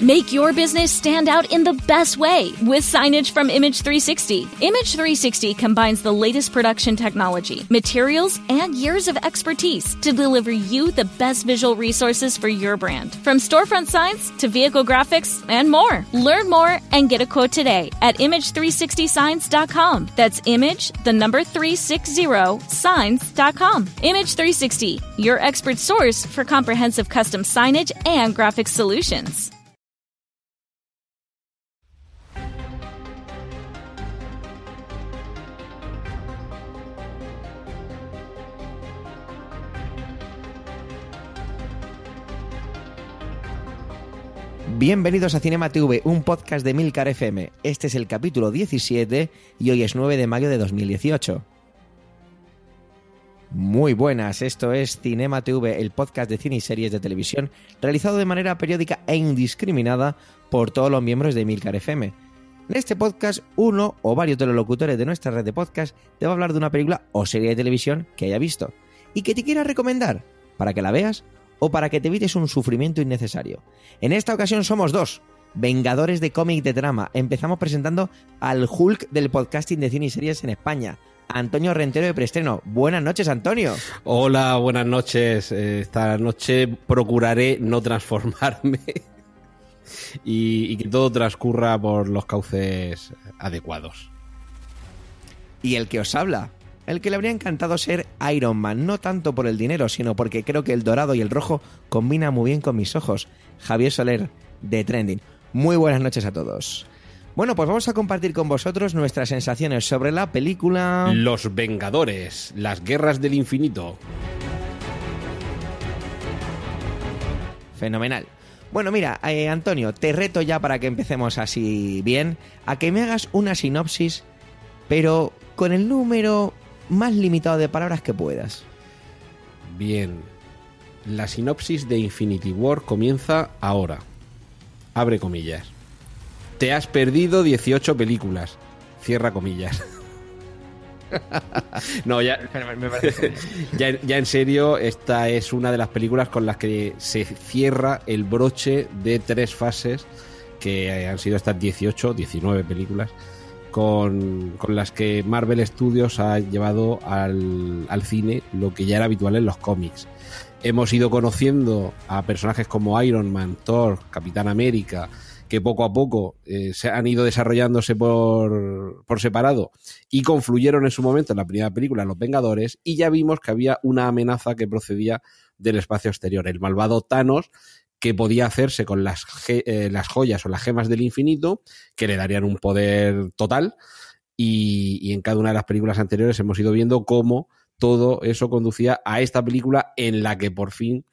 Make your business stand out in the best way with signage from Image 360. Image 360 combines the latest production technology, materials, and years of expertise to deliver you the best visual resources for your brand. From storefront signs to vehicle graphics and more. Learn more and get a quote today at image360signs.com. That's image, the number 360 signs.com. Image 360, your expert source for comprehensive custom signage and graphic solutions. Bienvenidos a Cinema TV, un podcast de Milcar FM. Este es el capítulo 17 y hoy es 9 de mayo de 2018. Muy buenas, esto es Cinema TV, el podcast de cine y series de televisión realizado de manera periódica e indiscriminada por todos los miembros de Milcar FM. En este podcast, uno o varios de los locutores de nuestra red de podcast te va a hablar de una película o serie de televisión que haya visto y que te quiera recomendar para que la veas o para que te evites un sufrimiento innecesario. En esta ocasión somos dos, vengadores de cómic de drama. Empezamos presentando al Hulk del podcasting de cine y series en España. Antonio Rentero de Preestreno. Buenas noches, Antonio. Hola, buenas noches. Eh, Esta noche procuraré no transformarme y, y que todo transcurra por los cauces adecuados. Y el que os habla, el que le habría encantado ser Iron Man, no tanto por el dinero, sino porque creo que el dorado y el rojo combinan muy bien con mis ojos. Javier Soler, de Trending. Muy buenas noches a todos. Bueno, pues vamos a compartir con vosotros nuestras sensaciones sobre la película... Los Vengadores, las guerras del infinito. Fenomenal. Bueno, mira, eh, Antonio, te reto ya para que empecemos así bien, a que me hagas una sinopsis, pero con el número más limitado de palabras que puedas. Bien. La sinopsis de Infinity War comienza ahora. Abre comillas. Te has perdido 18 películas. Cierra comillas. no, ya, ya, ya en serio, esta es una de las películas con las que se cierra el broche de tres fases que han sido estas 18, 19 películas con, con las que Marvel Studios ha llevado al, al cine lo que ya era habitual en los cómics. Hemos ido conociendo a personajes como Iron Man, Thor, Capitán América, que poco a poco eh, se han ido desarrollándose por, por separado y confluyeron en su momento en la primera película, Los Vengadores, y ya vimos que había una amenaza que procedía del espacio exterior, el malvado Thanos, que podía hacerse con las, eh, las joyas o las gemas del infinito, que le darían un poder total, y, y en cada una de las películas anteriores hemos ido viendo cómo todo eso conducía a esta película en la que por fin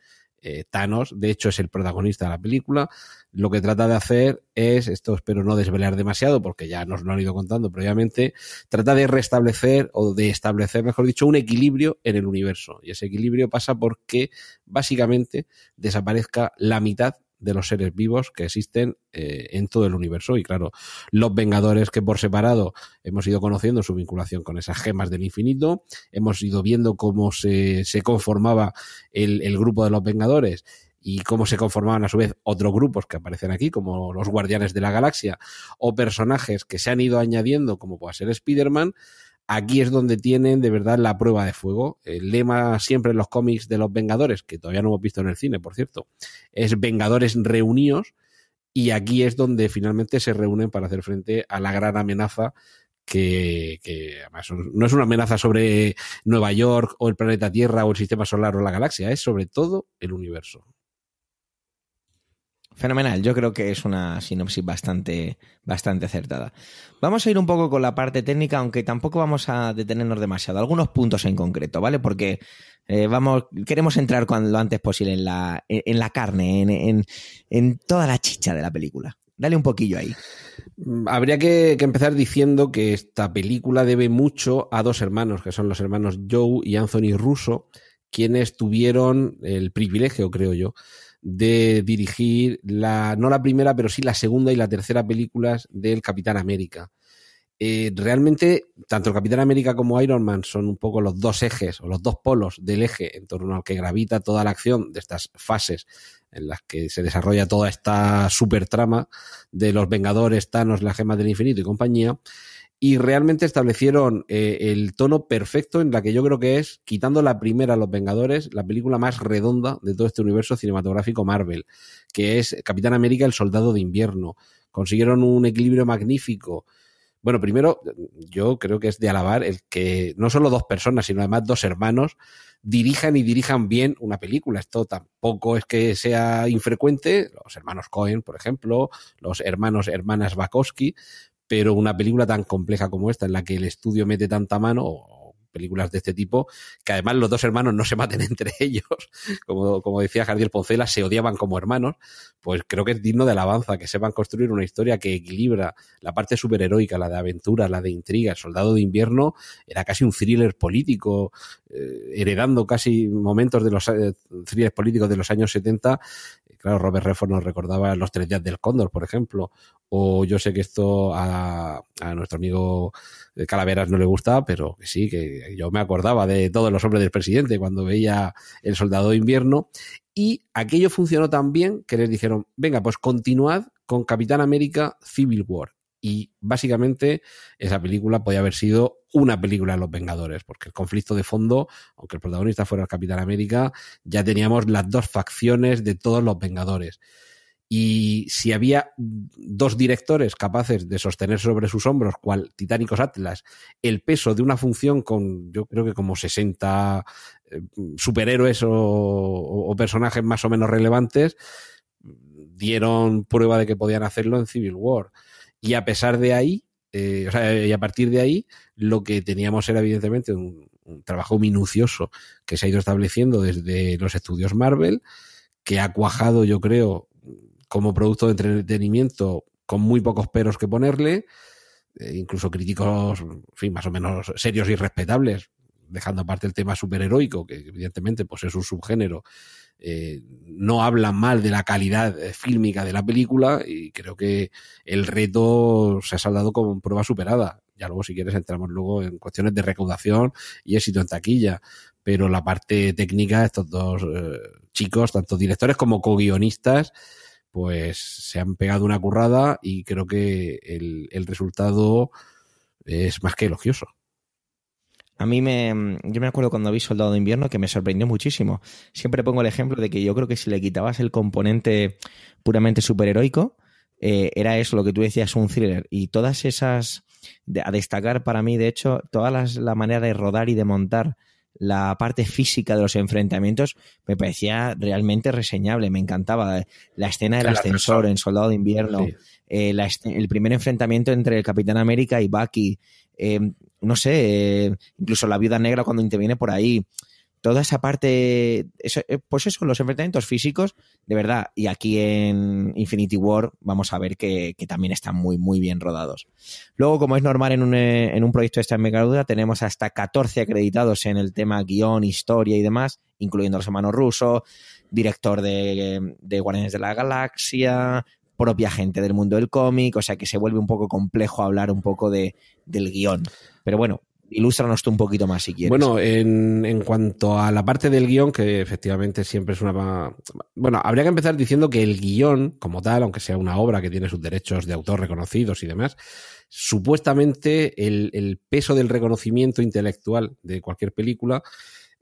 eh, Thanos, de hecho es el protagonista de la película, lo que trata de hacer es, esto espero no desvelar demasiado porque ya nos lo han ido contando previamente, trata de restablecer o de establecer, mejor dicho, un equilibrio en el universo. Y ese equilibrio pasa porque básicamente desaparezca la mitad de los seres vivos que existen eh, en todo el universo. Y claro, los Vengadores que por separado hemos ido conociendo su vinculación con esas gemas del infinito, hemos ido viendo cómo se, conformaba el grupo de los Vengadores y cómo se conformaban a su vez otros grupos que aparecen aquí, como los Guardianes de la Galaxia, o personajes que se han ido añadiendo, como puede ser Spider-Man, aquí es donde tienen de verdad la prueba de fuego. El lema siempre en los cómics de los Vengadores, que todavía no hemos visto en el cine, por cierto, es Vengadores reunidos, y aquí es donde finalmente se reúnen para hacer frente a la gran amenaza que, que además no es una amenaza sobre Nueva York o el planeta Tierra o el sistema solar o la galaxia, es sobre todo el universo. Fenomenal, yo creo que es una sinopsis bastante, bastante acertada. Vamos a ir un poco con la parte técnica, aunque tampoco vamos a detenernos demasiado. Algunos puntos en concreto, ¿vale? Porque eh, vamos, queremos entrar cuando, lo antes posible en la, en la carne, en, en, en toda la chicha de la película. Dale un poquillo ahí. Habría que, que, empezar diciendo que esta película debe mucho a dos hermanos, que son los hermanos Joe y Anthony Russo, quienes tuvieron el privilegio, creo yo, de dirigir la, no la primera, pero sí la segunda y la tercera películas del Capitán América. eh, realmente tanto el Capitán América como Iron Man son un poco los dos ejes o los dos polos del eje en torno al que gravita toda la acción de estas fases en las que se desarrolla toda esta super trama de los Vengadores, Thanos, la Gema del Infinito y compañía. Y realmente establecieron eh, el tono perfecto en la que yo creo que es, quitando la primera Los Vengadores, la película más redonda de todo este universo cinematográfico Marvel, que es Capitán América, el Soldado de Invierno. Consiguieron un equilibrio magnífico bueno, primero, yo creo que es de alabar el que no solo dos personas, sino además dos hermanos dirijan y dirijan bien una película. Esto tampoco es que sea infrecuente. Los hermanos Cohen, por ejemplo, los hermanos, hermanas Bakowski, pero una película tan compleja como esta, en la que el estudio mete tanta mano, películas de este tipo, que además los dos hermanos no se maten entre ellos, como, como decía Jardiel Poncela, se odiaban como hermanos, pues creo que es digno de alabanza, que sepan construir una historia que equilibra la parte superheroica, la de aventura, la de intriga. El Soldado de Invierno era casi un thriller político, eh, heredando casi momentos de los eh, thrillers políticos de los años 70 claro, Robert Redford nos recordaba los tres días del cóndor, por ejemplo, o yo sé que esto a, a nuestro amigo Calaveras no le gusta, pero que sí, que yo me acordaba de todos los hombres del presidente cuando veía El Soldado de Invierno, y aquello funcionó tan bien que les dijeron, venga, pues continuad con Capitán América Civil War. Y básicamente esa película podía haber sido una película de los Vengadores, porque el conflicto de fondo, aunque el protagonista fuera el Capitán América, ya teníamos las dos facciones de todos los Vengadores. Y si había dos directores capaces de sostener sobre sus hombros, cual Titánicos Atlas, el peso de una función con, yo creo que como 60 eh, superhéroes o, o personajes más o menos relevantes, dieron prueba de que podían hacerlo en Civil War. Y a pesar de ahí, eh, o sea, y a partir de ahí, lo que teníamos era evidentemente un, trabajo minucioso que se ha ido estableciendo desde los estudios Marvel, que ha cuajado, yo creo, como producto de entretenimiento con muy pocos peros que ponerle, eh, incluso críticos, en más o menos serios y respetables, dejando aparte el tema superheroico, que evidentemente pues es un subgénero eh, no hablan mal de la calidad eh, fílmica de la película y creo que el reto se ha saldado con prueba superada. Ya luego, si quieres, entramos luego en cuestiones de recaudación y éxito en taquilla. Pero la parte técnica, estos dos eh, chicos, tanto directores como co-guionistas, pues se han pegado una currada y creo que el resultado es más que elogioso. A mí me. Yo me acuerdo cuando vi Soldado de Invierno que me sorprendió muchísimo. Siempre pongo el ejemplo de que yo creo que si le quitabas el componente puramente superheroico, eh, era eso lo que tú decías, un thriller. Y todas esas. a destacar para mí, de hecho, toda la manera de rodar y de montar la parte física de los enfrentamientos me parecía realmente reseñable, me encantaba. La escena del ascensor en Soldado de Invierno, eh, el primer enfrentamiento entre el Capitán América y Bucky, eh, no sé, eh, incluso la viuda negra cuando interviene por ahí, toda esa parte, eh, pues eso, los enfrentamientos físicos, de verdad, y aquí en Infinity War vamos a ver que, también están muy, muy bien rodados. Luego, como es normal en un, eh, en un proyecto de esta envergadura, tenemos hasta 14 acreditados en el tema guion, historia y demás, incluyendo los hermanos rusos, director de, de Guardianes de la Galaxia, propia gente del mundo del cómic, o sea que se vuelve un poco complejo hablar un poco de, del guion. Pero bueno, ilústranos tú un poquito más si quieres. Bueno, en, en, cuanto a la parte del guion, que efectivamente siempre es una... Bueno, habría que empezar diciendo que el guion, como tal, aunque sea una obra que tiene sus derechos de autor reconocidos y demás, supuestamente el, el peso del reconocimiento intelectual de cualquier película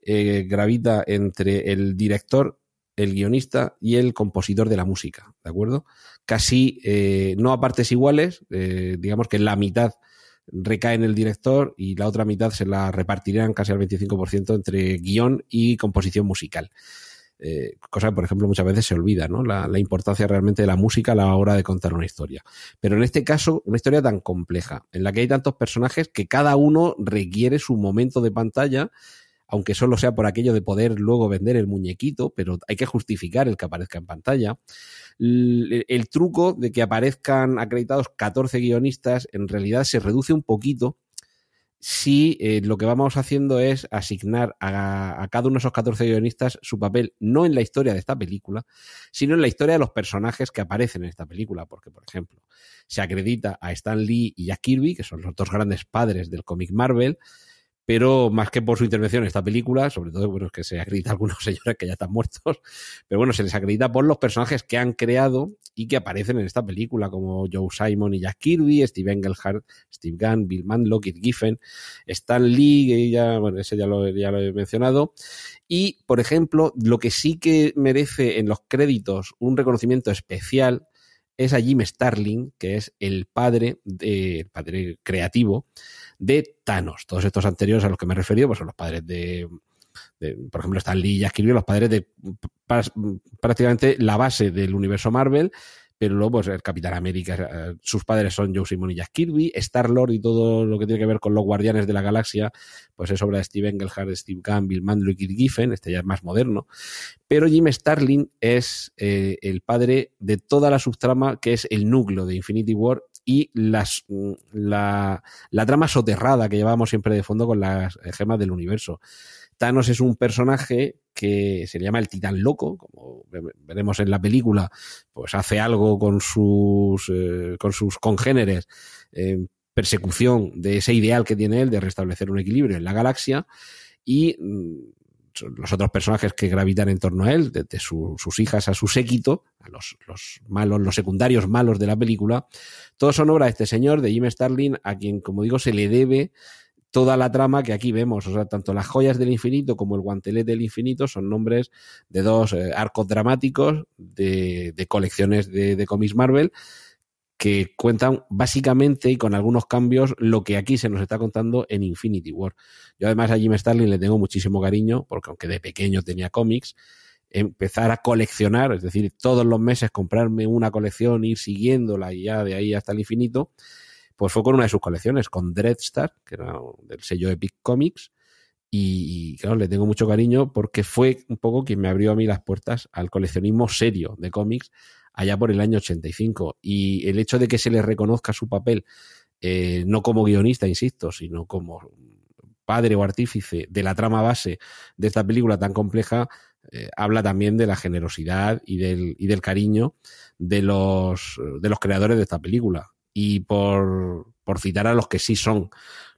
eh, gravita entre el director el guionista y el compositor de la música, ¿de acuerdo? Casi eh, no a partes iguales, eh, digamos que la mitad recae en el director y la otra mitad se la repartirán casi al 25% entre guion y composición musical. Eh, cosa que, por ejemplo, muchas veces se olvida, ¿no? La, la, importancia realmente de la música a la hora de contar una historia. Pero en este caso, una historia tan compleja, en la que hay tantos personajes que cada uno requiere su momento de pantalla aunque solo sea por aquello de poder luego vender el muñequito, pero hay que justificar el que aparezca en pantalla. El, truco de que aparezcan acreditados 14 guionistas en realidad se reduce un poquito si eh, lo que vamos haciendo es asignar a, cada uno de esos 14 guionistas su papel no en la historia de esta película, sino en la historia de los personajes que aparecen en esta película. Porque, por ejemplo, se acredita a Stan Lee y Jack Kirby, que son los dos grandes padres del cómic Marvel, pero más que por su intervención en esta película, sobre todo, bueno, es que se acredita a algunos señores que ya están muertos, pero bueno, se les acredita por los personajes que han creado y que aparecen en esta película, como Joe Simon y Jack Kirby, Steve Engelhardt, Steve Gunn, Bill Mandel, Kit Giffen, Stan Lee, que ya, bueno, ese ya lo, ya lo he mencionado, y, por ejemplo, lo que sí que merece en los créditos un reconocimiento especial es a Jim Starling, que es el padre, de, el padre creativo de Thanos. Todos estos anteriores a los que me he referido pues son los padres de, por ejemplo, Stan Lee y escribió los padres de prácticamente la base del universo Marvel pero luego pues el Capitán América, eh, sus padres son Joe Simon y Jack Kirby, Star-Lord y todo lo que tiene que ver con los Guardianes de la Galaxia, pues es obra de Steve Engelhardt, Steve Gunn, Bill y Kit Giffen, este ya es más moderno, pero Jim Starlin es eh, el padre de toda la subtrama que es el núcleo de Infinity War y las, mm, la, la trama soterrada que llevábamos siempre de fondo con las gemas del universo. Thanos es un personaje que se le llama el titán loco, como veremos en la película, pues hace algo con sus, eh, con sus congéneres en persecución de ese ideal que tiene él de restablecer un equilibrio en la galaxia y mm, los otros personajes que gravitan en torno a él, desde sus hijas a su séquito, a los, los, malos, los secundarios malos de la película, todos son obra de este señor, de Jim Starlin, a quien, como digo, se le debe toda la trama que aquí vemos. O sea, tanto las joyas del infinito como el guantelete del infinito son nombres de dos eh, arcos dramáticos de, colecciones de, de cómics Marvel que cuentan básicamente y con algunos cambios lo que aquí se nos está contando en Infinity War. Yo además a Jim Starlin le tengo muchísimo cariño, porque aunque de pequeño tenía cómics, empezar a coleccionar, es decir, todos los meses comprarme una colección, ir siguiéndola y ya de ahí hasta el infinito, pues fue con una de sus colecciones, con Dreadstar, que era del sello Epic Comics, y, claro, le tengo mucho cariño porque fue un poco quien me abrió a mí las puertas al coleccionismo serio de cómics allá por el año 85. Y el hecho de que se le reconozca su papel, eh, no como guionista, insisto, sino como padre o artífice de la trama base de esta película tan compleja, eh, habla también de la generosidad y del, y del cariño de los, de los creadores de esta película y por, por citar a los que sí son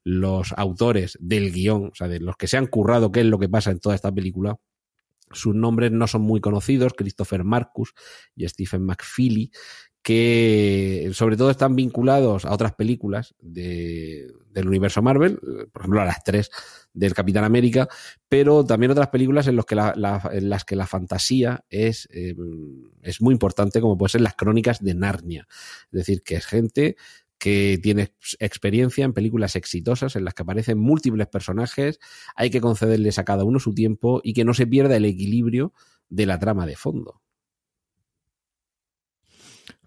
los autores del guion, o sea, de los que se han currado qué es lo que pasa en toda esta película, sus nombres no son muy conocidos, Christopher Marcus y Stephen McFeely, que sobre todo están vinculados a otras películas de, del universo Marvel, por ejemplo a las tres del Capitán América, pero también otras películas en, los que la, en las que la fantasía es, eh, es muy importante, como puede ser las crónicas de Narnia. Es decir, que es gente que tiene experiencia en películas exitosas en las que aparecen múltiples personajes, hay que concederles a cada uno su tiempo y que no se pierda el equilibrio de la trama de fondo.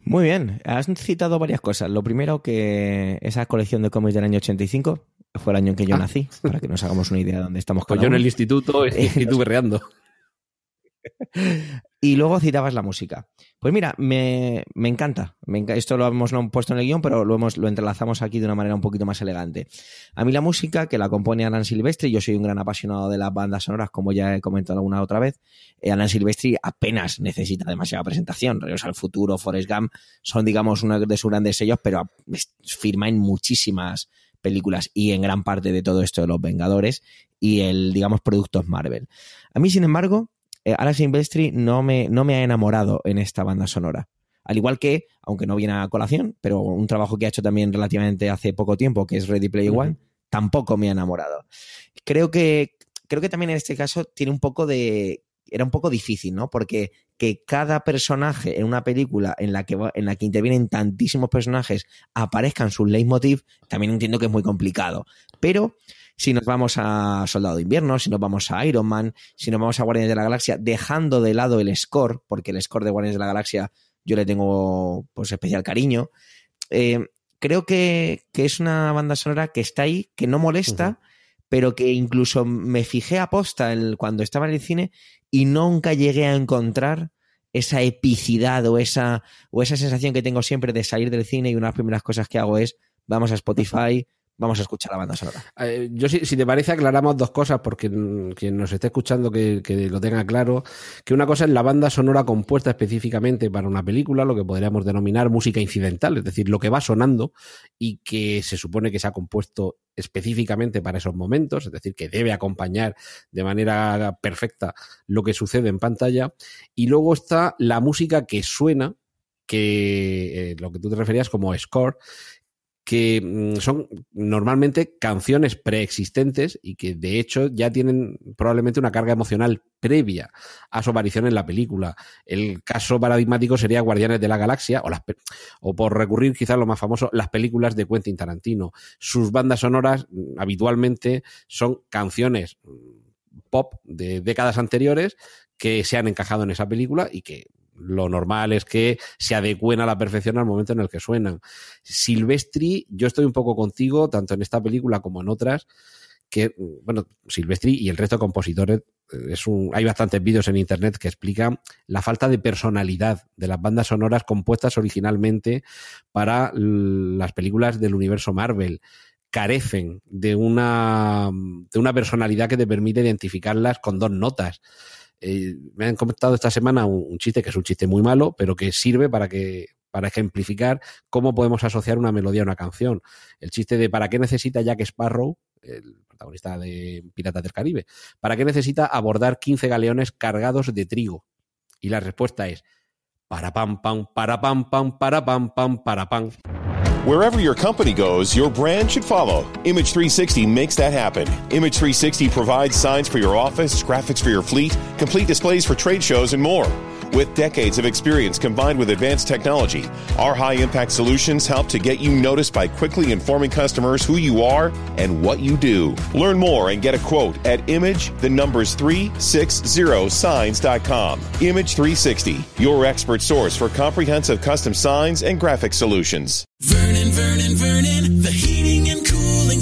Muy bien, has citado varias cosas. Lo primero que esa colección de cómics del año 85 fue el año en que yo ah. nací, para que nos hagamos una idea de dónde estamos. Pues yo en el instituto estuve berreando. Y luego citabas la música. Pues mira, me, encanta. Esto lo hemos puesto en el guion, pero lo, hemos, lo entrelazamos aquí de una manera un poquito más elegante. A mí la música, que la compone Alan Silvestri, yo soy un gran apasionado de las bandas sonoras, como ya he comentado alguna otra vez. Eh, Alan Silvestri apenas necesita demasiada presentación. Regreso al futuro, Forrest Gump, son, digamos, uno de sus grandes sellos, pero firma en muchísimas películas y en gran parte de todo esto de los Vengadores y el, digamos, productos Marvel. A mí, sin embargo, eh, Alex Silvestri no me, no me ha enamorado en esta banda sonora. Al igual que, aunque no viene a colación, pero un trabajo que ha hecho también relativamente hace poco tiempo, que es Ready Play One, tampoco me ha enamorado. Creo que, creo que también en este caso tiene un poco de. Era un poco difícil, ¿no? Porque que cada personaje en una película en la que, en la que intervienen tantísimos personajes aparezcan sus leitmotiv, también entiendo que es muy complicado. Pero si nos vamos a Soldado de Invierno, si nos vamos a Iron Man, si nos vamos a Guardianes de la Galaxia, dejando de lado el score, porque el score de Guardianes de la Galaxia yo le tengo pues especial cariño. Eh, creo que, es una banda sonora que está ahí, que no molesta, pero que incluso me fijé a posta cuando estaba en el cine y nunca llegué a encontrar esa epicidad o esa, o esa sensación que tengo siempre de salir del cine y una de las primeras cosas que hago es vamos a Spotify, vamos a escuchar la banda sonora. Eh, yo, si, si, te parece, aclaramos dos cosas, porque quien nos esté escuchando que, lo tenga claro, que una cosa es la banda sonora compuesta específicamente para una película, lo que podríamos denominar música incidental, es decir, lo que va sonando y que se supone que se ha compuesto específicamente para esos momentos, es decir, que debe acompañar de manera perfecta lo que sucede en pantalla. Y luego está la música que suena, que eh, lo que tú te referías como score, que mm, son normalmente canciones preexistentes y que de hecho ya tienen probablemente una carga emocional previa a su aparición en la película. El caso paradigmático sería Guardianes de la Galaxia o, las, o por recurrir quizás lo más famoso, las películas de Quentin Tarantino. Sus bandas sonoras mm, habitualmente son canciones mm, pop de décadas anteriores que se han encajado en esa película y que lo normal es que se adecuen a la perfección al momento en el que suenan. Silvestri, yo estoy un poco contigo, tanto en esta película como en otras, que, bueno, Silvestri y el resto de compositores, eh, es un, hay bastantes vídeos en internet que explican la falta de personalidad de las bandas sonoras compuestas originalmente para las películas del universo Marvel carecen de una, de una personalidad que te permite identificarlas con dos notas. Eh, me han comentado esta semana un, chiste que es un chiste muy malo, pero que sirve para que para ejemplificar cómo podemos asociar una melodía a una canción. El chiste de ¿para qué necesita Jack Sparrow, el protagonista de Piratas del Caribe, ¿para qué necesita abordar 15 galeones cargados de trigo? Y la respuesta es para pam pam, para pam pam, para pam pam, para pam. Wherever your company goes, your brand should follow. Image 360 makes that happen. Image 360 provides signs for your office, graphics for your fleet, complete displays for trade shows, and more. With decades of experience combined with advanced technology, our high impact solutions help to get you noticed by quickly informing customers who you are and what you do. Learn more and get a quote at image the numbers 360signs.com. Image 360, your expert source for comprehensive custom signs and graphic solutions. Vernon, Vernon, Vernon, the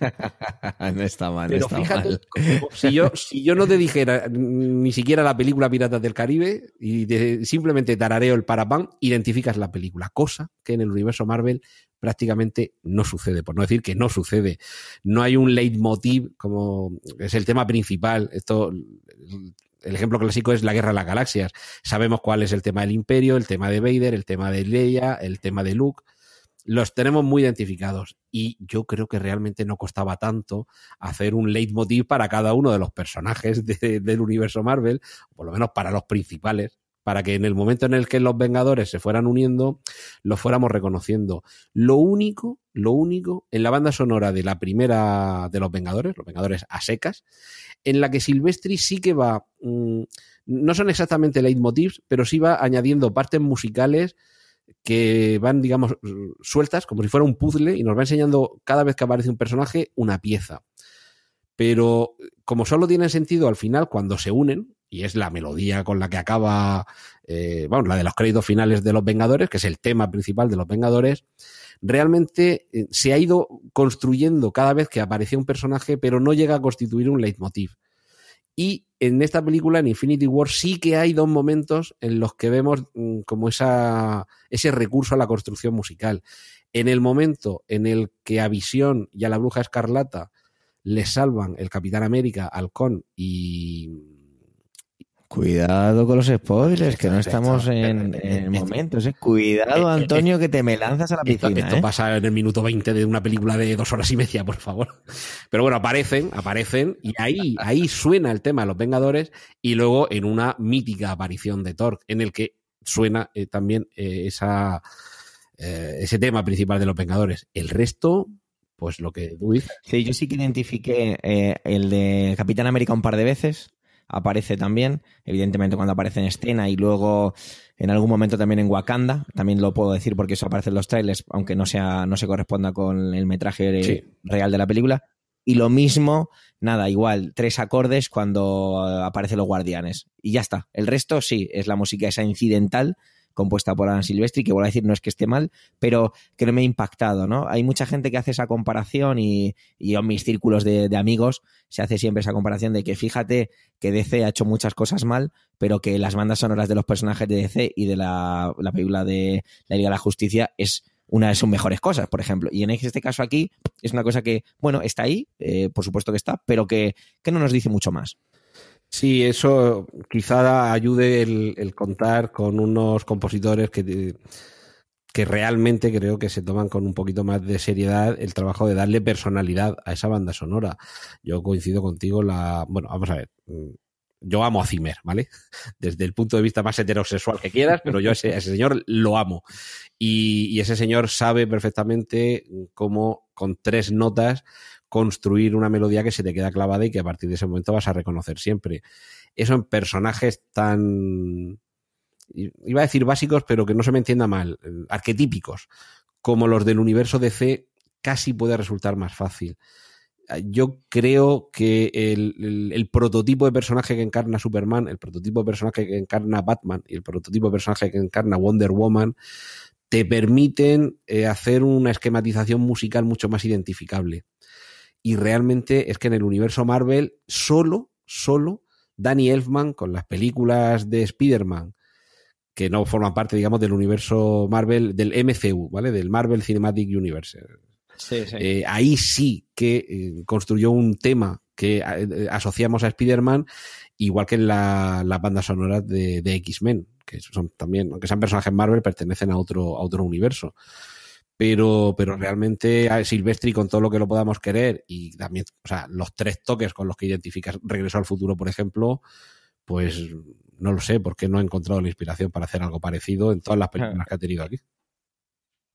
no está mal. Pero está fíjate, mal. Si, yo, si yo no te dijera ni siquiera la película Piratas del Caribe y te, simplemente tarareo el parapán, identificas la película, cosa que en el universo Marvel prácticamente no sucede, por no decir que no sucede. No hay un leitmotiv como es el tema principal. Esto el ejemplo clásico es la Guerra de las Galaxias. Sabemos cuál es el tema del Imperio, el tema de Vader, el tema de Leia, el tema de Luke los tenemos muy identificados y yo creo que realmente no costaba tanto hacer un leitmotiv para cada uno de los personajes de, del universo Marvel, por lo menos para los principales, para que en el momento en el que los Vengadores se fueran uniendo, los fuéramos reconociendo. Lo único, lo único, en la banda sonora de la primera de los Vengadores, los Vengadores a secas, en la que Silvestri sí que va, mmm, no son exactamente leitmotivs, pero sí va añadiendo partes musicales que van, digamos, sueltas, como si fuera un puzzle, y nos va enseñando cada vez que aparece un personaje una pieza. Pero como solo tiene sentido al final cuando se unen, y es la melodía con la que acaba, eh, la de los créditos finales de los Vengadores, que es el tema principal de los Vengadores, realmente eh, se ha ido construyendo cada vez que aparecía un personaje, pero no llega a constituir un leitmotiv. Y en esta película, en Infinity War, sí que hay dos momentos en los que vemos mm, como esa, ese recurso a la construcción musical. En el momento en el que a Visión y a la Bruja Escarlata le salvan el Capitán América, Halcón y Cuidado con los spoilers, que no estamos en, en momentos. ¿eh? Cuidado, Antonio, que te me lanzas a la piscina. Esto, esto ¿eh? pasa en el minuto 20 de una película de dos horas y media, por favor. Pero bueno, aparecen, aparecen, y ahí, ahí suena el tema de los Vengadores, y luego en una mítica aparición de Thor, en el que suena eh, también eh, esa, eh, ese tema principal de los Vengadores. El resto, pues lo que tú dices. Sí, yo sí que identifiqué eh, el de Capitán América un par de veces. Aparece también, evidentemente cuando aparece en escena y luego en algún momento también en Wakanda. También lo puedo decir porque eso aparece en los trailers, aunque no sea no se corresponda con el metraje Sí. real de la película. Y lo mismo, nada, igual, tres acordes cuando aparecen los guardianes. Y ya está. El resto sí, es la música esa incidental compuesta por Alan Silvestri, que vuelvo a decir, no es que esté mal, pero que no me ha impactado, ¿no? Hay mucha gente que hace esa comparación y, y en mis círculos de, de, amigos se hace siempre esa comparación de que fíjate que DC ha hecho muchas cosas mal, pero que las bandas sonoras de los personajes de DC y de la, la película de la Liga de la Justicia es una de sus mejores cosas, por ejemplo. Y en este caso aquí es una cosa que, bueno, está ahí, eh, por supuesto que está, pero que, que no nos dice mucho más. Sí, eso quizá ayude el, contar con unos compositores que, que realmente creo que se toman con un poquito más de seriedad el trabajo de darle personalidad a esa banda sonora. Yo coincido contigo, la. Bueno, vamos a ver. Yo amo a Zimmer, ¿vale? Desde el punto de vista más heterosexual que quieras, pero yo a ese, señor lo amo. Y ese señor sabe perfectamente cómo con tres notas construir una melodía que se te queda clavada y que a partir de ese momento vas a reconocer siempre. Eso en personajes tan, iba a decir básicos, pero que no se me entienda mal, arquetípicos, como los del universo DC, casi puede resultar más fácil. Yo creo que el, el, el, prototipo de personaje que encarna Superman, el prototipo de personaje que encarna Batman y el prototipo de personaje que encarna Wonder Woman te permiten eh, hacer una esquematización musical mucho más identificable y realmente es que en el universo Marvel solo, solo Danny Elfman con las películas de Spider-Man, que no forman parte, digamos, del universo Marvel, del MCU, ¿vale? Del Marvel Cinematic Universe. Sí, sí. Eh, ahí sí que eh, construyó un tema que eh, asociamos a Spider-Man, igual que en la, la banda sonora de, de X-Men, que son también, aunque sean personajes Marvel, pertenecen a otro, a otro universo pero, pero realmente a Silvestri con todo lo que lo podamos querer y también, o sea, los tres toques con los que identificas Regreso al futuro, por ejemplo, pues no lo sé, porque no he encontrado la inspiración para hacer algo parecido en todas las películas que ha tenido aquí.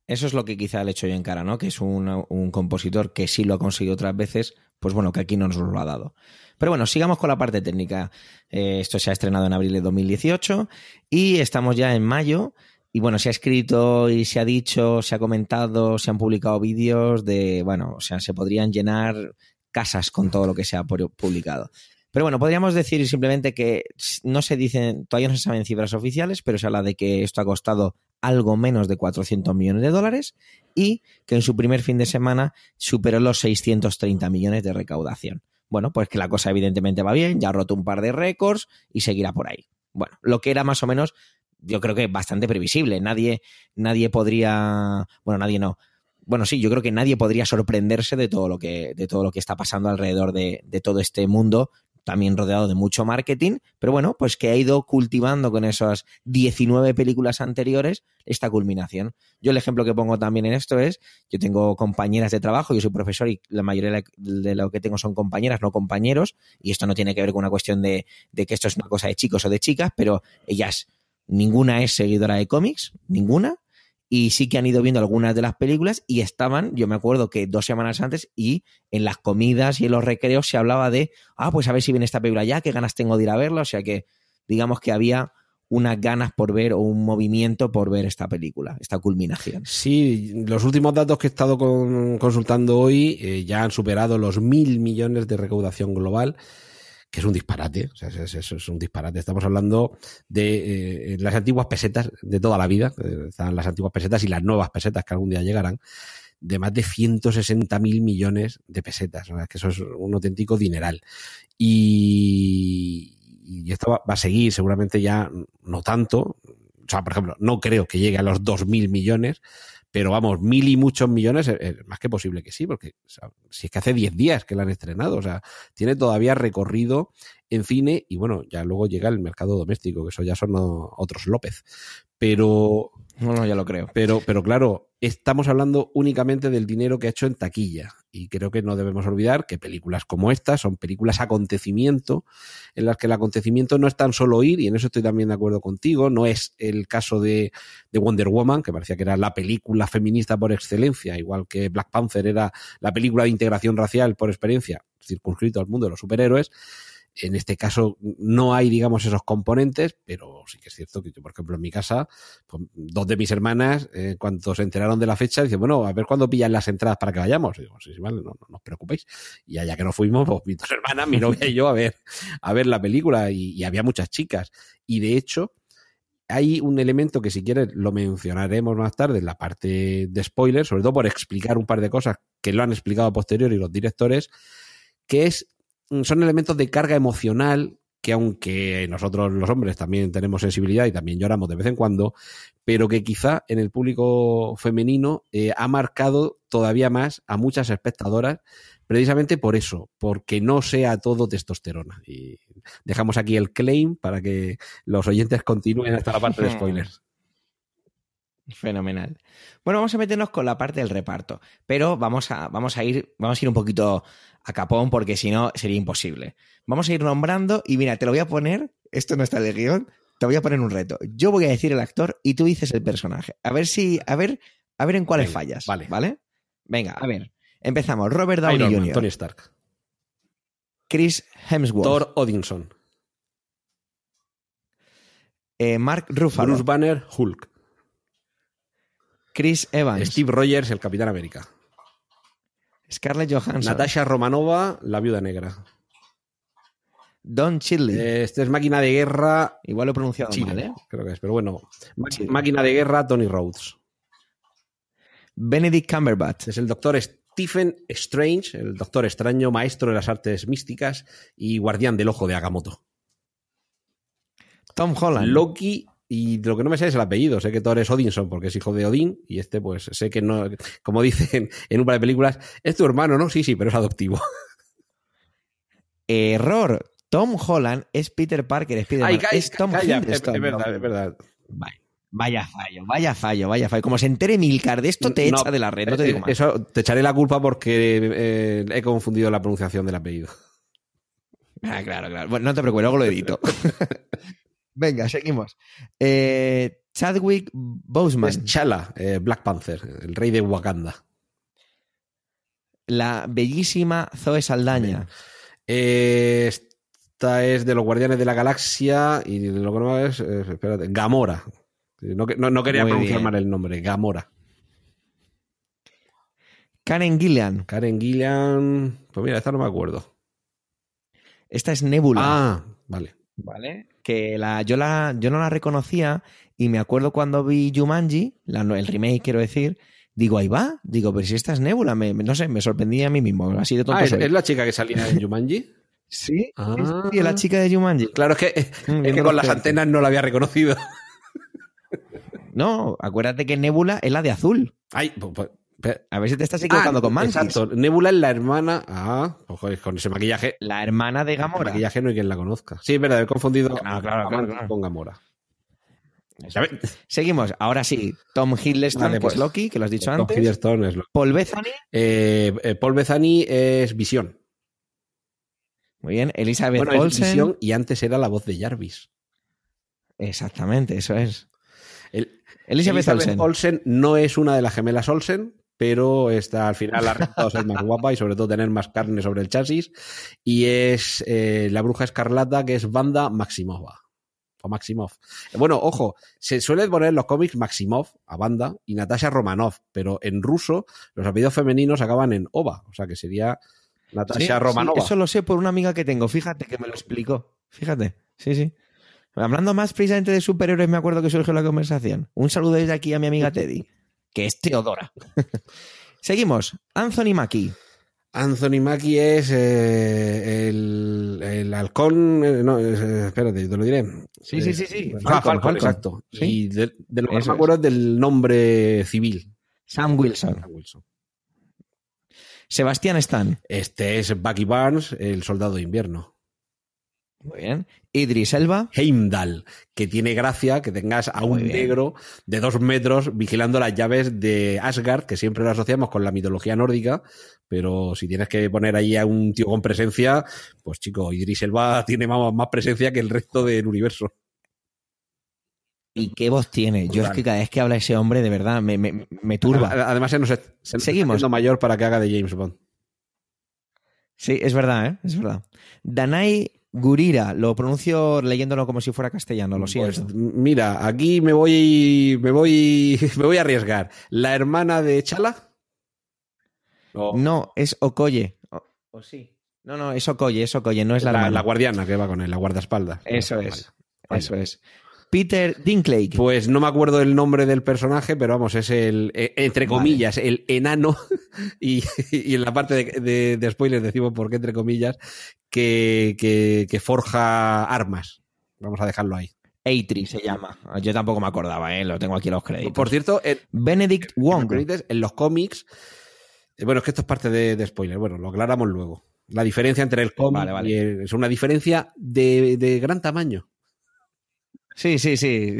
Eso es lo que quizá le he hecho yo en cara, ¿no? Que es un, un compositor que sí lo ha conseguido otras veces, pues bueno, que aquí no nos lo ha dado. Pero bueno, sigamos con la parte técnica. Eh, esto se ha estrenado en abril de 2018 y estamos ya en mayo y bueno, se ha escrito y se ha dicho, se ha comentado, se han publicado vídeos de, bueno, o sea, se podrían llenar casas con todo lo que se ha publicado. Pero bueno, podríamos decir simplemente que no se dicen, todavía no se saben cifras oficiales, pero se habla de que esto ha costado algo menos de 400 millones de dólares y que en su primer fin de semana superó los 630 millones de recaudación. Bueno, pues que la cosa evidentemente va bien, ya ha roto un par de récords y seguirá por ahí. Bueno, lo que era más o menos yo creo que bastante previsible. Nadie, nadie podría, bueno, nadie no. Bueno, sí, yo creo que nadie podría sorprenderse de todo lo que, de todo lo que está pasando alrededor de, de todo este mundo, también rodeado de mucho marketing, pero bueno, pues que ha ido cultivando con esas 19 películas anteriores esta culminación. Yo el ejemplo que pongo también en esto es, yo tengo compañeras de trabajo, yo soy profesor y la mayoría de lo que tengo son compañeras, no compañeros, y esto no tiene que ver con una cuestión de, de que esto es una cosa de chicos o de chicas, pero ellas ninguna es seguidora de cómics, ninguna, y sí que han ido viendo algunas de las películas y estaban, yo me acuerdo que dos semanas antes y en las comidas y en los recreos se hablaba de, ah, pues a ver si viene esta película ya, qué ganas tengo de ir a verla, o sea que digamos que había unas ganas por ver o un movimiento por ver esta película, esta culminación. Sí, los últimos datos que he estado con, consultando hoy eh, ya han superado los mil millones de recaudación global que es un disparate, o sea, es, un disparate. Estamos hablando de eh, las antiguas pesetas de toda la vida, eh, están las antiguas pesetas y las nuevas pesetas que algún día llegarán, de más de 160 mil millones de pesetas, ¿no? que eso es un auténtico dineral. Y, esto va, a seguir, seguramente ya no tanto, o sea, por ejemplo, no creo que llegue a los 2 mil millones, pero vamos, mil y muchos millones, es, es más que posible que sí, porque o sea, si es que hace 10 días que la han estrenado, o sea, tiene todavía recorrido en cine y bueno, ya luego llega el mercado doméstico, que eso ya son otros López. Pero. No, no, ya lo creo. Pero, pero claro, estamos hablando únicamente del dinero que ha hecho en taquilla. Y creo que no debemos olvidar que películas como esta son películas acontecimiento, en las que el acontecimiento no es tan solo ir, y en eso estoy también de acuerdo contigo, no es el caso de, de Wonder Woman, que parecía que era la película feminista por excelencia, igual que Black Panther era la película de integración racial por experiencia, circunscrito al mundo de los superhéroes En este caso no hay, digamos, esos componentes, pero sí que es cierto que yo, por ejemplo, en mi casa, pues, dos de mis hermanas, eh, cuando se enteraron de la fecha, dicen, bueno, a ver cuándo pillan las entradas para que vayamos. Y digo, sí, sí, vale, no, no, no os preocupéis. Y allá que nos fuimos, pues mis dos hermanas, mi novia y yo a ver, a ver la película y, y había muchas chicas. Y de hecho, hay un elemento que si quieres lo mencionaremos más tarde en la parte de spoilers, sobre todo por explicar un par de cosas que lo han explicado a posteriori los directores, que es, son elementos de carga emocional que aunque nosotros los hombres también tenemos sensibilidad y también lloramos de vez en cuando, pero que quizá en el público femenino eh, ha marcado todavía más a muchas espectadoras precisamente por eso, porque no sea todo testosterona. Y dejamos aquí el claim para que los oyentes continúen hasta la parte de spoilers. Fenomenal. Bueno, vamos a meternos con la parte del reparto, pero vamos a, vamos a ir, vamos a ir un poquito a capón porque si no sería imposible. Vamos a ir nombrando y mira, te lo voy a poner, esto no está de guion, te voy a poner un reto. Yo voy a decir el actor y tú dices el personaje. A ver si, a ver, a ver en cuáles Venga, fallas. vale. ¿Vale? Venga, a ver. Empezamos. Robert Downey Iron Man, Jr., Tony Stark. Chris Hemsworth, Thor Odinson. eh, Mark Ruffalo, Bruce Banner, Hulk. Chris Evans, Steve Rogers, el Capitán América. Scarlett Johansson, Natasha Romanova, la Viuda Negra. Don Chidley. Eh, Este es Máquina de Guerra. Igual lo he pronunciado Chile, mal, ¿eh? creo que es, pero bueno. Chile. Máquina de Guerra, Tony Rhodes. Benedict Cumberbatch, Es el doctor Stephen Strange, el doctor extraño, maestro de las artes místicas y guardián del ojo de Agamotto. Tom Holland, Loki, y lo que no me sé es el apellido. Sé que Thor es Odinson porque es hijo de Odín, y este, pues sé que no, como dicen en un par de películas, es tu hermano, ¿no? Sí, sí, pero es adoptivo. Error. Tom Holland es Peter Parker, Spider-Man. Ay, ca- es Tom calla, es, es verdad, es verdad. Vaya, vaya fallo, vaya fallo, vaya fallo. Como se entere Milcar de esto, te No, echa de la red, no te eh, digo más. Eso te echaré la culpa porque eh, he confundido la pronunciación del apellido. Ah, claro, claro. Bueno, no te preocupes, luego lo edito. Venga, seguimos. Eh, Chadwick Boseman, Es Chala, eh, Black Panther, el rey de Wakanda. la bellísima Zoe Saldaña, Eh, esta es de los Guardianes de la Galaxia y lo que no es, espérate, Gamora. No, no- no quería Muy pronunciar bien. mal el nombre, Gamora. Karen Gillian, Karen Gillian, pues mira, esta no me acuerdo. esta es Nebula. Ah, vale. ¿Vale? Que la, yo, la, yo no la reconocía y me acuerdo cuando vi Jumanji, la, el remake quiero decir, digo, ahí va, digo, pero si esta es Nebula, me, no sé, me sorprendí a mí mismo, así de tonto Ah, ¿es, la chica que salía en Jumanji? Sí, Ah. la chica de Jumanji. Claro, es que, es Mm, que con las antenas no la había reconocido. No, acuérdate que Nebula es la de azul. Ay, pues, pues. A ver si te estás equivocando Ah, con Mantis. Exacto, Nebula es la hermana. Ah, pues, con ese maquillaje. La hermana de Gamora. Maquillaje no hay quien la conozca. Sí, es verdad, he confundido claro, claro, claro. con Gamora. Seguimos. Ahora sí. Tom Hiddleston, Vale, que pues. es Loki, que lo has dicho Tom antes. Hiddleston es lo- Paul Bethany. Eh, eh, Paul Bethany es Visión. Muy bien. Elizabeth Bueno, es Olsen. Y antes era la voz de Jarvis. Exactamente, eso es. El- Elizabeth, Olsen. Olsen no es una de las gemelas Olsen, pero está al final ha resultado ser más guapa y sobre todo tener más carne sobre el chasis. Y es eh, la bruja escarlata que es Banda Maximova. O Maximov. Bueno, ojo, se suele poner en los cómics Maximov a Banda y Natasha Romanov, pero en ruso los apellidos femeninos acaban en Ova, o sea que sería Natasha sí, Romanova. eso lo sé por una amiga que tengo. Fíjate que me lo explicó. Fíjate. Sí, sí. Hablando más precisamente de superhéroes, me acuerdo que surgió la conversación. Un saludo desde aquí a mi amiga Teddy, que es Teodora. Seguimos. Anthony Mackie. Anthony Mackie es eh, el, el halcón. eh, no, es, eh, espérate, te lo diré. Sí, sí, sí, sí. Ah, Falcon, Falcon, Falcon. exacto. Sí. Y de, de lo que me acuerdo es del nombre civil. Sam Wilson. Wilson. Sebastián Stan. Este es Bucky Barnes, el soldado de invierno. Muy bien. Idris Elba. Heimdall, que tiene gracia que tengas a un bien. negro de dos metros vigilando las llaves de Asgard, que siempre lo asociamos con la mitología nórdica, pero si tienes que poner ahí a un tío con presencia, pues chico, Idris Elba tiene más, más presencia que el resto del universo. ¿Y qué voz tiene? Yo es que cada vez que habla ese hombre, de verdad, me, me, me turba. Además, se nos, se nos está Seguimos. haciendo mayor para que haga de James Bond. Sí, es verdad, ¿eh? Es verdad. Danai Gurira, lo pronuncio leyéndolo como si fuera castellano, lo siento. Pues, mira, aquí me voy, me voy, me voy a arriesgar. ¿La hermana de Chala? No, es Okoye. O, o sí. No, no, es Okoye, es Okoye, no es la, la, hermana. la guardiana que va con él, la guardaespaldas. Eso Vale. es. Eso es. Peter Dinklage. Pues no me acuerdo el nombre del personaje, pero vamos, es el, eh, entre Vale. comillas, el enano. Y, y en la parte de, de, de spoilers decimos por qué, entre comillas, que, que, que forja armas. Vamos a dejarlo ahí. Eitri se llama. Yo tampoco me acordaba, ¿eh? lo tengo aquí en los créditos. Por cierto, en, Benedict en Wong. en los cómics, eh, bueno, es que esto es parte de, de spoiler, bueno, lo aclaramos luego. La diferencia entre el cómic Vale, vale. y el- es una diferencia de, de gran tamaño. Sí, sí, sí.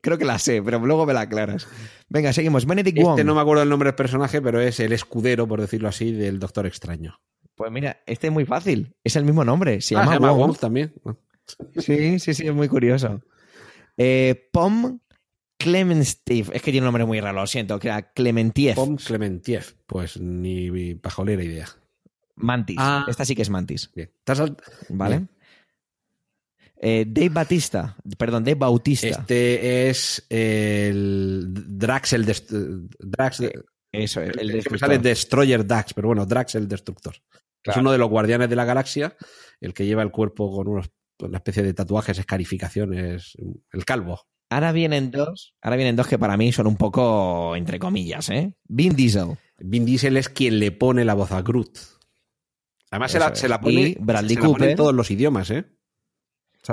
Creo que la sé, pero luego me la aclaras. Venga, seguimos. Benedict Wong. Este no me acuerdo el nombre del personaje, pero es el escudero, por decirlo así, del Doctor Extraño. Pues mira, este es muy fácil. Es el mismo nombre. Se Ah, llama, se llama Wong. Wong también. Sí, sí, sí, es muy curioso. Eh, Pom Clemenstiev. Es que tiene un nombre muy raro, lo siento. Que era Clementiev. Pom Clementiev. Pues ni pajolera idea. Mantis. Ah. Esta sí que es Mantis. Bien. ¿Te has ¿Vale? Bien. Eh, Dave Batista. Perdón, Dave Bautista. Este es el Drax el Dest- Drax Eso, el, el el que me destructor. sale Destroyer Dax, pero bueno, Drax el Destructor. Es uno de los guardianes de la galaxia, el que lleva el cuerpo con unos- una especie de tatuajes, escarificaciones, el calvo. Ahora vienen dos. Ahora vienen dos que para mí son un poco entre comillas, ¿eh? Vin Diesel. Vin Diesel es quien le pone la voz a Groot. Además se la, se la pone, Y Bradley se la pone en todos los idiomas, ¿eh?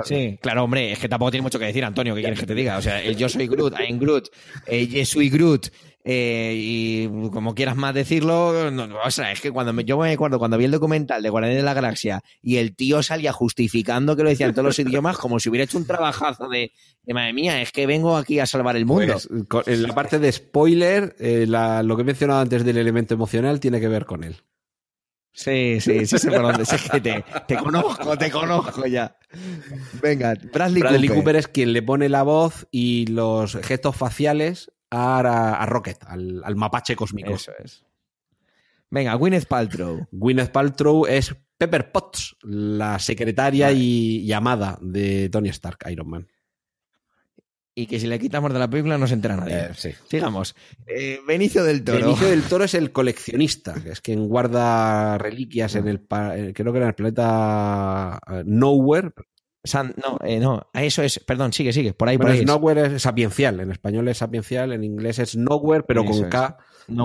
Sí, claro, hombre, es que tampoco tiene mucho que decir, Antonio, ¿qué quieres que te diga? O sea, el yo soy Groot, I'm Groot, eh, yo soy Groot, eh, y como quieras más decirlo, no, no, o sea, es que cuando me- yo me acuerdo cuando vi el documental de Guardianes de la Galaxia y el tío salía justificando que lo decía en todos los idiomas como si hubiera hecho un trabajazo de, de, madre mía, es que vengo aquí a salvar el mundo. Pues, en la parte de spoiler, eh, la- lo que he mencionado antes del elemento emocional tiene que ver con él. Sí, sí, sí sé por dónde, sí, es que te, te conozco, te conozco ya. Venga, Bradley, Bradley Cooper. Cooper es quien le pone la voz y los gestos faciales a, a Rocket, al, al mapache cósmico. Eso es. Venga, Gwyneth Paltrow. Gwyneth Paltrow es Pepper Potts, la secretaria y, y amada de Tony Stark, Iron Man. Y que si le quitamos de la película no se entera nadie. Eh, sí. Sigamos. Eh, Benicio del Toro. Benicio del Toro es el coleccionista, que es quien guarda reliquias en el, eh, creo que era en el planeta eh, Nowhere. San- no, eh, no, eso es, perdón, sigue, sigue, por ahí, por ahí. es es. Nowhere es sapiencial, en español es sapiencial, en inglés es Nowhere, pero Eso con es.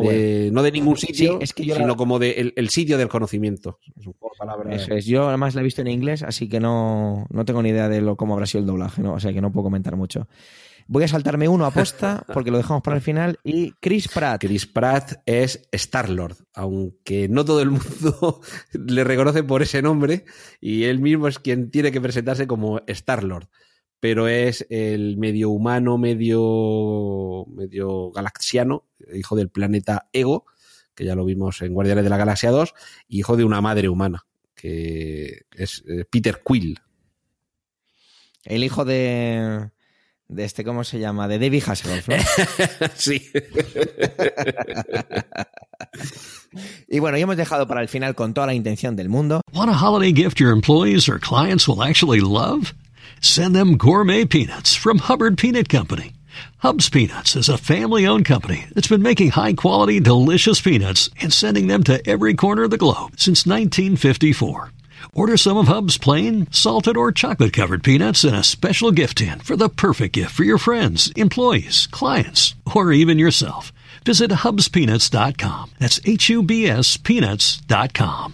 De- no de ningún Sí, sitio, es que yo sino la- como de el, el sitio del conocimiento. Es. Eso es. Yo además la he visto en inglés, así que no, no tengo ni idea de lo, cómo habrá sido el doblaje, ¿no? o sea que no puedo comentar mucho. Voy a saltarme uno a posta porque lo dejamos para el final. Y Chris Pratt. Chris Pratt es Star-Lord, aunque no todo el mundo le reconoce por ese nombre y él mismo es quien tiene que presentarse como Star-Lord, pero es el medio humano, medio, medio galaxiano, hijo del planeta Ego, que ya lo vimos en Guardianes de la Galaxia 2, y hijo de una madre humana, que es eh, Peter Quill. El hijo de. De este, ¿cómo se llama? De David Hasselhoff, ¿no? sí. y bueno, ya hemos dejado para el final con toda la intención del mundo. Want a holiday gift your employees or clients will actually love? Send them gourmet peanuts from Hubbard Peanut Company. Hub's Peanuts is a family owned company that's been making high quality, delicious peanuts and sending them to every corner of the globe since 1954. Order some of Hub's plain, salted, or chocolate covered peanuts in a special gift tin for the perfect gift for your friends, employees, clients, or even yourself. Visit hubspeanuts.com. That's H U B S peanuts.com.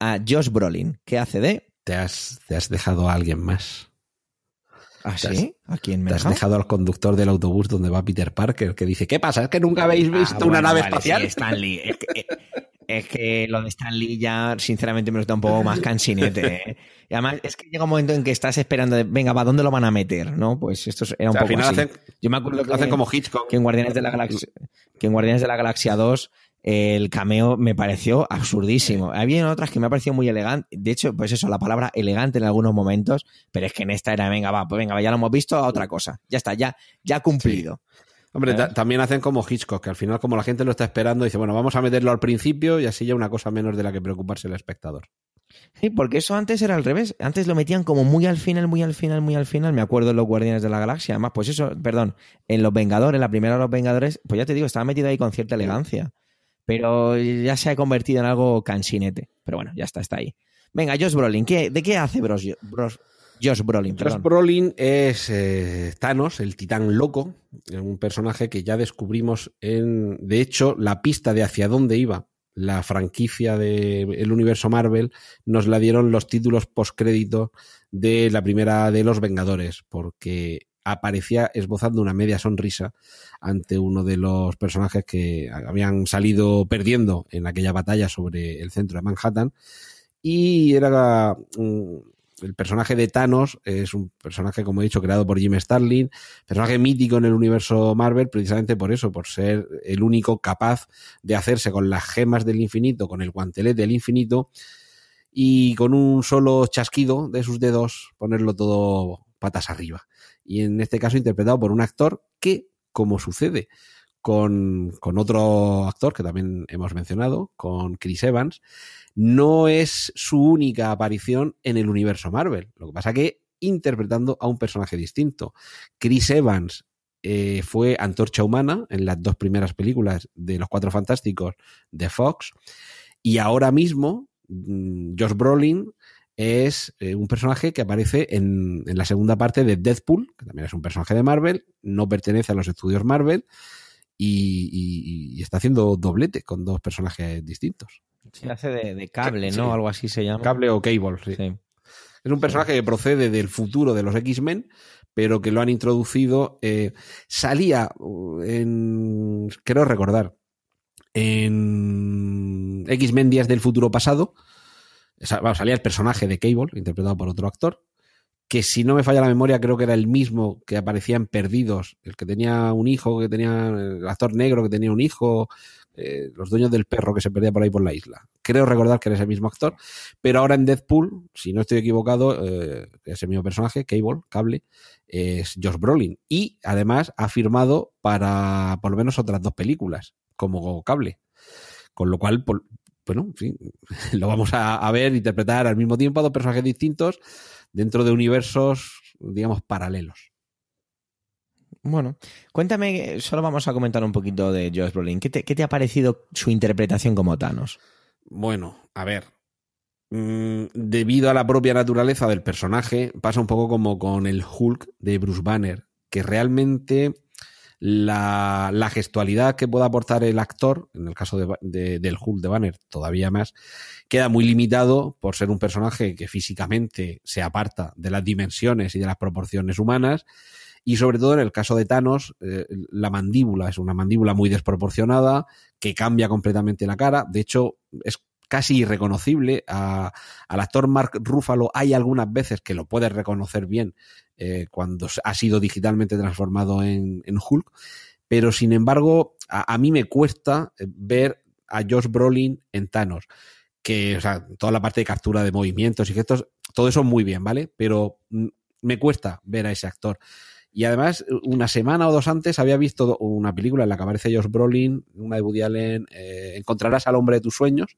A Josh Brolin, que hace de. Te has, te has dejado a alguien más. ¿Ah, has- sí? ¿A quién me Te has deja? dejado al conductor del autobús donde va Peter Parker, que dice, ¿qué pasa? ¿Es que nunca habéis visto Ah, una nave vale, espacial? sí, Stanley. Es que, eh, es que lo de Stan Lee ya, sinceramente, me lo está un poco más cansinete. ¿eh? Y además, es que llega un momento en que estás esperando, de, venga, ¿va dónde lo van a meter? ¿no? Pues esto era un O sea, al poco final así. hacen- Yo me acuerdo que, hacen como Hitchcock. que en Guardianes de la Galaxia, que en Guardianes de la Galaxia 2 el cameo me pareció absurdísimo. Había otras que me ha parecido muy elegante. De hecho, pues eso, la palabra elegante en algunos momentos, pero es que en esta era, venga, va, pues venga, ya lo hemos visto, a otra cosa. Ya está, ya, ya cumplido. Hombre, ta- también hacen como Hitchcock, que al final, como la gente lo está esperando, dice, bueno, vamos a meterlo al principio y así ya una cosa menos de la que preocuparse el espectador. Sí, porque eso antes era al revés. Antes lo metían como muy al final, muy al final, muy al final. Me acuerdo en los Guardianes de la Galaxia. Además, pues eso, perdón, en los Vengadores, la primera de los Vengadores, pues ya te digo, estaba metido ahí con cierta elegancia. Pero ya se ha convertido en algo cansinete. Pero bueno, ya está, está ahí. Venga, Josh Brolin, ¿qué, ¿de qué hace Bros, Bros- Josh Brolin? Josh. Brolin es eh, Thanos, el titán loco, un personaje que ya descubrimos en, de hecho, la pista de hacia dónde iba la franquicia del universo Marvel nos la dieron los títulos postcrédito de la primera de los Vengadores, porque aparecía esbozando una media sonrisa ante uno de los personajes que habían salido perdiendo en aquella batalla sobre el centro de Manhattan y era mm, el personaje de Thanos es un personaje, como he dicho, creado por Jim Starlin, personaje mítico en el universo Marvel, precisamente por eso, por ser el único capaz de hacerse con las gemas del infinito, con el guantelete del infinito, y con un solo chasquido de sus dedos ponerlo todo patas arriba. Y en este caso interpretado por un actor que, como sucede con, con otro actor que también hemos mencionado, con Chris Evans, no es su única aparición en el universo Marvel. Lo que pasa que interpretando a un personaje distinto. Chris Evans eh, fue Antorcha Humana en las dos primeras películas de Los Cuatro Fantásticos de Fox. Y ahora mismo, mm, Josh Brolin es eh, un personaje que aparece en, en la segunda parte de Deadpool, que también es un personaje de Marvel, no pertenece a los estudios Marvel y, y- y está haciendo doblete con dos personajes distintos. Se hace de, de cable, Sí. ¿no? Algo así se llama. Cable o Cable, sí. Sí. Es un personaje que procede del futuro de los X-Men, pero que lo han introducido. eh, salía uh, en. Creo recordar. En X-Men Días del Futuro Pasado. Salía el personaje de Cable, interpretado por otro actor. Que si no me falla la memoria, creo que era el mismo que aparecía en Perdidos. El que tenía un hijo, que tenía. El actor negro que tenía un hijo. eh, los dueños del perro que se perdía por ahí por la isla. Creo recordar que era ese mismo actor. Pero ahora en Deadpool, si no estoy equivocado, eh, ese mismo personaje, Cable, Cable, es Josh Brolin. Y además ha firmado para por lo menos otras dos películas, como Cable. Con lo cual, por- bueno, en fin, lo vamos a, a ver, interpretar al mismo tiempo a dos personajes distintos dentro de universos, digamos, paralelos. Bueno, cuéntame, solo vamos a comentar un poquito de Josh Brolin. ¿Qué te, qué te ha parecido su interpretación como Thanos? Bueno, a ver. mm, debido a la propia naturaleza del personaje, pasa un poco como con el Hulk de Bruce Banner, que realmente la, la gestualidad que pueda aportar el actor, en el caso de, de- del Hulk de Banner todavía más, queda muy limitado por ser un personaje que físicamente se aparta de las dimensiones y de las proporciones humanas. Y sobre todo en el caso de Thanos, eh, la mandíbula es una mandíbula muy desproporcionada, que cambia completamente la cara. De hecho, es casi irreconocible. A- al actor Mark Ruffalo hay algunas veces que lo puedes reconocer bien eh, cuando ha sido digitalmente transformado en, en Hulk, pero sin embargo, a, a mí me cuesta eh, ver a Josh Brolin en Thanos. Que, toda la parte de captura de movimientos y gestos, todo eso muy bien, ¿vale? Pero mm, me cuesta ver a ese actor. Y además, una semana o dos antes había visto una película en la que aparece Josh Brolin, una de Woody Allen, eh, Encontrarás al hombre de tus sueños.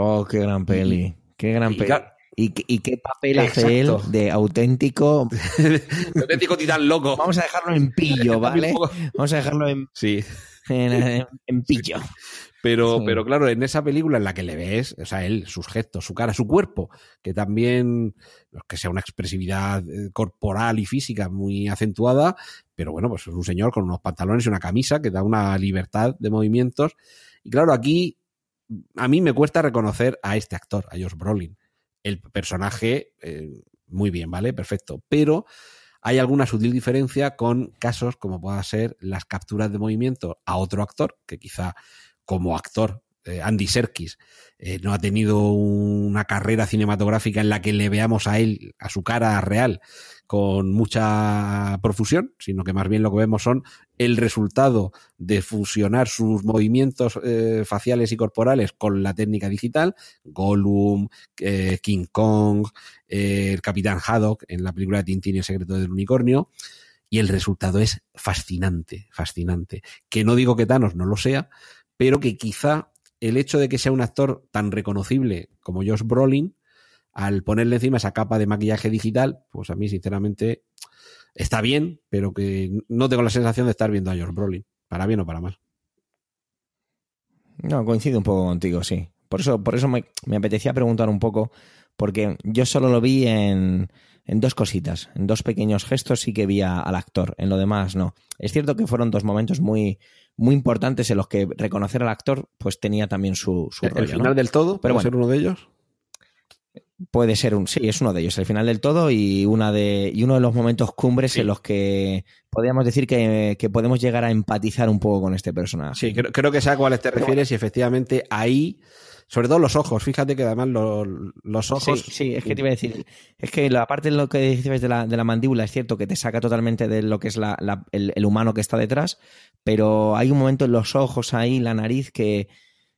Oh, qué gran peli. Qué gran Y peli. ¿Y, qué- y qué papel hace él de auténtico? Auténtico titán loco. Vamos a dejarlo en pillo, ¿vale? Vamos a dejarlo en, Sí, en, pillo. pero, Sí. pero claro, en esa película en la que le ves, o sea, él, sus gestos, su cara, su cuerpo, que también, que sea una expresividad eh, corporal y física muy acentuada, pero bueno, pues es un señor con unos pantalones y una camisa que da una libertad de movimientos. Y claro, aquí a mí me cuesta reconocer a este actor, a Josh Brolin. El personaje, eh, muy bien, ¿vale? Perfecto. Pero hay alguna sutil diferencia con casos como pueda ser las capturas de movimiento a otro actor, que quizá como actor Andy Serkis eh, no ha tenido una carrera cinematográfica en la que le veamos a él, a su cara real, con mucha profusión, sino que más bien lo que vemos son el resultado de fusionar sus movimientos eh, faciales y corporales con la técnica digital, Gollum, eh, King Kong, eh, el Capitán Haddock en la película de Tintín y el secreto del unicornio, y el resultado es fascinante, fascinante. Que no digo que Thanos no lo sea, pero que quizá el hecho de que sea un actor tan reconocible como Josh Brolin, al ponerle encima esa capa de maquillaje digital, pues a mí sinceramente está bien, pero que no tengo la sensación de estar viendo a Josh Brolin, para bien o para mal. No, coincido un poco contigo, sí. Por eso, por eso me, apetecía preguntar un poco, porque yo solo lo vi en, dos cositas, en dos pequeños gestos sí que vi al actor, en lo demás no. Es cierto que fueron dos momentos muy, muy importantes en los que reconocer al actor pues tenía también su, su el rollo, final ¿no? del todo, ¿puede bueno. ser uno de ellos? Puede ser un, sí, es uno de ellos, el final del todo y una de y uno de los momentos cumbres Sí. en los que podríamos decir que, que podemos llegar a empatizar un poco con este personaje. Sí, creo, creo que sé a cuáles te refieres y efectivamente ahí, sobre todo los ojos, fíjate que además los, los ojos... Sí, sí, es que te iba a decir, es que la parte de lo que dices de la, de la mandíbula es cierto que te saca totalmente de lo que es la, la- el, el humano que está detrás, pero hay un momento en los ojos ahí, la nariz, que,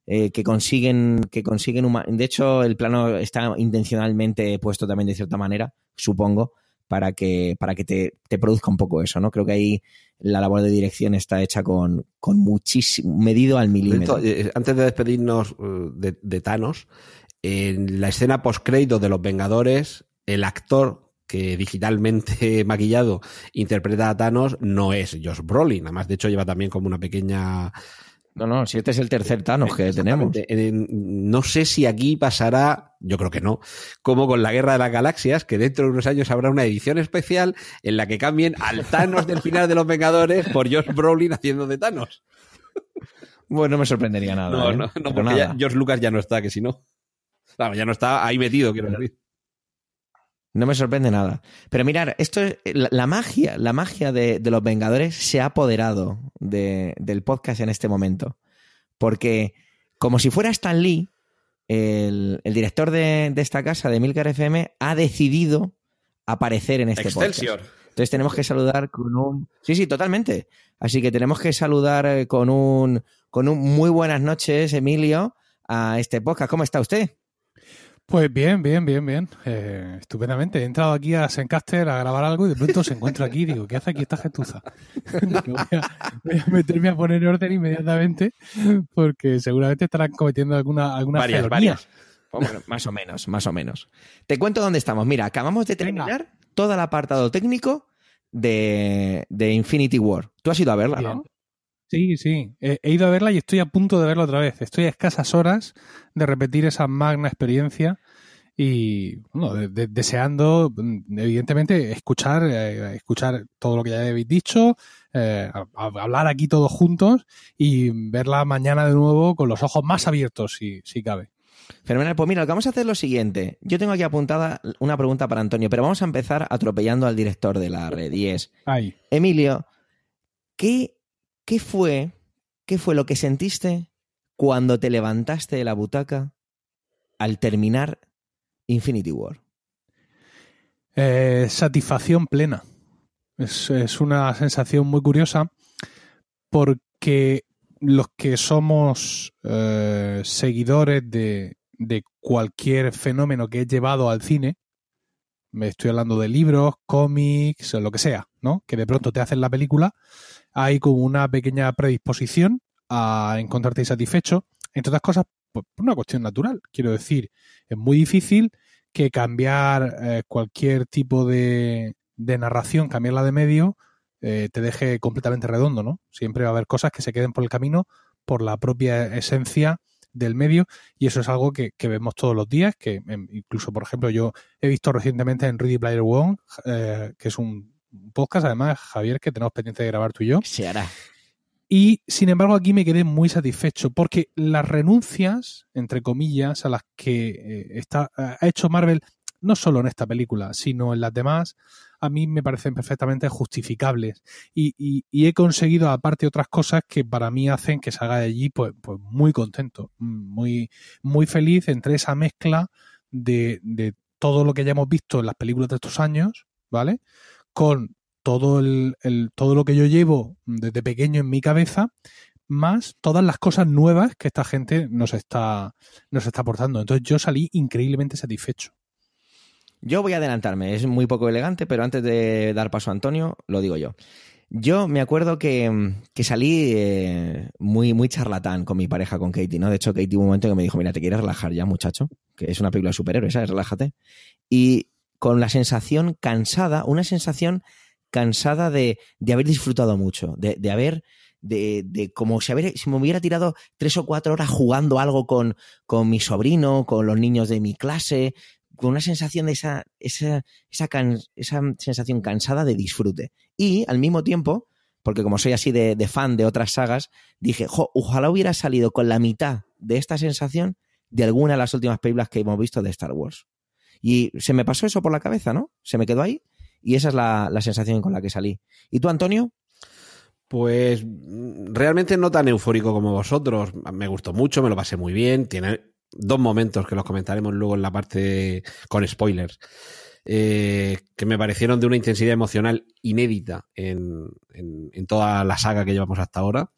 eh, que consiguen, que consiguen De hecho, el plano está intencionalmente puesto también de cierta manera, supongo, para que, para que te, te produzca un poco eso, ¿no? Creo que ahí la labor de dirección está hecha con, con muchísimo, medido al milímetro. Hecho, eh, antes de despedirnos eh, de, de Thanos, en la escena post-crédito de Los Vengadores, el actor que digitalmente maquillado interpreta a Thanos no es Josh Brolin. Además, de hecho, lleva también como una pequeña... No, no, si este es el tercer Thanos que tenemos. No sé si aquí pasará, yo creo que no, como con la Guerra de las Galaxias, que dentro de unos años habrá una edición especial en la que cambien al Thanos del final de Los Vengadores por Josh Brolin haciendo de Thanos. Bueno, no me sorprendería nada. No, ¿eh? no, no, porque nada. ya George Lucas ya no está, que si no. Claro, ya no está ahí metido, quiero decir. No me sorprende nada. Pero mirar, esto es la, la magia, la magia de, de los Vengadores se ha apoderado de- del podcast en este momento. Porque, como si fuera Stan Lee, el, el director de, de esta casa, de Milcar FM, ha decidido aparecer en este Excelsior. podcast. Entonces tenemos que saludar con un. Sí, sí, totalmente. Así que tenemos que saludar eh, con un, con un muy buenas noches, Emilio, a este podcast. ¿Cómo está usted? Pues bien, bien, bien, bien. Eh, estupendamente. He entrado aquí a Sencaster a grabar algo y de pronto se encuentra aquí. Digo, ¿qué hace aquí esta gentuza? Voy, a, voy a meterme a poner orden inmediatamente porque seguramente estarán cometiendo alguna, alguna Varias, varias. Bueno, más o menos, más o menos. Te cuento dónde estamos. Mira, acabamos de Venga. terminar todo el apartado técnico de, de Infinity War. Tú has ido a verla, Bien. ¿no? Sí, sí. He, he ido a verla y estoy a punto de verla otra vez. Estoy a escasas horas de repetir esa magna experiencia y bueno, de- de- deseando, mm, evidentemente, escuchar, eh, escuchar todo lo que ya habéis dicho, eh, a- a- hablar aquí todos juntos y verla mañana de nuevo con los ojos más abiertos, si, si cabe. Fenomenal. Pues mira, lo que vamos a hacer es lo siguiente. Yo tengo aquí apuntada una pregunta para Antonio, pero vamos a empezar atropellando al director de la red. Y es, Ahí. Emilio, ¿qué, qué fue, qué fue lo que sentiste cuando te levantaste de la butaca al terminar Infinity War? Eh, satisfacción plena. Es, una sensación muy curiosa porque los que somos eh, seguidores de, de cualquier fenómeno que es llevado al cine, me estoy hablando de libros, cómics, lo que sea, ¿no? Que de pronto te hacen la película, hay como una pequeña predisposición a encontrarte insatisfecho, entre otras cosas, por por una cuestión natural. Quiero decir, es muy difícil que cambiar eh, cualquier tipo de, de narración, cambiarla de medio, eh, te deje completamente redondo, ¿no? Siempre va a haber cosas que se queden por el camino por la propia esencia del medio y eso es algo que, que vemos todos los días, que em, incluso, por ejemplo, yo he visto recientemente en Ready Player One, eh, que es un podcast, además, Javier, que tenemos pendiente de grabar tú y yo, Se hará. y sin embargo aquí me quedé muy satisfecho porque las renuncias, entre comillas, a las que eh, está, ha hecho Marvel, no solo en esta película, sino en las demás, a mí me parecen perfectamente justificables. Y, y, y he conseguido, aparte, otras cosas que para mí hacen que salga de allí pues, pues muy contento, muy, muy feliz entre esa mezcla de, de todo lo que ya hemos visto en las películas de estos años, ¿vale? Con todo, el, todo lo que yo llevo desde pequeño en mi cabeza, más todas las cosas nuevas que esta gente nos está, nos está aportando. Entonces yo salí increíblemente satisfecho. Yo voy a adelantarme, es muy poco elegante, pero antes de dar paso a Antonio, lo digo yo. Yo me acuerdo que, que salí eh, muy, muy charlatán con mi pareja, con Katie, ¿no? De hecho, Katie hubo un momento que me dijo, mira, te quieres relajar ya, muchacho, que es una película de superhéroes, ¿sabes? Relájate. Y con la sensación cansada, una sensación cansada de, de haber disfrutado mucho, de, de haber, de, de, como si, haber, si me hubiera tirado tres o cuatro horas jugando algo con, con mi sobrino, con los niños de mi clase, con una sensación de esa, esa, esa, esa sensación cansada de disfrute. Y al mismo tiempo, porque como soy así de, de fan de otras sagas, dije, jo, ojalá hubiera salido con la mitad de esta sensación de alguna de las últimas películas que hemos visto de Star Wars. Y se me pasó eso por la cabeza, ¿no? Se me quedó ahí y esa es la, la sensación con la que salí. ¿Y tú, Antonio? Pues realmente no tan eufórico como vosotros. Me gustó mucho, me lo pasé muy bien. Tiene dos momentos que los comentaremos luego en la parte con spoilers, eh, que me parecieron de una intensidad emocional inédita en, en, toda la saga que llevamos hasta ahora.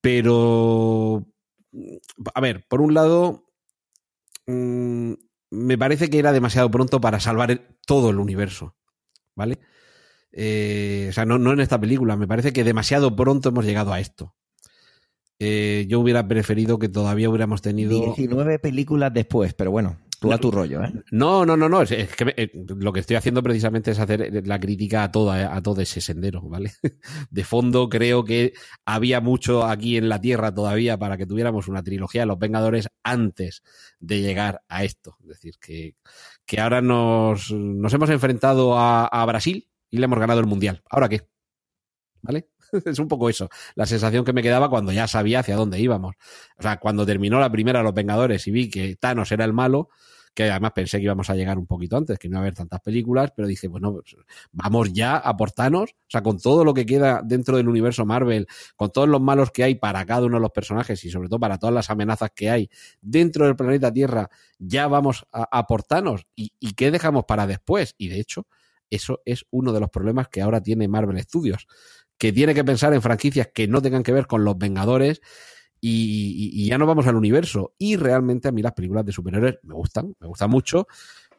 Pero, a ver, por un lado, mmm, me parece que era demasiado pronto para salvar todo el universo, ¿vale? Eh, o sea, no, no en esta película, me parece que demasiado pronto hemos llegado a esto eh, yo hubiera preferido que todavía hubiéramos tenido. 19 películas después, pero bueno, tú a tu rollo, ¿eh? No, no, no, no. Es, es que me, eh, lo que estoy haciendo precisamente es hacer la crítica a, toda, a todo ese sendero, ¿vale? De fondo, creo que había mucho aquí en la Tierra todavía para que tuviéramos una trilogía de los Vengadores antes de llegar a esto. Es decir, que, que ahora nos, nos hemos enfrentado a, a Brasil y le hemos ganado el Mundial. ¿Ahora qué? ¿Vale? es un poco eso, la sensación que me quedaba cuando ya sabía hacia dónde íbamos. O sea, cuando terminó la primera Los Vengadores y vi que Thanos era el malo, que además pensé que íbamos a llegar un poquito antes, que no iba a haber tantas películas, pero dije, bueno, pues vamos ya a por Thanos, o sea, con todo lo que queda dentro del universo Marvel, con todos los malos que hay para cada uno de los personajes y sobre todo para todas las amenazas que hay dentro del planeta Tierra, ya vamos a, a por Thanos. ¿Y, ¿Y qué dejamos para después? Y de hecho, eso es uno de los problemas que ahora tiene Marvel Studios, que tiene que pensar en franquicias que no tengan que ver con los Vengadores y, ya nos vamos al universo. Y realmente a mí las películas de superhéroes me gustan, me gustan mucho,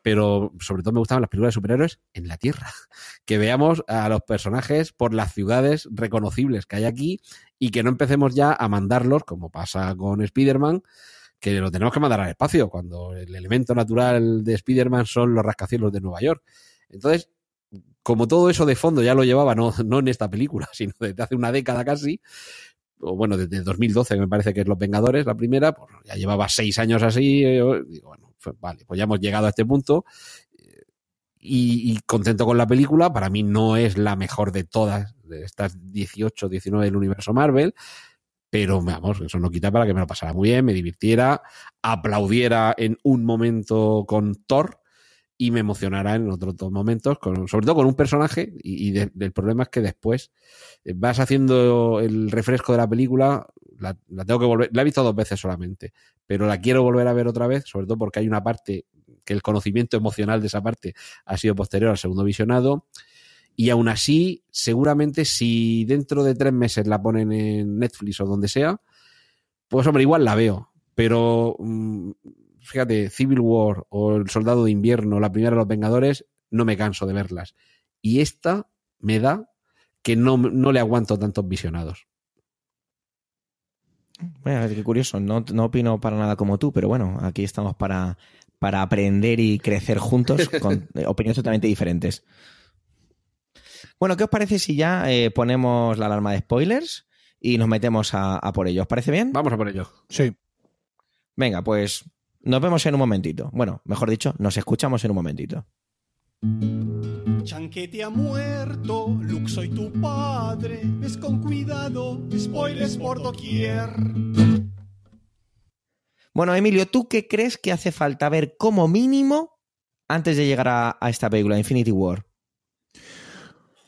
pero sobre todo me gustan las películas de superhéroes en la Tierra. Que veamos a los personajes por las ciudades reconocibles que hay aquí y que no empecemos ya a mandarlos, como pasa con Spider-Man, que lo tenemos que mandar al espacio, cuando el elemento natural de Spider-Man son los rascacielos de Nueva York. Entonces, como todo eso de fondo ya lo llevaba, no, no en esta película, sino desde hace una década casi, o bueno, desde 2012 me parece que es Los Vengadores, la primera, pues ya llevaba seis años así, eh, digo, bueno, pues, vale, pues ya hemos llegado a este punto y, y, contento con la película, para mí no es la mejor de todas, de estas 18, 19 del universo Marvel, pero vamos, eso no quita para que me lo pasara muy bien, me divirtiera, aplaudiera en un momento con Thor, y me emocionará en otros dos momentos, sobre todo con un personaje, y, y de, del problema es que después vas haciendo el refresco de la película, la, tengo que volver, la he visto dos veces solamente, pero la quiero volver a ver otra vez, sobre todo porque hay una parte que el conocimiento emocional de esa parte ha sido posterior al segundo visionado, y aún así, seguramente si dentro de tres meses la ponen en Netflix o donde sea, pues hombre, igual la veo, pero mmm, fíjate, Civil War o El Soldado de Invierno, la primera de los Vengadores, no me canso de verlas. Y esta me da que no, no le aguanto tantos visionados. Bueno, qué curioso, no, no opino para nada como tú, pero bueno, aquí estamos para, para aprender y crecer juntos con opiniones totalmente diferentes. Bueno, ¿qué os parece si ya eh, ponemos la alarma de spoilers y nos metemos a, a por ello? ¿Os parece bien? Vamos a por ello. Sí. Venga, pues nos vemos en un momentito. Bueno, mejor dicho, nos escuchamos en un momentito. Chanquete ha muerto, Luke soy tu padre, ves con cuidado, spoilers por doquier. Bueno, Emilio, ¿tú qué crees que hace falta ver como mínimo antes de llegar a, a esta película, Infinity War?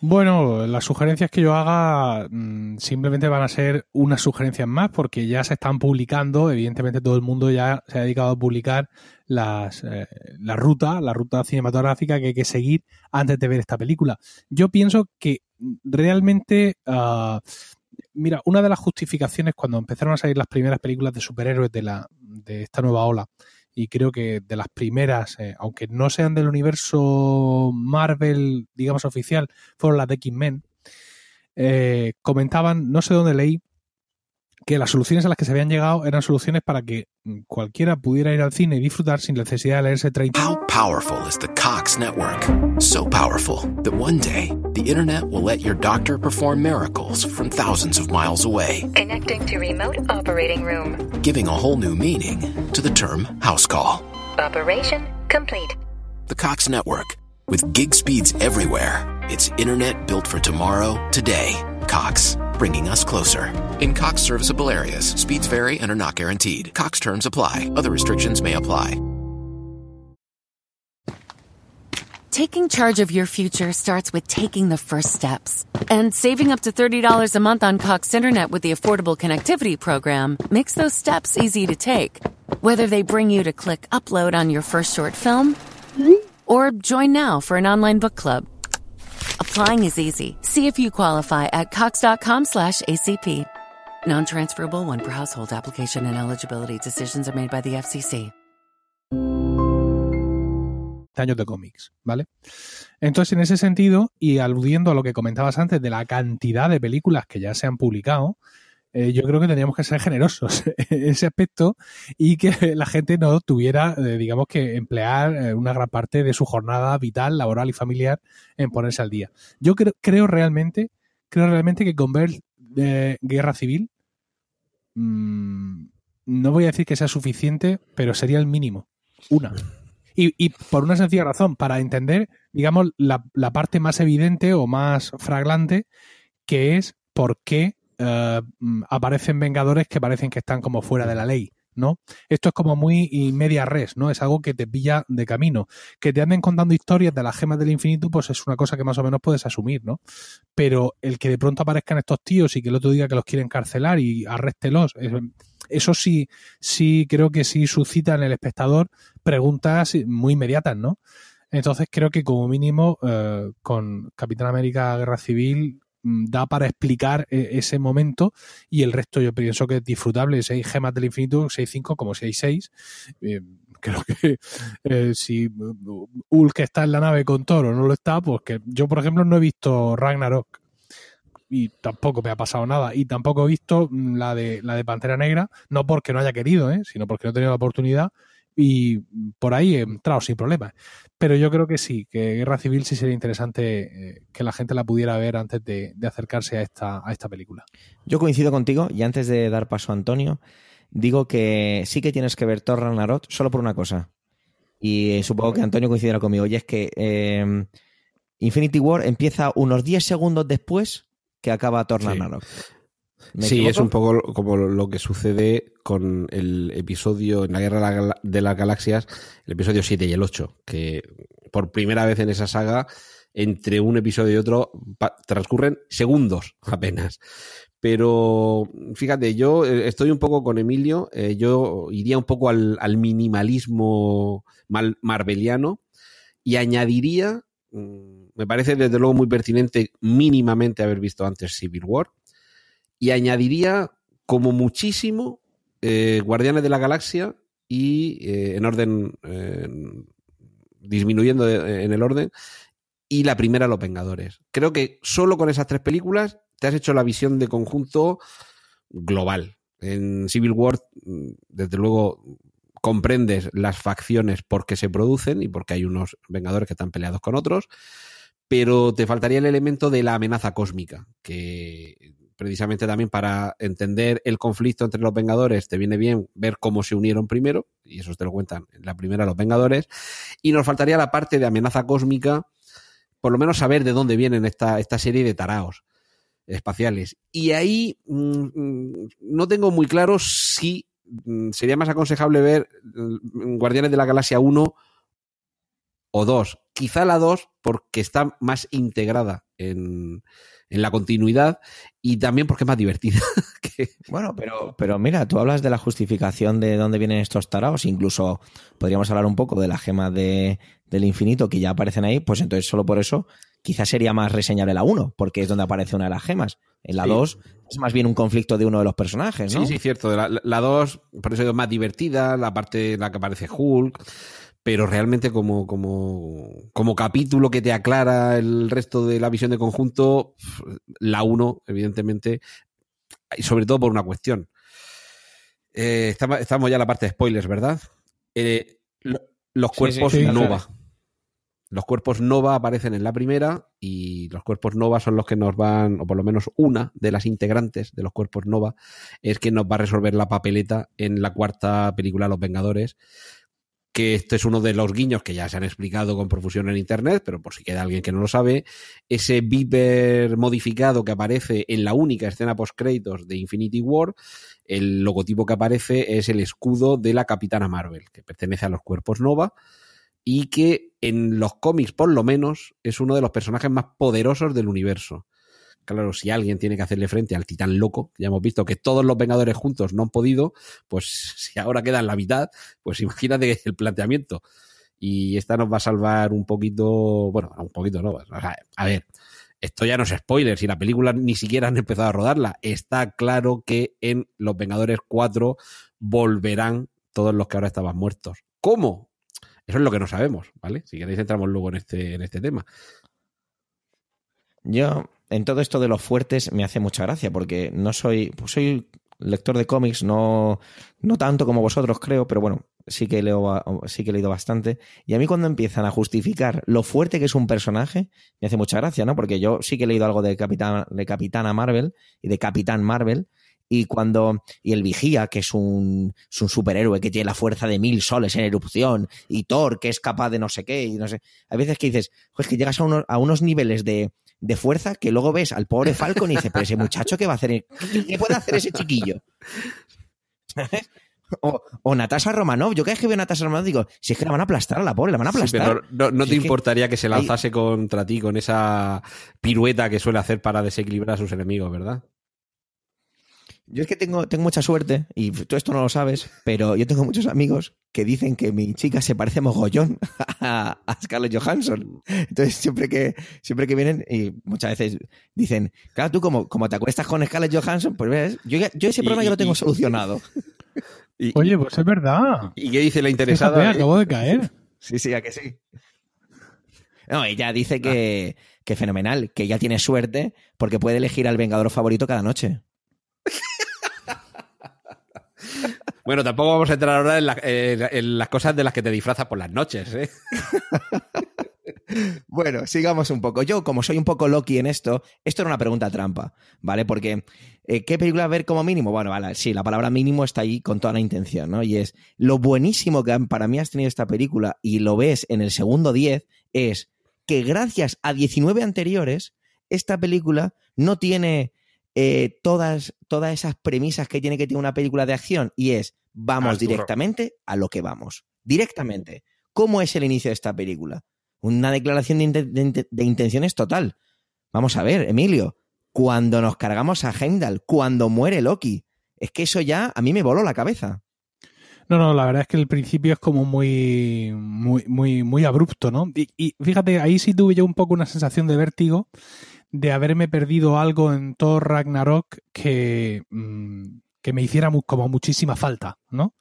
Bueno, las sugerencias que yo haga mm, simplemente van a ser unas sugerencias más porque ya se están publicando, evidentemente todo el mundo ya se ha dedicado a publicar las, eh, la ruta, la ruta cinematográfica que hay que seguir antes de ver esta película. Yo pienso que realmente, uh, mira, una de las justificaciones cuando empezaron a salir las primeras películas de superhéroes de, la, de esta nueva ola, y creo que de las primeras, eh, aunque no sean del universo Marvel, digamos, oficial, fueron las de X-Men, eh, comentaban, no sé dónde leí, que las soluciones a las que se habían llegado eran soluciones para que cualquiera pudiera ir al cine y disfrutar sin necesidad de leerse 30. How powerful is the Cox network? So powerful that one day the internet will let your doctor perform miracles from thousands of miles away. Connecting to remote operating room. Giving a whole new meaning to the term house call. Operation complete. The Cox network with gig speeds everywhere. It's internet built for tomorrow, today. Cox bringing us closer. In Cox serviceable areas, speeds vary and are not guaranteed. Cox terms apply. Other restrictions may apply. Taking charge of your future starts with taking the first steps. And saving up to $30 a month on Cox Internet with the Affordable Connectivity Program makes those steps easy to take. Whether they bring you to click upload on your first short film hmm? or join now for an online book club. Applying is easy. See if you qualify at cox.com slash ACP. Non-transferable one per household application and eligibility decisions are made by the FCC. años de cómics, ¿vale? Entonces, en ese sentido, y aludiendo a lo que comentabas antes de la cantidad de películas que ya se han publicado, eh, yo creo que tendríamos que ser generosos en ese aspecto y que la gente no tuviera, eh, digamos, que emplear eh, una gran parte de su jornada vital, laboral y familiar en ponerse al día. Yo creo, realmente, creo realmente que con ver Guerra Civil, mmm, no voy a decir que sea suficiente, pero sería el mínimo. Una. Y, y, por una sencilla razón, para entender, digamos, la, la, parte más evidente o más fraglante, que es por qué uh, aparecen Vengadores que parecen que están como fuera de la ley. ¿no? Esto es como muy media res, ¿no? Es algo que te pilla de camino. Que te anden contando historias de las gemas del infinito, pues es una cosa que más o menos puedes asumir, ¿no? Pero el que de pronto aparezcan estos tíos y que el otro diga que los quieren carcelar y arréstelos, eso sí, sí creo que sí suscita en el espectador preguntas muy inmediatas, ¿no? Entonces creo que como mínimo eh, con Capitán América Guerra Civil Mm, da para explicar eh, ese momento y el resto yo pienso que es disfrutable. Hay gemas del infinito, 6-5 como si hay 6. Eh, creo que eh, si Hulk está en la nave con Toro no lo está, pues que yo, por ejemplo, no he visto Ragnarok y tampoco me ha pasado nada. Y tampoco he visto mm, la de, la de Pantera Negra, no porque no haya querido, ¿eh? sino porque no he tenido la oportunidad y por ahí he entrado sin problemas. Pero yo creo que sí, que Guerra Civil sí sería interesante eh, que la gente la pudiera ver antes de, de, acercarse a esta, a esta película. Yo coincido contigo y antes de dar paso a Antonio, digo que sí que tienes que ver Thor Ragnarok solo por una cosa. Y eh, supongo que Antonio coincidirá conmigo. Y es que eh, Infinity War empieza unos 10 segundos después que acaba Thor Ragnarok. Sí. Sí, equivoco? es un poco como lo que sucede con el episodio en la Guerra de las Galaxias, el episodio 7 y el 8, que por primera vez en esa saga, entre un episodio y otro, transcurren segundos apenas. Pero fíjate, yo eh, estoy un poco con Emilio, eh, yo iría un poco al, al minimalismo mal, marveliano y añadiría, mm, me parece desde luego muy pertinente mínimamente haber visto antes Civil War y añadiría como muchísimo eh, Guardianes de la Galaxia y eh, en orden eh, disminuyendo en el orden y la primera Los Vengadores. Creo que solo con esas tres películas te has hecho la visión de conjunto global. En Civil War, desde luego, comprendes las facciones porque se producen y porque hay unos Vengadores que están peleados con otros, pero te faltaría el elemento de la amenaza cósmica, que precisamente también para entender el conflicto entre los Vengadores, te viene bien ver cómo se unieron primero, y eso te lo cuentan en la primera los Vengadores, y nos faltaría la parte de amenaza cósmica, por lo menos saber de dónde vienen esta, esta serie de taraos espaciales. Y ahí mmm, no tengo muy claro si mmm, sería más aconsejable ver Guardianes de la Galaxia 1 o dos. Quizá la dos porque está más integrada en, en la continuidad y también porque es más divertida. que... Bueno, pero, pero mira, tú hablas de la justificación de dónde vienen estos taraos, incluso podríamos hablar un poco de la gema de, del infinito que ya aparecen ahí, pues entonces solo por eso quizás sería más reseñable la 1, porque es donde aparece una de las gemas. En la 2 sí. es más bien un conflicto de uno de los personajes, ¿no? Sí, sí, cierto. La 2, por eso es más divertida, la parte en la que aparece Hulk pero realmente como, como, como capítulo que te aclara el resto de la visión de conjunto, la 1, evidentemente, y sobre todo por una cuestión. Eh, estamos, estamos, ya en la parte de spoilers, ¿verdad? Eh, lo, los cuerpos sí, sí, sí, Nova. Los cuerpos Nova aparecen en la primera y los cuerpos Nova son los que nos van, o por lo menos una de las integrantes de los cuerpos Nova, es que nos va a resolver la papeleta en la cuarta película Los Vengadores, que este es uno de los guiños que ya se han explicado con profusión en internet, pero por si queda alguien que no lo sabe, ese Viper modificado que aparece en la única escena post créditos de Infinity War, el logotipo que aparece es el escudo de la Capitana Marvel, que pertenece a los cuerpos Nova y que en los cómics por lo menos es uno de los personajes más poderosos del universo claro, si alguien tiene que hacerle frente al titán loco, ya hemos visto que todos los Vengadores juntos no han podido, pues si ahora queda en la mitad, pues imagínate el planteamiento. Y esta nos va a salvar un poquito, bueno, un poquito no, a ver, esto ya no es spoiler, si la película ni siquiera han empezado a rodarla, está claro que en Los Vengadores 4 volverán todos los que ahora estaban muertos. ¿Cómo? Eso es lo que no sabemos, ¿vale? Si queréis entramos luego en este, en este tema. Yo, en todo esto de los fuertes me hace mucha gracia porque no soy, pues soy lector de cómics, no, no tanto como vosotros creo, pero bueno, sí que, leo, sí que he leído bastante. Y a mí cuando empiezan a justificar lo fuerte que es un personaje, me hace mucha gracia, ¿no? Porque yo sí que he leído algo de, Capitán, de Capitana Marvel y de Capitán Marvel. Y cuando. Y el Vigía, que es un, un superhéroe que tiene la fuerza de mil soles en erupción. Y Thor, que es capaz de no sé qué. Y no sé. Hay veces que dices, pues que llegas a, unos, a unos niveles de, de fuerza que luego ves al pobre Falcon y dices, pero ese muchacho, ¿qué va a hacer? ¿Qué puede hacer ese chiquillo? ¿Sabes? O, o, Natasha Romanov. Yo cada vez que veo a Natasha Romanov digo, si es que la van a aplastar a la pobre, la van a aplastar. Sí, pero no, no si te importaría que, que se lanzase hay... contra ti con esa pirueta que suele hacer para desequilibrar a sus enemigos, ¿verdad? Yo es que tengo, tengo mucha suerte, y tú esto no lo sabes, pero yo tengo muchos amigos que dicen que mi chica se parece mogollón a, a Scarlett Johansson. Entonces, siempre que, siempre que vienen, y muchas veces dicen, claro, tú como, como te acuestas con Scarlett Johansson, pues ves, yo, yo ese problema y, ya lo tengo y, solucionado. Y, Oye, pues es verdad. ¿Y qué dice la interesada? Fíjate, acabo de caer. Sí, sí, a que sí. No, ella dice que, que fenomenal, que ya tiene suerte porque puede elegir al vengador favorito cada noche. Bueno, tampoco vamos a entrar ahora en, la, en, en, las cosas de las que te disfrazas por las noches, ¿eh? bueno, sigamos un poco. Yo, como soy un poco Loki en esto, esto era una pregunta trampa, ¿vale? Porque, eh, ¿qué película ver como mínimo? Bueno, vale, sí, la palabra mínimo está ahí con toda la intención, ¿no? Y es lo buenísimo que para mí has tenido esta película y lo ves en el segundo 10 es que gracias a 19 anteriores, esta película no tiene eh, todas, todas esas premisas que tiene que tener una película de acción y es vamos Arturo. directamente a lo que vamos. Directamente. ¿Cómo es el inicio de esta película? Una declaración de, de, de intenciones total. Vamos a ver, Emilio, cuando nos cargamos a Heimdall, cuando muere Loki, es que eso ya a mí me voló la cabeza. No, no, la verdad es que el principio es como muy, muy, muy, muy abrupto, ¿no? Y, y fíjate, ahí sí tuve yo un poco una sensación de vértigo de haberme perdido algo en Thor Ragnarok que, mmm, que me hiciera como muchísima falta, ¿no?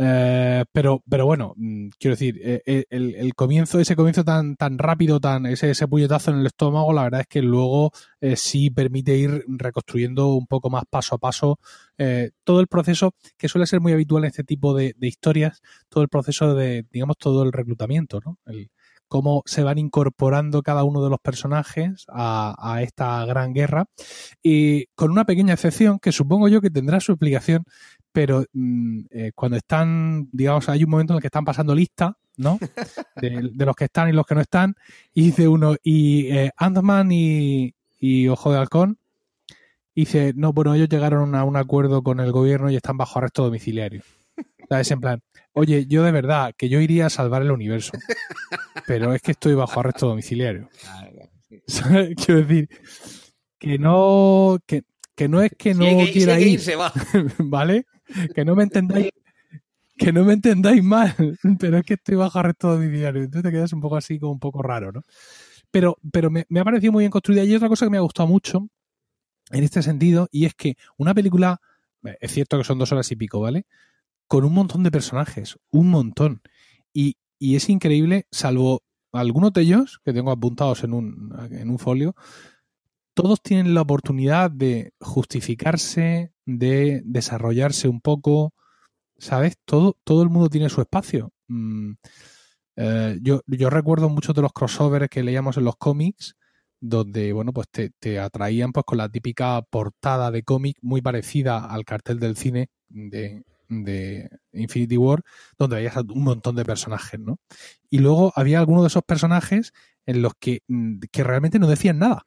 Eh, pero, pero bueno, mm, quiero decir, eh, el, el, comienzo, ese comienzo tan, tan rápido, tan, ese, ese puñetazo en el estómago, la verdad es que luego eh, sí permite ir reconstruyendo un poco más paso a paso eh, todo el proceso que suele ser muy habitual en este tipo de, de, historias, todo el proceso de, digamos, todo el reclutamiento, ¿no? El, cómo se van incorporando cada uno de los personajes a, a, esta gran guerra y con una pequeña excepción que supongo yo que tendrá su explicación, pero mmm, eh, cuando están, digamos, hay un momento en el que están pasando lista, ¿no? De, de los que están y los que no están, y dice uno, y eh, Ant-Man y, y Ojo de Halcón, dice, no, bueno, ellos llegaron a un acuerdo con el gobierno y están bajo arresto domiciliario. Es en plan, oye, yo de verdad, que yo iría a salvar el universo, pero es que estoy bajo arresto domiciliario. ¿Sabes? Quiero decir, que no, que, que no es que no Si que- si quiera hay que ir, ir, se va. ¿vale? Que no me entendáis, que no me entendáis mal, pero es que estoy bajo arresto domiciliario. Entonces te quedas un poco así, como un poco raro, ¿no? Pero, pero me, me ha parecido muy bien construida. Y otra cosa que me ha gustado mucho en este sentido, y es que una película, eh, es cierto que son dos horas y pico, ¿vale? Con un montón de personajes, un montón. Y, y es increíble, salvo algunos de ellos que tengo apuntados en un, en un folio, todos tienen la oportunidad de justificarse, de desarrollarse un poco, ¿sabes? Todo, todo el mundo tiene su espacio. Mm, eh, yo, yo recuerdo muchos de los crossovers que leíamos en los cómics, donde, bueno, pues te, te atraían pues con la típica portada de cómic muy parecida al cartel del cine de, de Infinity War, donde veías a un montón de personajes, ¿no? Y luego había algunos de esos personajes en los que, mm, que realmente no decían nada.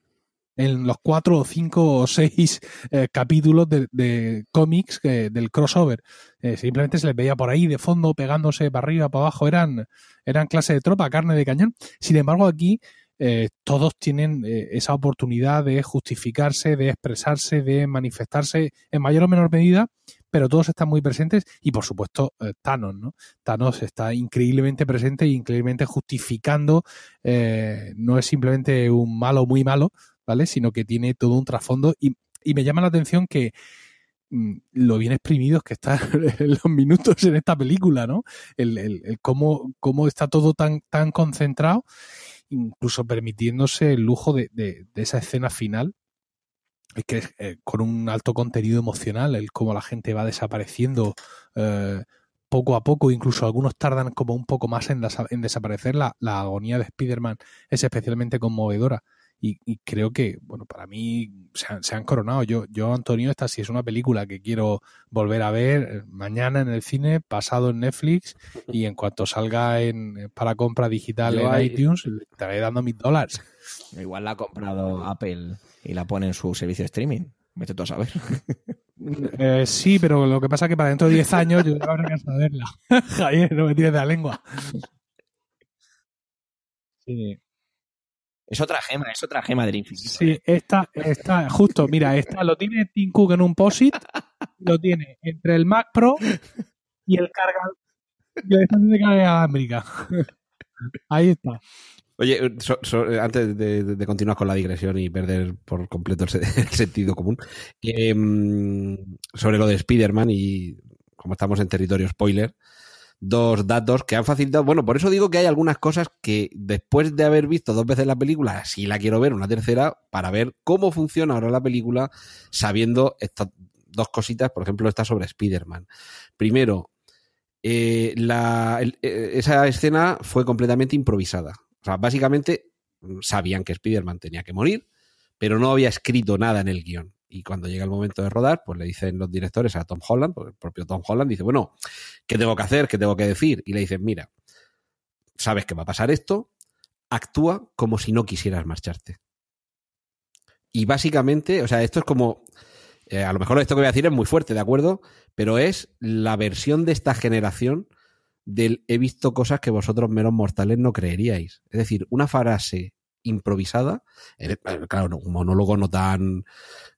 En los cuatro o cinco o seis eh, capítulos de, de cómics eh, del crossover. Eh, simplemente se les veía por ahí de fondo, pegándose para arriba, para abajo. Eran, eran clase de tropa, carne de cañón. Sin embargo, aquí eh, todos tienen esa oportunidad de justificarse, de expresarse, de manifestarse en mayor o menor medida, pero todos están muy presentes y por supuesto eh, Thanos, ¿no? Thanos está increíblemente presente e increíblemente justificando, eh, no es simplemente un malo muy malo, ¿vale? Sino que tiene todo un trasfondo y, me llama la atención que mm, lo bien exprimidos que están los minutos en esta película, ¿no? El, cómo, cómo está todo tan, tan concentrado, incluso permitiéndose el lujo de, esa escena final, que es, eh, con un alto contenido emocional, el cómo la gente va desapareciendo eh, poco a poco, incluso algunos tardan como un poco más en, desa- en desaparecer, la, la agonía de Spider-Man es especialmente conmovedora. Y, y creo que, bueno, para mí se han, se han coronado. Yo, yo, Antonio, esta sí es una película que quiero volver a ver eh, mañana en el cine, pasado en Netflix y en cuanto salga en, para compra digital Yo en ahí- iTunes, le estaré dando mis dólares. Igual la ha comprado Apple y la pone en su servicio de streaming. Vete tú a saber. Eh, sí, pero lo que pasa es que para dentro de 10 años yo ya cansado de verla. Javier, no me tires de la lengua. Sí. Es otra gema, es otra gema del infinito. Sí, esta, esta, justo, mira, esta lo tiene Tim Cook en un POSIT, lo tiene entre el Mac Pro y el cargador y el de América. Ahí está. Oye, eh, so- so- eh, antes de, continuar con la digresión y perder por completo el, se- el sentido común, eh, mm, sobre lo de Spider-Man y como estamos en territorio spoiler, dos datos que han facilitado. Bueno, por eso digo que hay algunas cosas que después de haber visto dos veces la película, sí la quiero ver una tercera para ver cómo funciona ahora la película sabiendo estas dos cositas, por ejemplo, esta sobre Spider-Man. Primero, eh, la- eh, esa escena fue completamente improvisada. O sea, básicamente mm, sabían que Spider-Man tenía que morir, pero no había escrito nada en el guion. Y cuando llega el momento de rodar, pues le dicen los directores a Tom Holland, porque el propio Tom Holland dice, bueno, ¿qué tengo que hacer? ¿Qué tengo que decir? Y le dicen, mira, sabes que va a pasar esto, actúa como si no quisieras marcharte. Y básicamente, o sea, esto es como, eh, a lo mejor esto que voy a decir es muy fuerte, ¿de acuerdo? Pero es la versión de esta generación del he visto cosas que vosotros meros mortales no creeríais. Es decir, una frase improvisada, eh, claro, no, un monólogo no tan,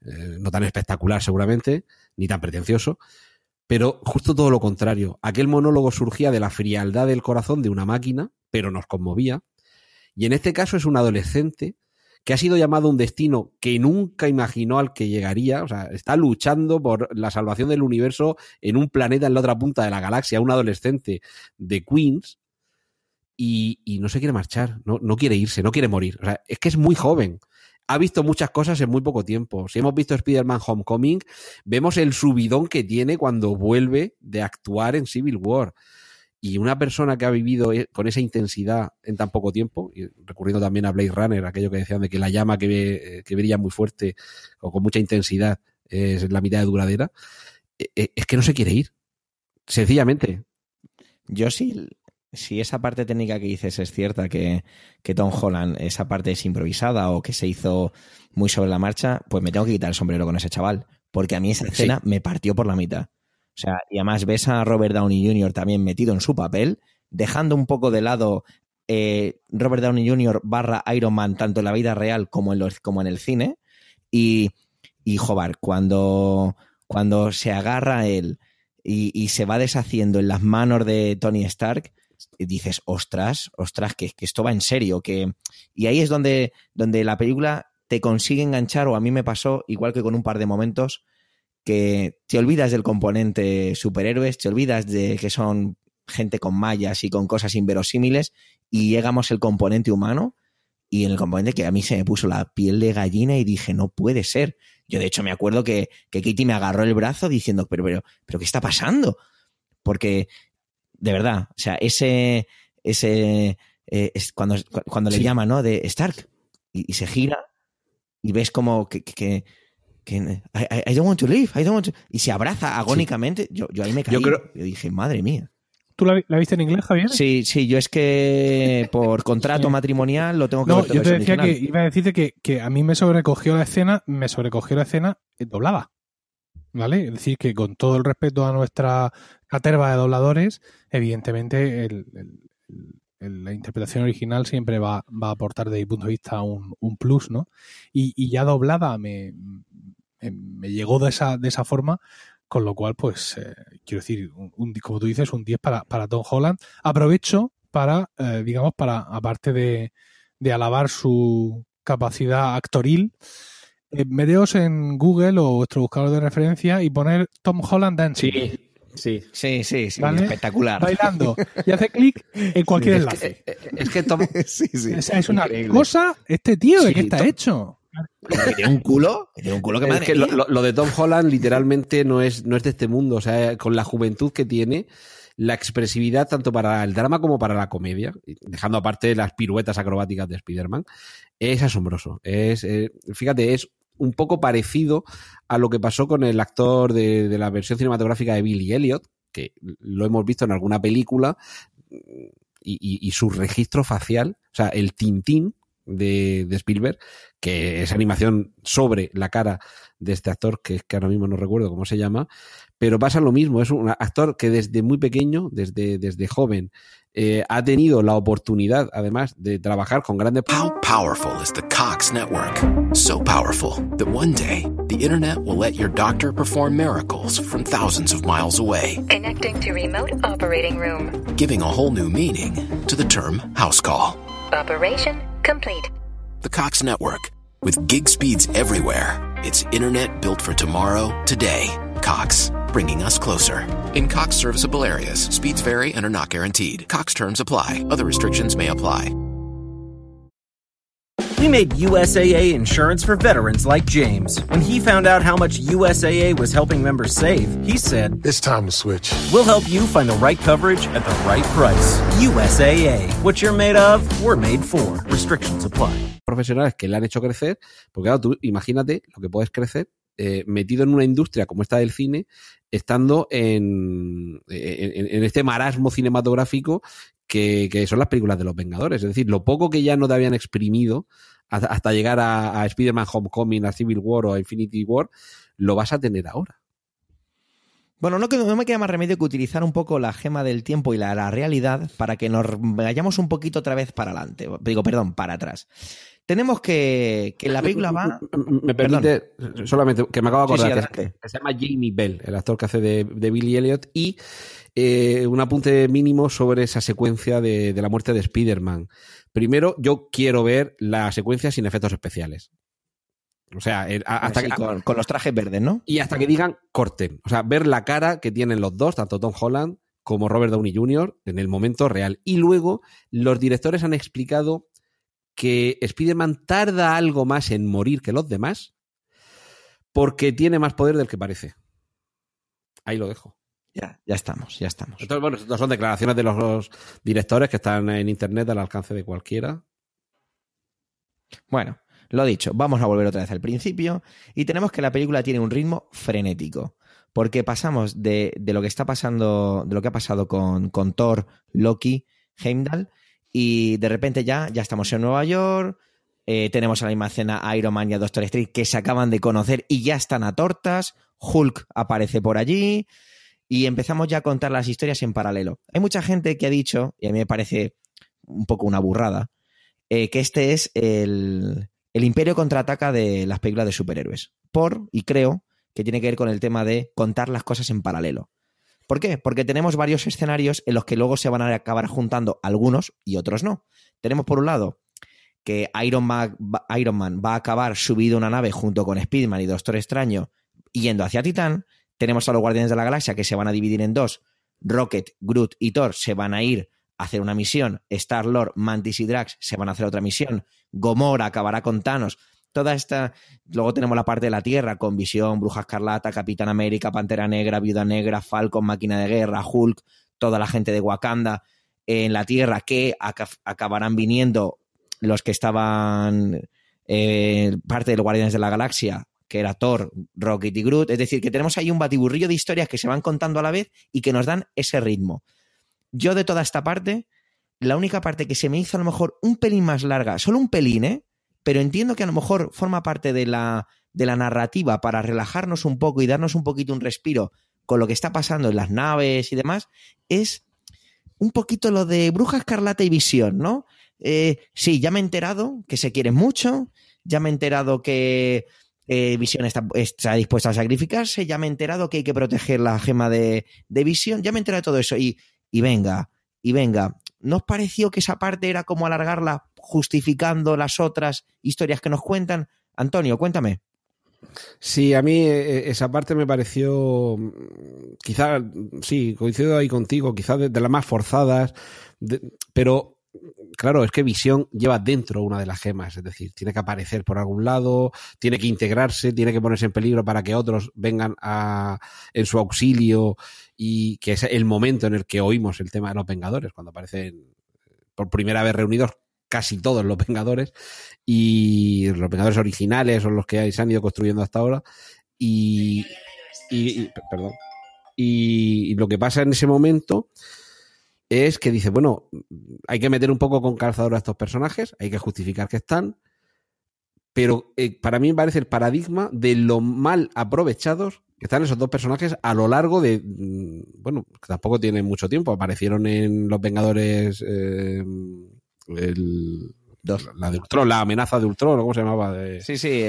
eh, no tan espectacular seguramente, ni tan pretencioso, pero justo todo lo contrario. Aquel monólogo surgía de la frialdad del corazón de una máquina, pero nos conmovía. Y en este caso es un adolescente que ha sido llamado a un destino que nunca imaginó al que llegaría. O sea, está luchando por la salvación del universo en un planeta en la otra punta de la galaxia, un adolescente de Queens, y, no se quiere marchar, no, no quiere irse, no quiere morir. O sea, es que es muy joven. Ha visto muchas cosas en muy poco tiempo. Si hemos visto Spider-Man Homecoming, vemos el subidón que tiene cuando vuelve de actuar en Civil War. Y una persona que ha vivido e- con esa intensidad en tan poco tiempo, y recurriendo también a Blade Runner, aquello que decían de que la llama que, ve- eh, que brilla muy fuerte o con mucha intensidad es la mitad de duradera, eh, eh, es que no se quiere ir. Sencillamente. Yo sí, si esa parte técnica que dices es cierta, que, que Tom Holland, esa parte es improvisada o que se hizo muy sobre la marcha, pues me tengo que quitar el sombrero con ese chaval. Porque a mí esa Sí. escena me partió por la mitad. O sea, y además ves a Robert Downey Jr. también metido en su papel, dejando un poco de lado eh, Robert Downey Jr. barra Iron Man, tanto en la vida real como en, los, como en el cine. Y, y joder, cuando, cuando se agarra a él y, y se va deshaciendo en las manos de Tony Stark, dices, ostras, ostras, que, que esto va en serio. Que... Y ahí es donde, donde la película te consigue enganchar, o a mí me pasó, igual que con un par de momentos, que te olvidas del componente superhéroes, te olvidas de que son gente con mallas y con cosas inverosímiles, y llegamos el componente humano, y en el componente que a mí se me puso la piel de gallina y dije, no puede ser. Yo de hecho me acuerdo que, que Katie me agarró el brazo diciendo, pero, pero, pero, ¿qué está pasando? Porque, de verdad, o sea, ese, ese, eh, es cuando, cuando le Sí. llama, ¿no? De Stark, y, y se gira, y ves como que, que, que- que, I, I- don't want to leave, I don't want to... Y se abraza agónicamente. Yo, yo ahí me caí. Yo creo- Yo dije, madre mía. ¿Tú la, vi- la viste en inglés, Javier? Sí, sí, yo es que por contrato matrimonial lo tengo que No, ver todo yo te decía que iba a decirte que, que a mí me sobrecogió la escena, me sobrecogió la escena eh, doblada. ¿Vale? Es decir, que con todo el respeto a nuestra caterva de dobladores, evidentemente el- la interpretación original siempre va, va a aportar desde mi punto de vista un, un plus, ¿no? Y, y ya doblada me, me, llegó de esa, de esa forma, con lo cual, pues, eh, quiero decir, un, un- como tú dices, un 10 para, para Tom Holland. Aprovecho para, eh, digamos, para, aparte de, de alabar su capacidad actoril, eh, meteos en Google o vuestro buscador de referencia y poner Tom Holland Dancing. Sí, sí. Sí, sí, sí, ¿Vale? espectacular. Bailando. Y hace clic en cualquier Es enlace. que, es que Tom, sí, sí. O sea, es una Increíble. cosa, este tío, ¿de Sí, qué está Tom- hecho? Que tiene un culo, que tiene un culo que es madre que lo, de Tom Holland literalmente no es, no es de este mundo. O sea, con la juventud que tiene, la expresividad tanto para el drama como para la comedia, dejando aparte las piruetas acrobáticas de Spider-Man, es asombroso. Es, eh, fíjate, es un poco parecido a lo que pasó con el actor de, de la versión cinematográfica de Billy Elliot, que lo hemos visto en alguna película, y, y- su registro facial, o sea, el tintín de, de Spielberg, que es animación sobre la cara de este actor, que, que ahora mismo no recuerdo cómo se llama, pero pasa lo mismo, es un actor que desde muy pequeño, desde, desde joven, eh, ha tenido la oportunidad, además, de trabajar con grandes... How powerful is the Cox network? So powerful that one day the internet will let your doctor perform miracles from thousands of miles away, Connecting to remote operating room. giving a whole new meaning to the term house call. Operation complete. The Cox network, with gig speeds everywhere, it's internet built for tomorrow, today. Cox, bringing us closer. In Cox serviceable areas, speeds vary and are not guaranteed. Cox terms apply, other restrictions may apply. We made USAA insurance for veterans like James. When he found out how much USAA was helping members save, he said, It's time to switch. We'll help you find the right coverage at the right price. USAA. What you're made of, we're made for. Restrictions apply. profesionales que le han hecho crecer, porque claro, tú imagínate lo que puedes crecer eh, metido en una industria como esta del cine, estando en, en, en este marasmo cinematográfico que, que son las películas de los Vengadores. Es decir, lo poco que ya no te habían exprimido hasta, hasta llegar a, a Spider-Man Homecoming, a Civil War o a Infinity War, lo vas a tener ahora. Bueno, no, me queda más remedio que utilizar un poco la gema del tiempo y la, la realidad para que nos vayamos un poquito otra vez para adelante. Digo, perdón, para atrás. Tenemos que, que la película va... Me permite, solamente que me acabo de Sí, sí, acordar, que se llama Jamie Bell, el actor que hace de, de Billy Elliot, y eh, un apunte mínimo sobre esa secuencia de, de la muerte de Spider-Man. Primero, yo quiero ver la secuencia sin efectos especiales. O sea, hasta Sí, que, con, con los trajes verdes, ¿no? y hasta que digan corten. O sea, ver la cara que tienen los dos, tanto Tom Holland como Robert Downey Jr., en el momento real. Y luego, los directores han explicado que Spider-Man tarda algo más en morir que los demás porque tiene más poder del que parece. Ahí lo dejo. Ya, ya estamos, ya estamos. Entonces, bueno, estas son declaraciones de los directores que están en internet al alcance de cualquiera. Bueno, lo dicho, vamos a volver otra vez al principio y tenemos que la película tiene un ritmo frenético. Porque pasamos de, de lo que está pasando, de lo que ha pasado con, con Thor, Loki, Heimdall, y de repente ya, ya estamos en Nueva York, eh, tenemos a la misma escena a Iron Man y a Doctor Strange que se acaban de conocer y ya están a tortas, Hulk aparece por allí, y empezamos ya a contar las historias en paralelo. Hay mucha gente que ha dicho, y a mí me parece un poco una burrada, eh, que este es el, el imperio contraataca de las películas de superhéroes. Por, y creo, que tiene que ver con el tema de contar las cosas en paralelo. ¿Por qué? Porque tenemos varios escenarios en los que luego se van a acabar juntando algunos y otros no. Tenemos por un lado que Iron Man, Iron Man va a acabar subido una nave junto con Speedman y Doctor Extraño yendo hacia Titán. Tenemos a los Guardianes de la Galaxia que se van a dividir en dos. Rocket, Groot y Thor se van a ir a hacer una misión. Star-Lord, Mantis y Drax se van a hacer otra misión. Gomorra acabará con Thanos. Toda esta. Luego tenemos la parte de la Tierra con Visión, Bruja Escarlata, Capitán América, Pantera Negra, Viuda Negra, Falcon, Máquina de Guerra, Hulk, toda la gente de Wakanda en la Tierra que acabarán viniendo los que estaban eh, parte de los Guardianes de la Galaxia que era Thor, Rocket y Groot. Es decir, que tenemos ahí un batiburrillo de historias que se van contando a la vez y que nos dan ese ritmo. Yo de toda esta parte, la única parte que se me hizo a lo mejor un pelín más larga, solo un pelín, ¿eh? Pero entiendo que a lo mejor forma parte de la, de la narrativa para relajarnos un poco y darnos un poquito un respiro con lo que está pasando en las naves y demás, es un poquito lo de Bruja Escarlata y Visión, ¿no? Eh, sí, ya me he enterado que se quieren mucho, ya me he enterado que eh, Visión está, dispuesta a sacrificarse, ya me he enterado que hay que proteger la gema de, Visión, ya me he enterado de todo eso y, y venga, y venga, ¿no os pareció que esa parte era como alargarla justificando las otras historias que nos cuentan? Antonio, cuéntame. Sí, a mí eh, esa parte me pareció, quizá, sí, coincido ahí contigo, quizás de, las más forzadas, pero claro, es que Visión lleva dentro una de las gemas, es decir, tiene que aparecer por algún lado, tiene que integrarse, tiene que ponerse en peligro para que otros vengan a, en su auxilio y que es el momento en el que oímos el tema de los Vengadores, cuando aparecen por primera vez reunidos casi todos los Vengadores y los Vengadores originales son los que se han ido construyendo hasta ahora y perdón y lo que pasa en ese momento es que dice, bueno, hay que meter un poco con calzador a estos personajes, hay que justificar que están, pero eh, para mí me parece el paradigma de lo mal aprovechados que están esos dos personajes a lo largo de, mm, bueno, tampoco tienen mucho tiempo, aparecieron en Los Vengadores, eh, el, la de Ultron, la amenaza de Ultron, ¿cómo se llamaba? Sí, sí,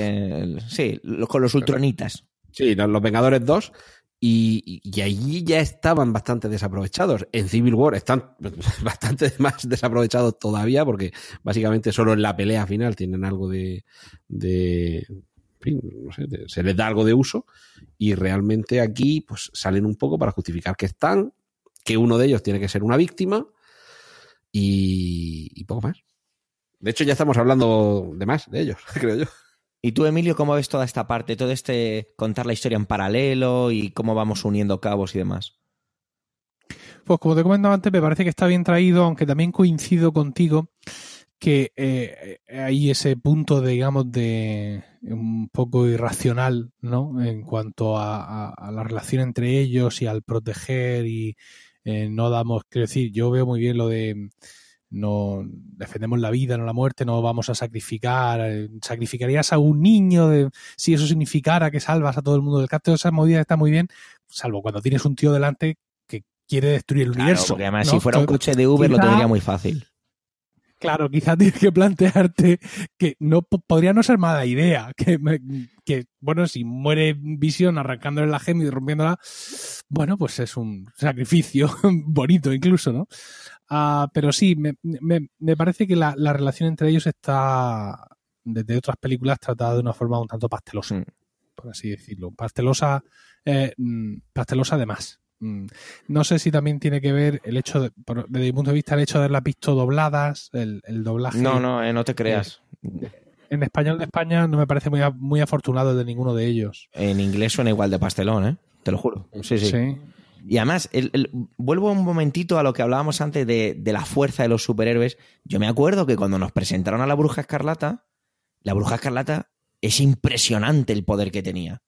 sí, con los ultronitas. Sí, los Vengadores 2 y, allí ya estaban bastante desaprovechados. En Civil War están bastante más desaprovechados todavía porque básicamente solo en la pelea final tienen algo de... de no sé, se les da algo de uso y realmente aquí pues salen un poco para justificar que están, que uno de ellos tiene que ser una víctima y poco más. De hecho ya estamos hablando de más de ellos, creo yo. ¿Y tú, Emilio, cómo ves toda esta parte, todo este contar la historia en paralelo y cómo vamos uniendo cabos y demás? Pues como te comentaba antes, me parece que está bien traído, aunque también coincido contigo que eh, hay ese punto, digamos, de un poco irracional, ¿no? En cuanto a, la relación entre ellos y al proteger y eh, no damos, quiero decir, yo veo muy bien lo de no defendemos la vida, no la muerte, no vamos a sacrificar, eh, sacrificarías a un niño de, si eso significara que salvas a todo el mundo del caso, esa movida está muy bien, salvo cuando tienes un tío delante que quiere destruir el universo. Porque además, si fuera un coche de Uber, lo tendría muy fácil. Claro, quizás tienes que plantearte que no podría no ser mala idea. Que, que bueno, si muere Visión arrancándole la gema y rompiéndola, bueno, pues es un sacrificio bonito incluso, ¿no? Ah, pero sí, me, me, parece que la, la, relación entre ellos está, desde otras películas, tratada de una forma un tanto pastelosa, mm. por así decirlo. Pastelosa, eh, mm, pastelosa además. Mm. No sé si también tiene que ver el hecho, de, desde mi punto de vista, el hecho de haberlas visto dobladas, el, el doblaje. No, no, eh, no te creas. en español de España no me parece muy, muy afortunado de ninguno de ellos. En inglés suena igual de pastelón, ¿eh? Te lo juro. Sí, sí. Y además, el, vuelvo un momentito a lo que hablábamos antes de, de, la fuerza de los superhéroes. Yo me acuerdo que cuando nos presentaron a la Bruja Escarlata, la Bruja Escarlata es impresionante el poder que tenía.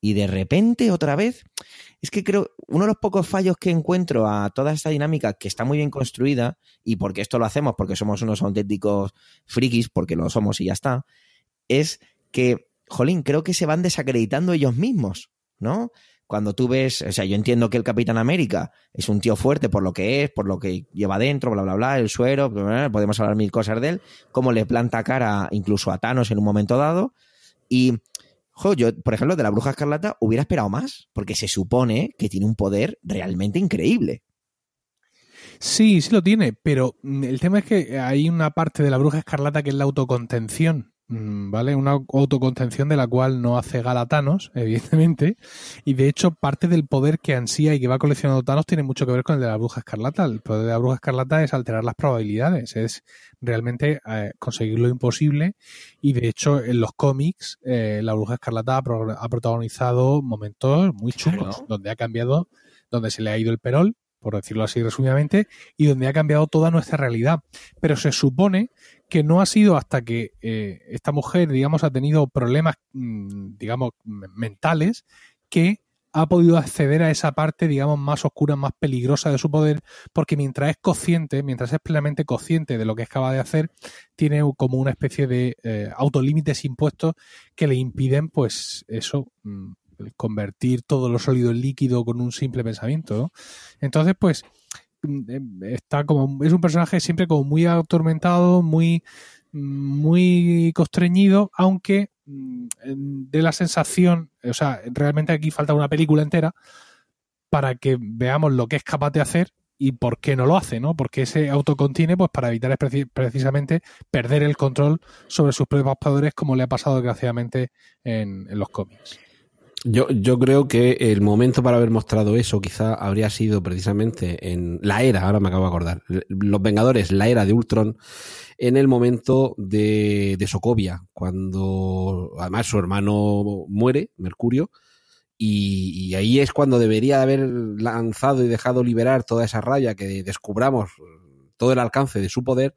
Y de repente, otra vez, es que creo, uno de los pocos fallos que encuentro a toda esta dinámica que está muy bien construida, y porque esto lo hacemos porque somos unos auténticos frikis, porque lo somos y ya está, es que, jolín, creo que se van desacreditando ellos mismos, ¿no? Cuando tú ves, o sea, yo entiendo que el Capitán América es un tío fuerte por lo que es, por lo que lleva dentro, bla, bla, bla, el suero, podemos hablar mil cosas de él, cómo le planta cara incluso a Thanos en un momento dado. Y, jo, yo, por ejemplo, de la Bruja Escarlata hubiera esperado más, porque se supone que tiene un poder realmente increíble. Sí, sí lo tiene, pero el tema es que hay una parte de la Bruja Escarlata que es la autocontención. Mm, ¿vale? Una autocontención de la cual no hace gala Thanos, evidentemente, y de hecho parte del poder que ansía y que va coleccionando Thanos tiene mucho que ver con el de la bruja escarlata. El poder de la bruja escarlata es alterar las probabilidades, es realmente eh, conseguir lo imposible y de hecho en los cómics eh, la bruja escarlata ha, protagonizado momentos muy chulos, donde ha cambiado, donde se le ha ido el perol, por decirlo así resumidamente, y donde ha cambiado toda nuestra realidad. Pero se supone que no ha sido hasta que eh, esta mujer, digamos, ha tenido problemas, mm, digamos, mentales, que ha podido acceder a esa parte, digamos, más oscura, más peligrosa de su poder, porque mientras es consciente, mientras es plenamente consciente de lo que acaba de hacer, tiene como una especie de eh, autolímites impuestos que le impiden, pues, eso, mm, convertir todo lo sólido en líquido con un simple pensamiento. Entonces, pues, está como es un personaje siempre como muy atormentado, muy muy constreñido, aunque mm, de la sensación, o sea, realmente aquí falta una película entera para que veamos lo que es capaz de hacer y por qué no lo hace, ¿no? Porque se autocontiene pues para evitar precisamente perder el control sobre sus propios poderes como le ha pasado desgraciadamente en los cómics. Yo, yo creo que el momento para haber mostrado eso quizá habría sido precisamente en la era, ahora me acabo de acordar, Los Vengadores, la era de Ultron, en el momento de, de Sokovia, cuando además su hermano muere, Mercurio, y, y, ahí es cuando debería haber lanzado y dejado liberar toda esa rabia, que descubramos todo el alcance de su poder,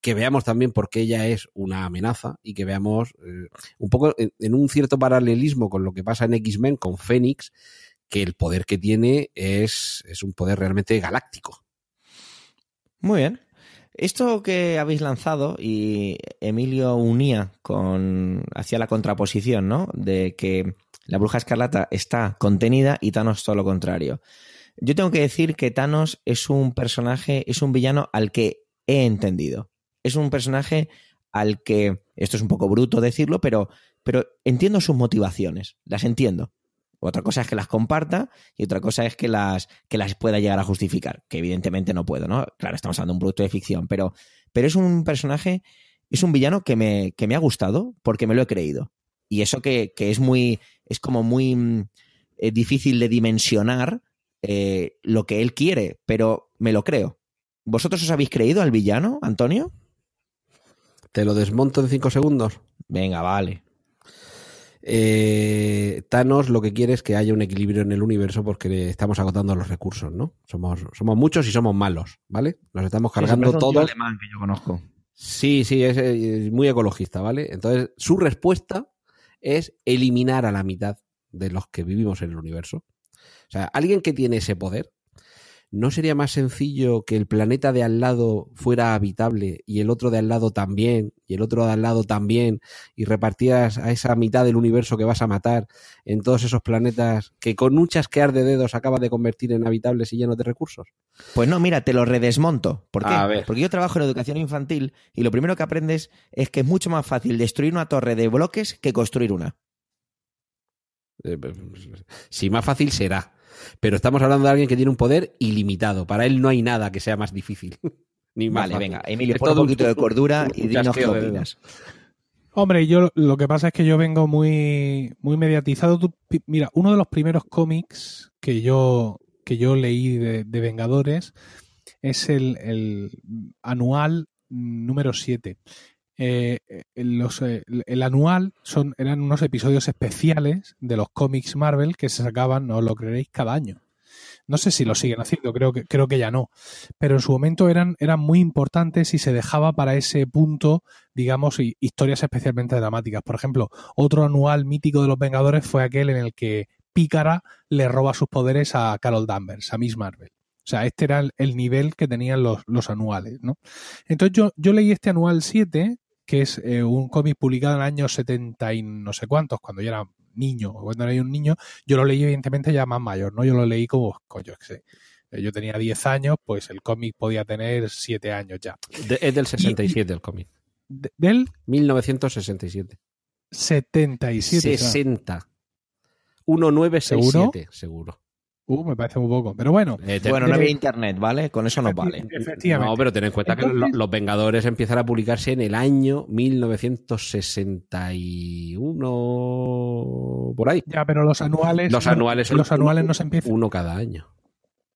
que veamos también por qué ella es una amenaza y que veamos eh, un poco en, un cierto paralelismo con lo que pasa en X-Men con Fénix, que el poder que tiene es, es un poder realmente galáctico. Muy bien. Esto que habéis lanzado y Emilio unía con hacia la contraposición, ¿no? De que la bruja escarlata está contenida y Thanos todo lo contrario. Yo tengo que decir que Thanos es un personaje, es un villano al que he entendido es un personaje al que, esto es un poco bruto decirlo, pero, pero entiendo sus motivaciones, las entiendo. Otra cosa es que las comparta y otra cosa es que las, que las pueda llegar a justificar, que evidentemente no puedo, ¿no? Claro, estamos hablando de un producto de ficción, pero, pero es un personaje, es un villano que me, que me ha gustado porque me lo he creído. Y eso que, es muy, es como muy mm, eh, difícil de dimensionar eh, lo que él quiere, pero me lo creo. ¿Vosotros os habéis creído al villano, Antonio? Te lo desmonto en cinco segundos. Venga, vale. Eh, Thanos lo que quiere es que haya un equilibrio en el universo porque estamos agotando los recursos, ¿no? Somos, somos muchos y somos malos, ¿vale? Nos estamos cargando todo. todos. alemán que yo conozco. Sí, sí, es, muy ecologista, ¿vale? Entonces, su respuesta es eliminar a la mitad de los que vivimos en el universo. O sea, alguien que tiene ese poder ¿no sería más sencillo que el planeta de al lado fuera habitable y el otro de al lado también y el otro de al lado también y repartías a esa mitad del universo que vas a matar en todos esos planetas que con un chasquear de dedos acabas de convertir en habitables y llenos de recursos? Pues no, mira, te lo redesmonto. ¿Por qué? Porque yo trabajo en educación infantil y lo primero que aprendes es que es mucho más fácil destruir una torre de bloques que construir una. Eh, pues, si más fácil será. Pero estamos hablando de alguien que tiene un poder ilimitado. Para él no hay nada que sea más difícil. Ni más vale, venga, Emilio, pon un poquito de cordura y dinos qué opinas. Hombre, yo lo que pasa es que yo vengo muy, muy mediatizado. mira, uno de los primeros cómics que yo, que yo leí de, Vengadores es el, el anual número 7. Eh, eh, eh, el anual son, eran unos episodios especiales de los cómics Marvel que se sacaban, no lo creeréis, cada año. No sé si lo siguen haciendo, creo que, creo que ya no. Pero en su momento eran, eran muy importantes y se dejaba para ese punto, digamos, historias especialmente dramáticas. Por ejemplo, otro anual mítico de los Vengadores fue aquel en el que Pícara le roba sus poderes a Carol Danvers, a Miss Marvel. O sea, este era el, nivel que tenían los, los anuales, ¿no? Entonces yo, yo leí este anual 7 que es eh, un cómic publicado en el año 70 y no sé cuántos, cuando yo era niño, cuando era un niño, yo lo leí evidentemente ya más mayor, ¿no? Yo lo leí como, coño, que sé. eh, Yo tenía 10 años, pues el cómic podía tener 7 años ya. De- es del 67 el cómic. De- del 1967. 77. o sea, 60. 1967, seguro. Uh, me parece muy poco. Pero bueno. Eh, te- Bueno, no Eh, había internet, ¿vale? Con eso nos vale. Efectivamente. No, pero ten en cuenta que Entonces- los Vengadores empiezan a publicarse en el año 1961 por ahí. Ya, pero los anuales. Los anuales son Los anuales uno- no se empiezan, uno cada año.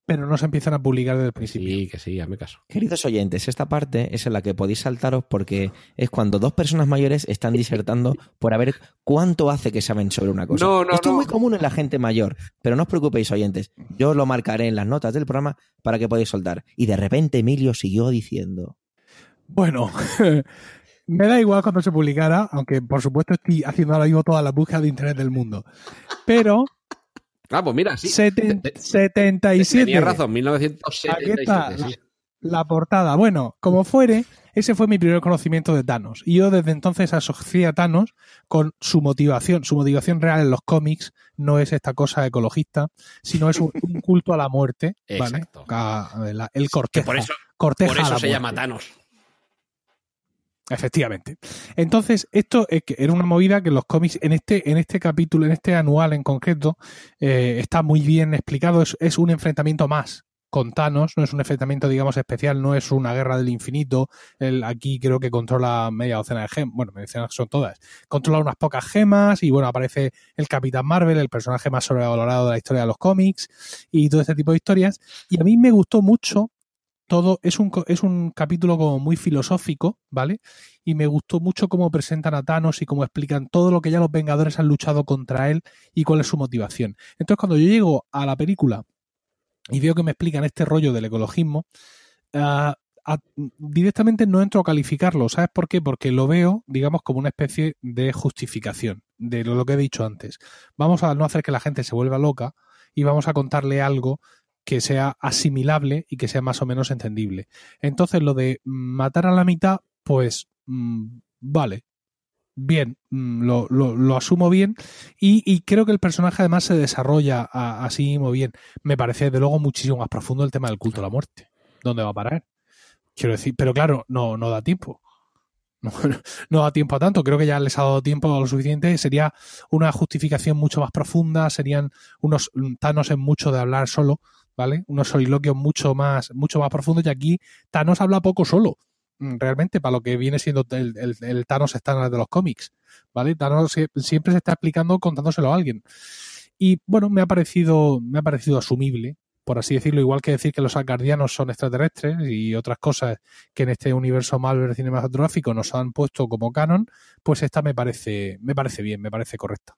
Pero no se empiezan a publicar desde el principio. Sí, que sí, hazme caso. Queridos oyentes, esta parte es en la que podéis saltaros porque es cuando dos personas mayores están disertando por a ver cuánto hace que saben sobre una cosa. No, no, Esto no. es muy común en la gente mayor, pero no os preocupéis, oyentes. Yo lo marcaré en las notas del programa para que podáis soltar. Y de repente Emilio siguió diciendo. Bueno, me da igual cuando se publicara, aunque por supuesto estoy haciendo ahora mismo todas las búsquedas de internet del mundo. Pero Ah, pues mira, sí. seten- Te- te- 77. Tenías razón, Aquí 1977. está sí. la, la portada. Bueno, como fuere, ese fue mi primer conocimiento de Thanos. Y yo desde entonces asocié a Thanos con su motivación. Su motivación real en los cómics no es esta cosa ecologista, sino es un, un culto a la muerte. ¿vale? Exacto. A- a la- el Que corteja. por eso, corteja por eso se muerte. llama Thanos. Efectivamente. Entonces, esto es que era una movida que los cómics, en este, en este capítulo, en este anual en concreto, eh, está muy bien explicado. Es, un enfrentamiento más con Thanos, no es un enfrentamiento, digamos, especial, no es una guerra del infinito. Él aquí creo que controla media docena de gemas, bueno, media docena son todas. Controla unas pocas gemas y bueno, aparece el Capitán Marvel, el personaje más sobrevalorado de la historia de los cómics y todo este tipo de historias. Y a mí me gustó mucho todo, es un, es un capítulo como muy filosófico, ¿vale? y me gustó mucho cómo presentan a Thanos y cómo explican todo lo que ya los Vengadores han luchado contra él y cuál es su motivación. Entonces, cuando yo llego a la película y veo que me explican este rollo del ecologismo, ah, directamente no entro a calificarlo. ¿Sabes por qué? Porque lo veo, digamos, como una especie de justificación de lo que he dicho antes. Vamos a no hacer que la gente se vuelva loca y vamos a contarle algo que sea asimilable y que sea más o menos entendible. Entonces, lo de matar a la mitad, pues mm, vale, bien, mm, lo, lo- lo asumo bien y, y creo que el personaje además se desarrolla a, a sí mismo bien. Me parece de luego muchísimo más profundo el tema del culto a la muerte. ¿Dónde va a parar? Quiero decir, pero claro, no, no da tiempo. No, no da tiempo a tanto, creo que ya les ha dado tiempo lo suficiente. Sería una justificación mucho más profunda, serían unos Thanos en mucho de hablar solo, ¿vale? Unos soliloquios mucho más, mucho más profundos y aquí Thanos habla poco solo mm, realmente para lo que viene siendo el, el, el Thanos estándar de los cómics, ¿vale? Thanos sie- siempre se está explicando contándoselo a alguien. Y bueno, me ha parecido, me ha parecido asumible, por así decirlo, igual que decir que los asgardianos son extraterrestres y otras cosas que en este universo Marvel cinematográfico nos han puesto como canon, pues esta me parece, me parece bien, me parece correcta.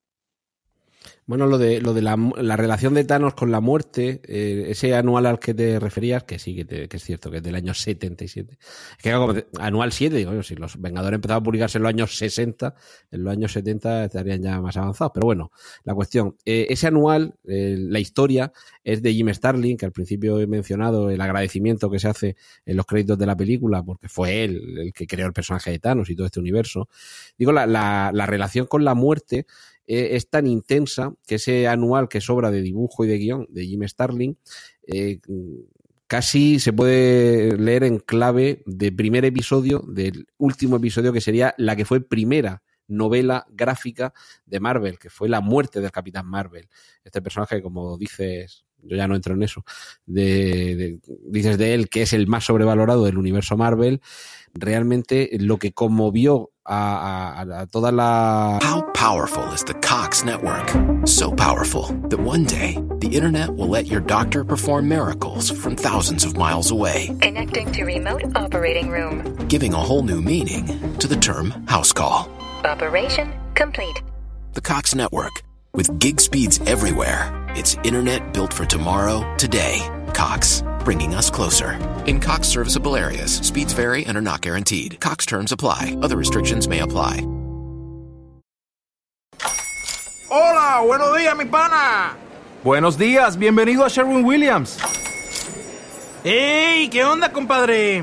Bueno, lo de, lo de la, la relación de Thanos con la muerte, eh, ese anual al que te referías, que sí, que, te- que es cierto, que es del año 77. Es que como anual 7, digo, si los Vengadores empezaban a publicarse en los años 60, en los años 70 estarían ya más avanzados. Pero bueno, la cuestión, eh, ese anual, eh, la historia es de Jim Starlin, que al principio he mencionado el agradecimiento que se hace en los créditos de la película, porque fue él el que creó el personaje de Thanos y todo este universo. Digo, la, la, la relación con la muerte eh, es tan intensa que ese anual que sobra de dibujo y de guion de Jim Starlin eh, casi se puede leer en clave de primer episodio del último episodio que sería la que fue primera novela gráfica de Marvel, que fue la muerte del Capitán Marvel. Este personaje, como dices, yo ya no entro en eso, de, de- dices de él que es el más sobrevalorado del universo Marvel, realmente lo que conmovió a, a- a toda la... How powerful is the Cox network? So powerful that one day the internet will let your doctor perform miracles from thousands of miles away, Connecting to remote operating room. giving a whole new meaning to the term house call. Operation complete. The Cox network, with gig speeds everywhere, it's internet built for tomorrow, today. Cox, bringing us closer. In Cox serviceable areas, speeds vary and are not guaranteed. Cox terms apply, other restrictions may apply. Hola, buenos días, mi pana. Buenos días, bienvenido a Sherwin Williams. ¡Ey! ¿Qué onda, compadre?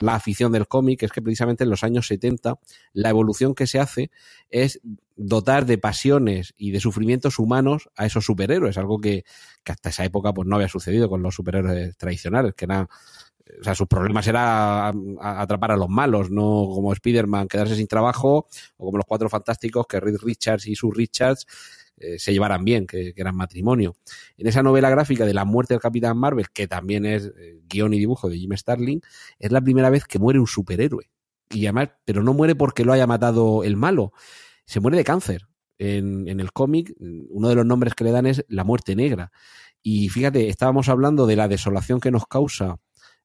La afición del cómic es que precisamente en los años 70 la evolución que se hace es dotar de pasiones y de sufrimientos humanos a esos superhéroes, algo que, que hasta esa época pues no había sucedido con los superhéroes tradicionales, que eran o sea, sus problemas era atrapar a los malos, no como Spider-Man quedarse sin trabajo, o como los cuatro fantásticos que Reed Richards y sus Richards eh, se llevaran bien, que, eran matrimonio. En esa novela gráfica de la muerte del Capitán Marvel, que también es eh, guion y dibujo de Jim Starling, es la primera vez que muere un superhéroe. Y además, pero no muere porque lo haya matado el malo, se muere de cáncer. En, en el cómic, uno de los nombres que le dan es la muerte negra. Y fíjate, estábamos hablando de la desolación que nos causa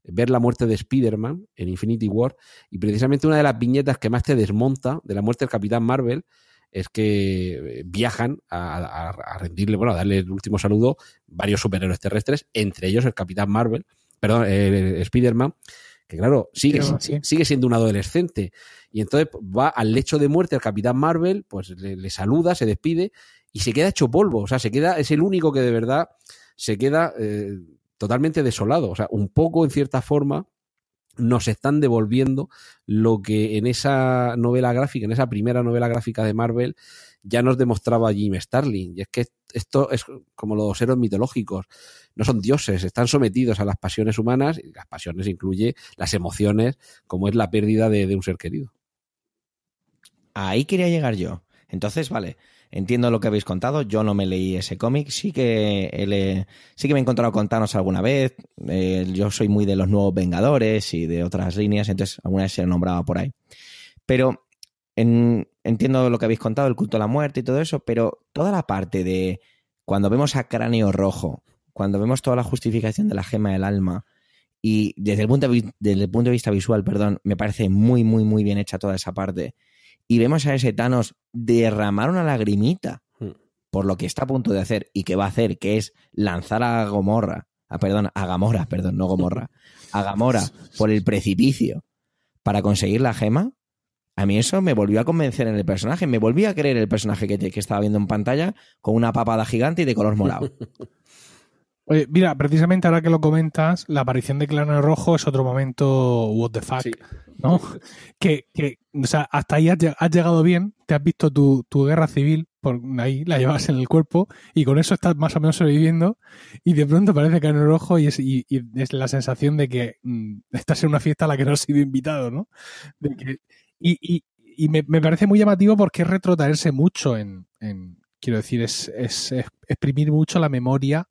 ver la muerte de Spider-Man en Infinity War y precisamente una de las viñetas que más te desmonta de la muerte del Capitán Marvel es que viajan a, rendirle, bueno, a darle el último saludo varios superhéroes terrestres, entre ellos el Capitán Marvel, perdón, el Spider-Man, que claro, sigue, sigue siendo un adolescente. Y entonces va al lecho de muerte el Capitán Marvel, pues le, saluda, se despide y se queda hecho polvo. O sea, se queda, es el único que de verdad se queda eh, totalmente desolado. O sea, un poco en cierta forma nos están devolviendo lo que en esa novela gráfica, en esa primera novela gráfica de Marvel, ya nos demostraba Jim Starlin. Y es que esto es como los héroes mitológicos. No son dioses, están sometidos a las pasiones humanas, y las pasiones incluye las emociones, como es la pérdida de, de un ser querido. Ahí quería llegar yo. Entonces, vale, Entiendo lo que habéis contado, yo no me leí ese cómic, sí que sí que me he encontrado con Thanos alguna vez, eh, yo soy muy de los nuevos Vengadores y de otras líneas, entonces alguna vez se nombraba por ahí. Pero entiendo lo que habéis contado, el culto a la muerte y todo eso, pero toda la parte de cuando vemos a Cráneo Rojo, cuando vemos toda la justificación de la gema del alma, y desde el punto de, desde el punto de vista visual, perdón, me parece muy, muy, muy bien hecha toda esa parte y vemos a ese Thanos derramar una lagrimita hmm. por lo que está a punto de hacer y que va a hacer, que es lanzar a Gomorra, a, perdón, a Gamora, perdón, no Gomorra, a Gamora por el precipicio para conseguir la gema, a mí eso me volvió a convencer en el personaje, me volví a creer el personaje que, que estaba viendo en pantalla con una papada gigante y de color morado. Oye, mira, precisamente ahora que lo comentas, la aparición de Clano Rojo es otro momento what the fuck, ¿no? Que, que, o sea, hasta ahí has, llegado bien, te has visto tu, guerra civil, por ahí la llevas en el cuerpo y con eso estás más o menos sobreviviendo y de pronto aparece Clano Rojo y es, y, es la sensación de que mm, estás en una fiesta a la que no has sido invitado, ¿no? y, y me, me, parece muy llamativo porque es retrotraerse mucho en, en quiero decir, es, es, es exprimir mucho la memoria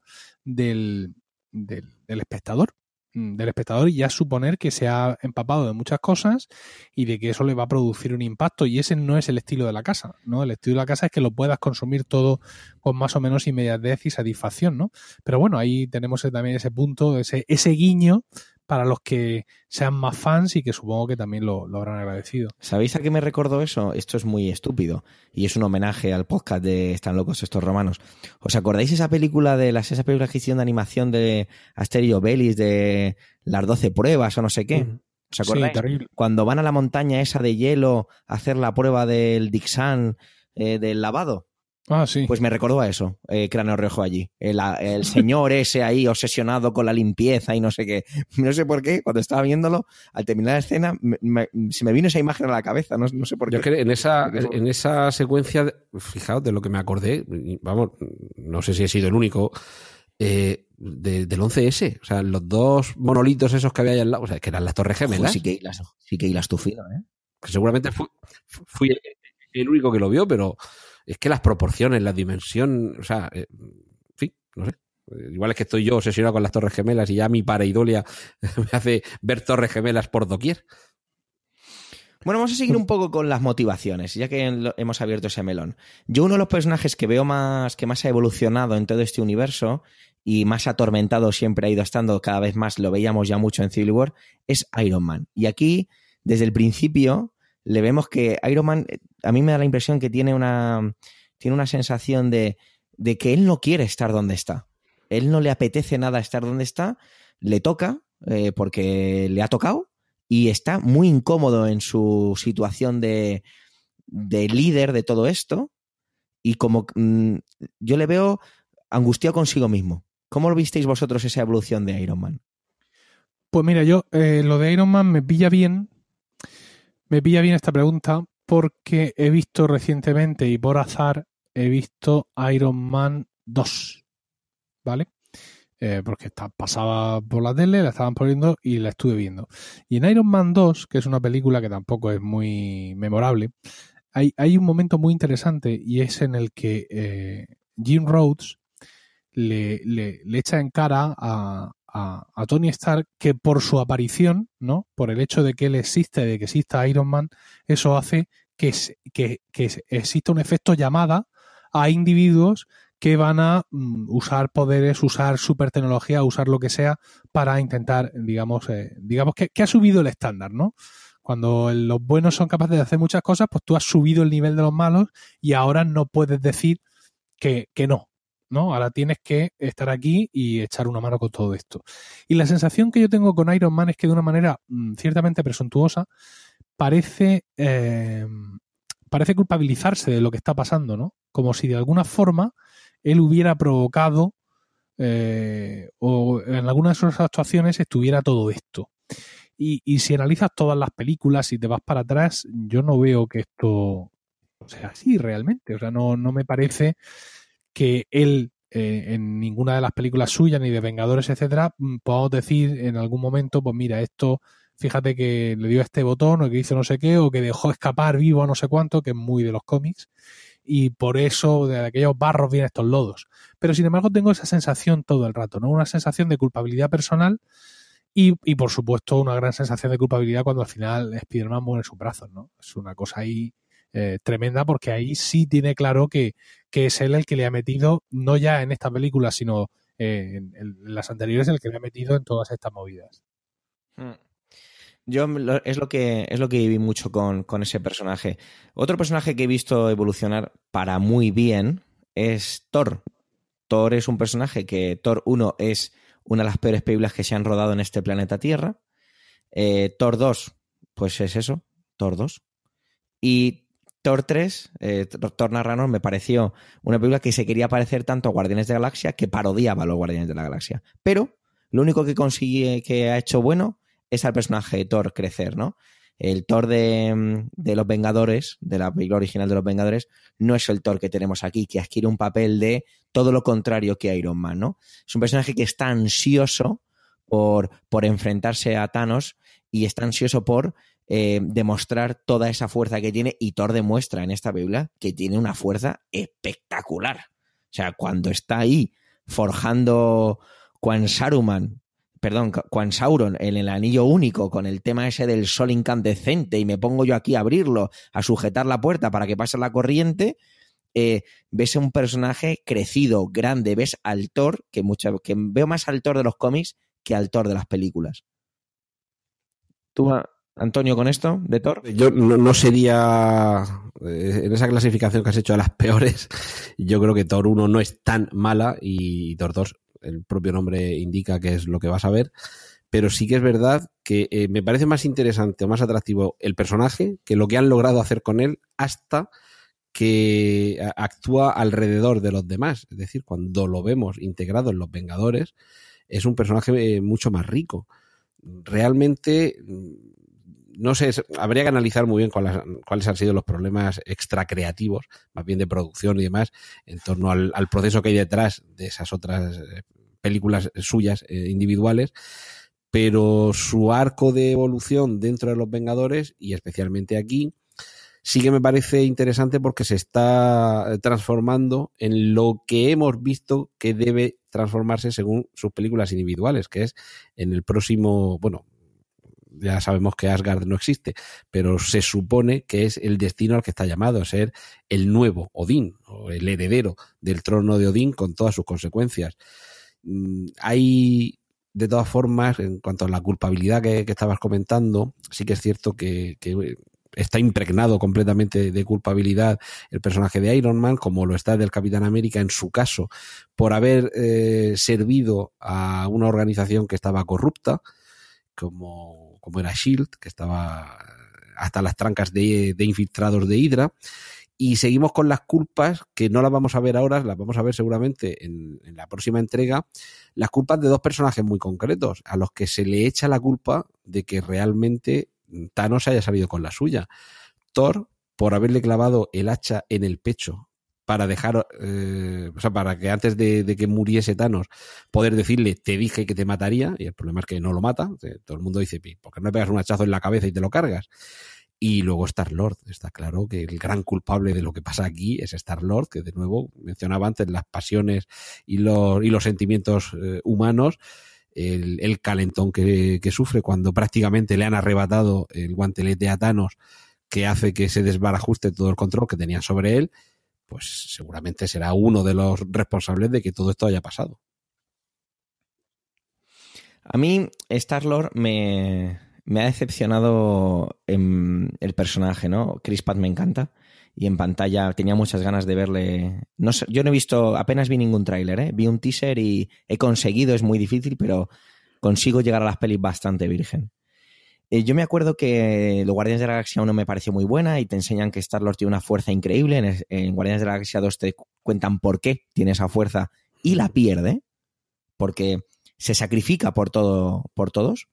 del, del, espectador mm, del espectador y ya suponer que se ha empapado de muchas cosas y de que eso le va a producir un impacto y ese no es el estilo de la casa, ¿no? El estilo de la casa es que lo puedas consumir todo con más o menos inmediatez y satisfacción, ¿no? Pero bueno, ahí tenemos también ese punto, ese, ese guiño para los que sean más fans y que supongo que también lo, habrán agradecido. ¿Sabéis a qué me recordó eso? Esto es muy estúpido y es un homenaje al podcast de Están locos estos romanos. ¿Os acordáis esa película de las esas películas que hicieron de animación de Asterio Belis de las 12 pruebas o no sé qué? ¿Os acordáis? Cuando van a la montaña esa de hielo a hacer la prueba del Dixan eh, del lavado. Ah, sí. Pues me recordó a eso, eh, Cráneo Rojo allí. El, señor ese ahí obsesionado con la limpieza y no sé qué. No sé por qué, cuando estaba viéndolo, al terminar la escena, se me vino esa imagen a la cabeza, no, sé por qué. Yo que en esa, en esa secuencia, fijaos de lo que me acordé, vamos, no sé si he sido el único, eh, del 11S. O sea, los dos monolitos esos que había ahí al lado, o sea, que eran las Torres Gemelas. sí que hilas, sí que hilas tu ¿eh? Que seguramente fui el único que lo vio, pero es que las proporciones, la dimensión, o sea, eh, en fin, no sé. Igual es que estoy yo obsesionado con las Torres Gemelas y ya mi pareidolia me hace ver Torres Gemelas por doquier. Bueno, vamos a seguir un poco con las motivaciones, ya que hemos abierto ese melón. Yo uno de los personajes que veo más, que más ha evolucionado en todo este universo y más atormentado siempre ha ido estando, cada vez más lo veíamos ya mucho en Civil War, es Iron Man. Y aquí, desde el principio, le vemos que Iron Man, eh, a mí me da la impresión que tiene una, tiene una sensación de, de que él no quiere estar donde está. él no le apetece nada estar donde está, le toca, eh, porque le ha tocado, y está muy incómodo en su situación de, de líder de todo esto, y como mm, yo le veo angustiado consigo mismo. ¿Cómo lo visteis vosotros esa evolución de Iron Man? Pues mira, yo eh, lo de Iron Man me pilla bien, me pilla bien esta pregunta porque he visto recientemente y por azar he visto Iron Man 2, ¿vale? Eh, porque está, pasaba por la tele, la estaban poniendo y la estuve viendo. Y en Iron Man 2, que es una película que tampoco es muy memorable, hay, un momento muy interesante y es en el que eh, Jim Rhodes le, le, le, echa en cara a, a, Tony Stark que por su aparición, ¿no? Por el hecho de que él existe, de que exista Iron Man, eso hace que, que, que exista un efecto llamada a individuos que van a mm, usar poderes, usar super tecnología, usar lo que sea para intentar, digamos, eh, digamos que, que, ha subido el estándar, ¿no? Cuando los buenos son capaces de hacer muchas cosas, pues tú has subido el nivel de los malos y ahora no puedes decir que, que no, ¿no? Ahora tienes que estar aquí y echar una mano con todo esto. Y la sensación que yo tengo con Iron Man es que de una manera mmm, ciertamente presuntuosa parece, eh, parece culpabilizarse de lo que está pasando, ¿no? Como si de alguna forma él hubiera provocado eh, o en alguna de sus actuaciones estuviera todo esto. Y, y, si analizas todas las películas y te vas para atrás, yo no veo que esto sea así realmente. O sea, no, no me parece que él eh, en ninguna de las películas suyas, ni de Vengadores, etcétera, podamos decir en algún momento, pues mira, esto, fíjate que le dio este botón, o que hizo no sé qué, o que dejó escapar vivo a no sé cuánto, que es muy de los cómics, y por eso de aquellos barros vienen estos lodos. Pero sin embargo tengo esa sensación todo el rato, ¿no? Una sensación de culpabilidad personal y, y por supuesto una gran sensación de culpabilidad cuando al final Spider-Man muere en sus brazos, ¿no? Es una cosa ahí eh, tremenda porque ahí sí tiene claro que, que, es él el que le ha metido, no ya en esta película, sino eh, en, las anteriores, el que le ha metido en todas estas movidas. Hmm. Yo es lo que es lo que viví mucho con, con, ese personaje. Otro personaje que he visto evolucionar para muy bien es Thor. Thor es un personaje que Thor 1 es una de las peores películas que se han rodado en este planeta Tierra. Eh, Thor 2, pues es eso, Thor 2. Y Thor 3, eh, Thor Narranor, me pareció una película que se quería parecer tanto a Guardianes de la Galaxia que parodiaba a los Guardianes de la Galaxia. Pero lo único que consigue que ha hecho bueno es al personaje Thor crecer, ¿no? El Thor de, de, los Vengadores, de la película original de los Vengadores, no es el Thor que tenemos aquí, que adquiere un papel de todo lo contrario que Iron Man, ¿no? Es un personaje que está ansioso por, por enfrentarse a Thanos y está ansioso por eh, demostrar toda esa fuerza que tiene y Thor demuestra en esta Biblia que tiene una fuerza espectacular. O sea, cuando está ahí forjando Quan Saruman, perdón, Quan Sauron en el anillo único con el tema ese del sol incandescente y me pongo yo aquí a abrirlo, a sujetar la puerta para que pase la corriente, eh, ves a un personaje crecido, grande, ves al Thor, que, mucha, que veo más al Thor de los cómics que al Thor de las películas. ¿Tú, Antonio, con esto de Thor? Yo no, sería. En esa clasificación que has hecho de las peores, yo creo que Thor 1 no es tan mala y Thor 2, el propio nombre indica que es lo que vas a ver. Pero sí que es verdad que eh, me parece más interesante o más atractivo el personaje que lo que han logrado hacer con él hasta que actúa alrededor de los demás. Es decir, cuando lo vemos integrado en los Vengadores, es un personaje eh, mucho más rico. Realmente no sé, habría que analizar muy bien cuáles, cuáles han sido los problemas extracreativos, más bien de producción y demás, en torno al, proceso que hay detrás de esas otras eh, películas suyas eh, individuales, pero su arco de evolución dentro de los Vengadores, y especialmente aquí, sí que me parece interesante porque se está transformando en lo que hemos visto que debe transformarse según sus películas individuales, que es en el próximo, bueno, ya sabemos que Asgard no existe, pero se supone que es el destino al que está llamado a ser el nuevo Odín, o el heredero del trono de Odín con todas sus consecuencias. Hay, de todas formas, en cuanto a la culpabilidad que, estabas comentando, sí que es cierto que, que está impregnado completamente de culpabilidad el personaje de Iron Man, como lo está del Capitán América en su caso, por haber eh, servido a una organización que estaba corrupta, como, como era Shield, que estaba hasta las trancas de, infiltrados de Hydra. Y seguimos con las culpas, que no las vamos a ver ahora, las vamos a ver seguramente en, en, la próxima entrega, las culpas de dos personajes muy concretos, a los que se le echa la culpa de que realmente Thanos haya salido con la suya. Thor, por haberle clavado el hacha en el pecho para dejar, eh, o sea, para que antes de, que muriese Thanos, poder decirle, te dije que te mataría, y el problema es que no lo mata, todo el mundo dice, ¿por qué no le pegas un hachazo en la cabeza y te lo cargas? Y luego Star Lord, está claro que el gran culpable de lo que pasa aquí es Star Lord, que de nuevo mencionaba antes las pasiones y los, y los sentimientos eh, humanos, el, el calentón que, que, sufre cuando prácticamente le han arrebatado el guantelete a Thanos, que hace que se desbarajuste todo el control que tenían sobre él, pues seguramente será uno de los responsables de que todo esto haya pasado. A mí, Star Lord me, ha decepcionado en el personaje, ¿no? Chris Pratt me encanta y en pantalla tenía muchas ganas de verle. No sé, yo no he visto, apenas vi ningún tráiler, ¿eh? Vi un teaser y he conseguido, es muy difícil, pero consigo llegar a las pelis bastante virgen. Eh, yo me acuerdo que los Guardianes de la Galaxia 1 me pareció muy buena y te enseñan que Star-Lord tiene una fuerza increíble. En, en, Guardianes de la Galaxia 2 te cuentan por qué tiene esa fuerza y la pierde, porque se sacrifica por todo, por todos.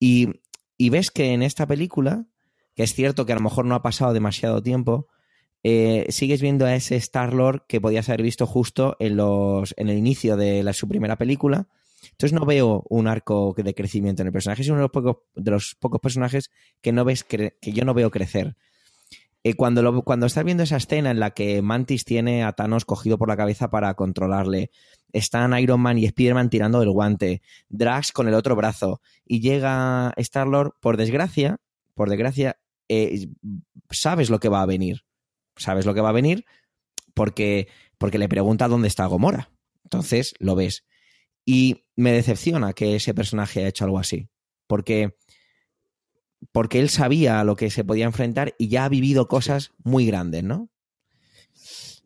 Y y ves que en esta película, que es cierto que a lo mejor no ha pasado demasiado tiempo, eh, sigues viendo a ese Star-Lord que podías haber visto justo en, los, en el inicio de la, su primera película. Entonces no veo un arco de crecimiento en el personaje. Es uno de los pocos, de los pocos personajes que, no ves que yo no veo crecer. Eh, cuando, lo, cuando estás viendo esa escena en la que Mantis tiene a Thanos cogido por la cabeza para controlarle, están Iron Man y Spider-Man tirando el guante, Drax con el otro brazo, y llega Star-Lord, por desgracia, por desgracia, eh, sabes lo que va a venir. Sabes lo que va a venir porque, porque le pregunta dónde está Gomora. Entonces lo ves. Y me decepciona que ese personaje haya hecho algo así. Porque porque él sabía a lo que se podía enfrentar y ya ha vivido cosas muy grandes, ¿no?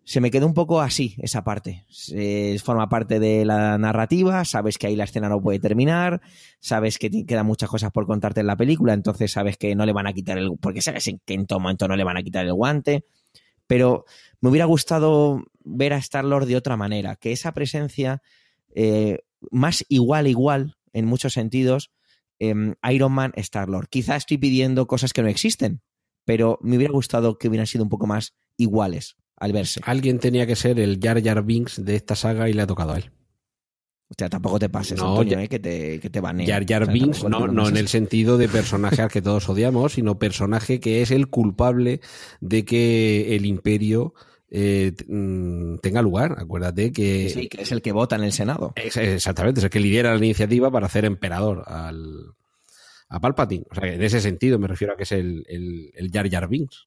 Se me quedó un poco así esa parte. Forma parte de la narrativa, sabes que ahí la escena no puede terminar, sabes que quedan muchas cosas por contarte en la película, entonces sabes que no le van a quitar el... porque sabes en qué momento no le van a quitar el guante. Pero me hubiera gustado ver a Star-Lord de otra manera, que esa presencia eh, más igual, igual, en muchos sentidos, eh, Iron Man, Star-Lord. Quizá estoy pidiendo cosas que no existen, pero me hubiera gustado que hubieran sido un poco más iguales al verse. Alguien tenía que ser el Jar Jar Binks de esta saga y le ha tocado a él. O sea, tampoco te pases, no, Antonio, ya, eh, que te, que te baneen. Jar Jar o sea, Binks, no, no en el sentido de personaje al que todos odiamos, sino personaje que es el culpable de que el imperio eh, tenga lugar. Acuérdate que. Sí, que es el que vota en el Senado. Es, exactamente, es el que lidera la iniciativa para hacer emperador al, a Palpatine. O sea, en ese sentido me refiero a que es el, el, el Jar Jar Binks.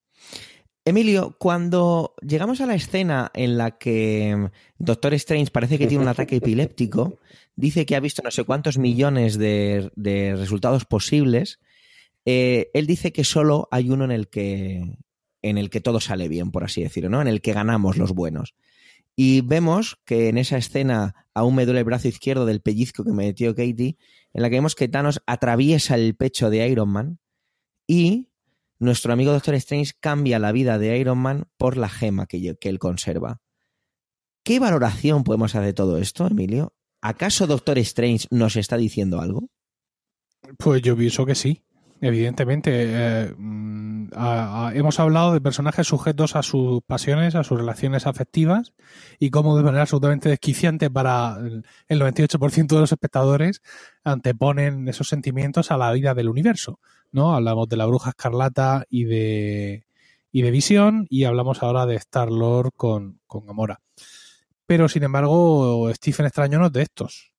Emilio, cuando llegamos a la escena en la que Doctor Strange parece que tiene un ataque epiléptico, dice que ha visto no sé cuántos millones de, de resultados posibles, eh, él dice que solo hay uno en el que en el que todo sale bien, por así decirlo, ¿no? En el que ganamos los buenos. Y vemos que en esa escena aún me duele el brazo izquierdo del pellizco que me metió Katie, en la que vemos que Thanos atraviesa el pecho de Iron Man y nuestro amigo Doctor Strange cambia la vida de Iron Man por la gema que, que él conserva. ¿Qué valoración podemos hacer de todo esto, Emilio? ¿Acaso Doctor Strange nos está diciendo algo? Pues yo pienso que sí. Evidentemente, eh, a, hemos hablado de personajes sujetos a sus pasiones, a sus relaciones afectivas y cómo de manera absolutamente desquiciante para el 98% de los espectadores anteponen esos sentimientos a la vida del universo. ¿no? Hablamos de la bruja escarlata y de, y de Visión y hablamos ahora de Star-Lord con, con Gamora. Pero, sin embargo, Stephen Extraño no es de estos,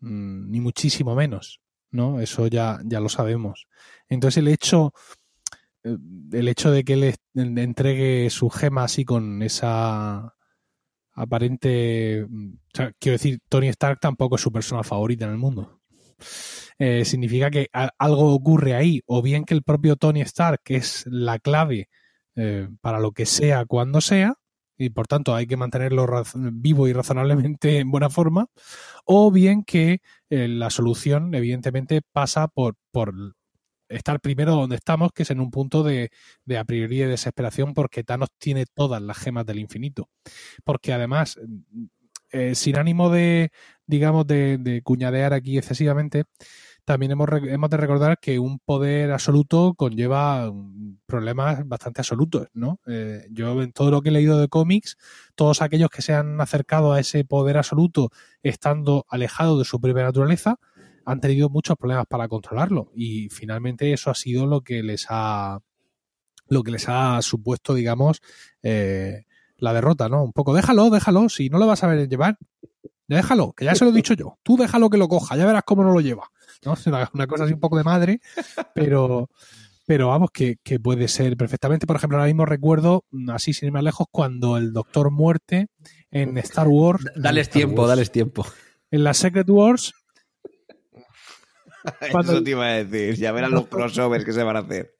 mm, ni muchísimo menos. ¿No? Eso ya, ya lo sabemos. Entonces el hecho, el hecho de que él entregue su gema así con esa aparente, o sea, quiero decir, Tony Stark tampoco es su persona favorita en el mundo. eh, significa que algo ocurre ahí, o bien que el propio Tony Stark, es la clave eh, para lo que sea cuando sea, y por tanto hay que mantenerlo vivo y razonablemente en buena forma, o bien que eh, la solución evidentemente pasa por, por estar primero donde estamos, que es en un punto de, de a priori de desesperación porque Thanos tiene todas las gemas del infinito. Porque además, eh, sin ánimo de, digamos, de, de, cuñadear aquí excesivamente, también hemos, hemos de recordar que un poder absoluto conlleva problemas bastante absolutos, ¿no? Eh, yo en todo lo que he leído de cómics, todos aquellos que se han acercado a ese poder absoluto estando alejados de su propia naturaleza, han tenido muchos problemas para controlarlo. Y finalmente eso ha sido lo que les ha lo que les ha supuesto digamos eh, la derrota no un poco déjalo déjalo si no lo vas a ver llevar déjalo que ya se lo he dicho yo tú déjalo que lo coja ya verás cómo no lo lleva ¿no? una, una cosa así un poco de madre pero pero vamos, que, que, puede ser perfectamente. Por ejemplo, ahora mismo recuerdo, así sin ir más lejos, cuando el Doctor Muerte en Star Wars. Dales tiempo, dales tiempo. En la Secret Wars Eso te iba a decir. Ya verán los crossovers que se van a hacer.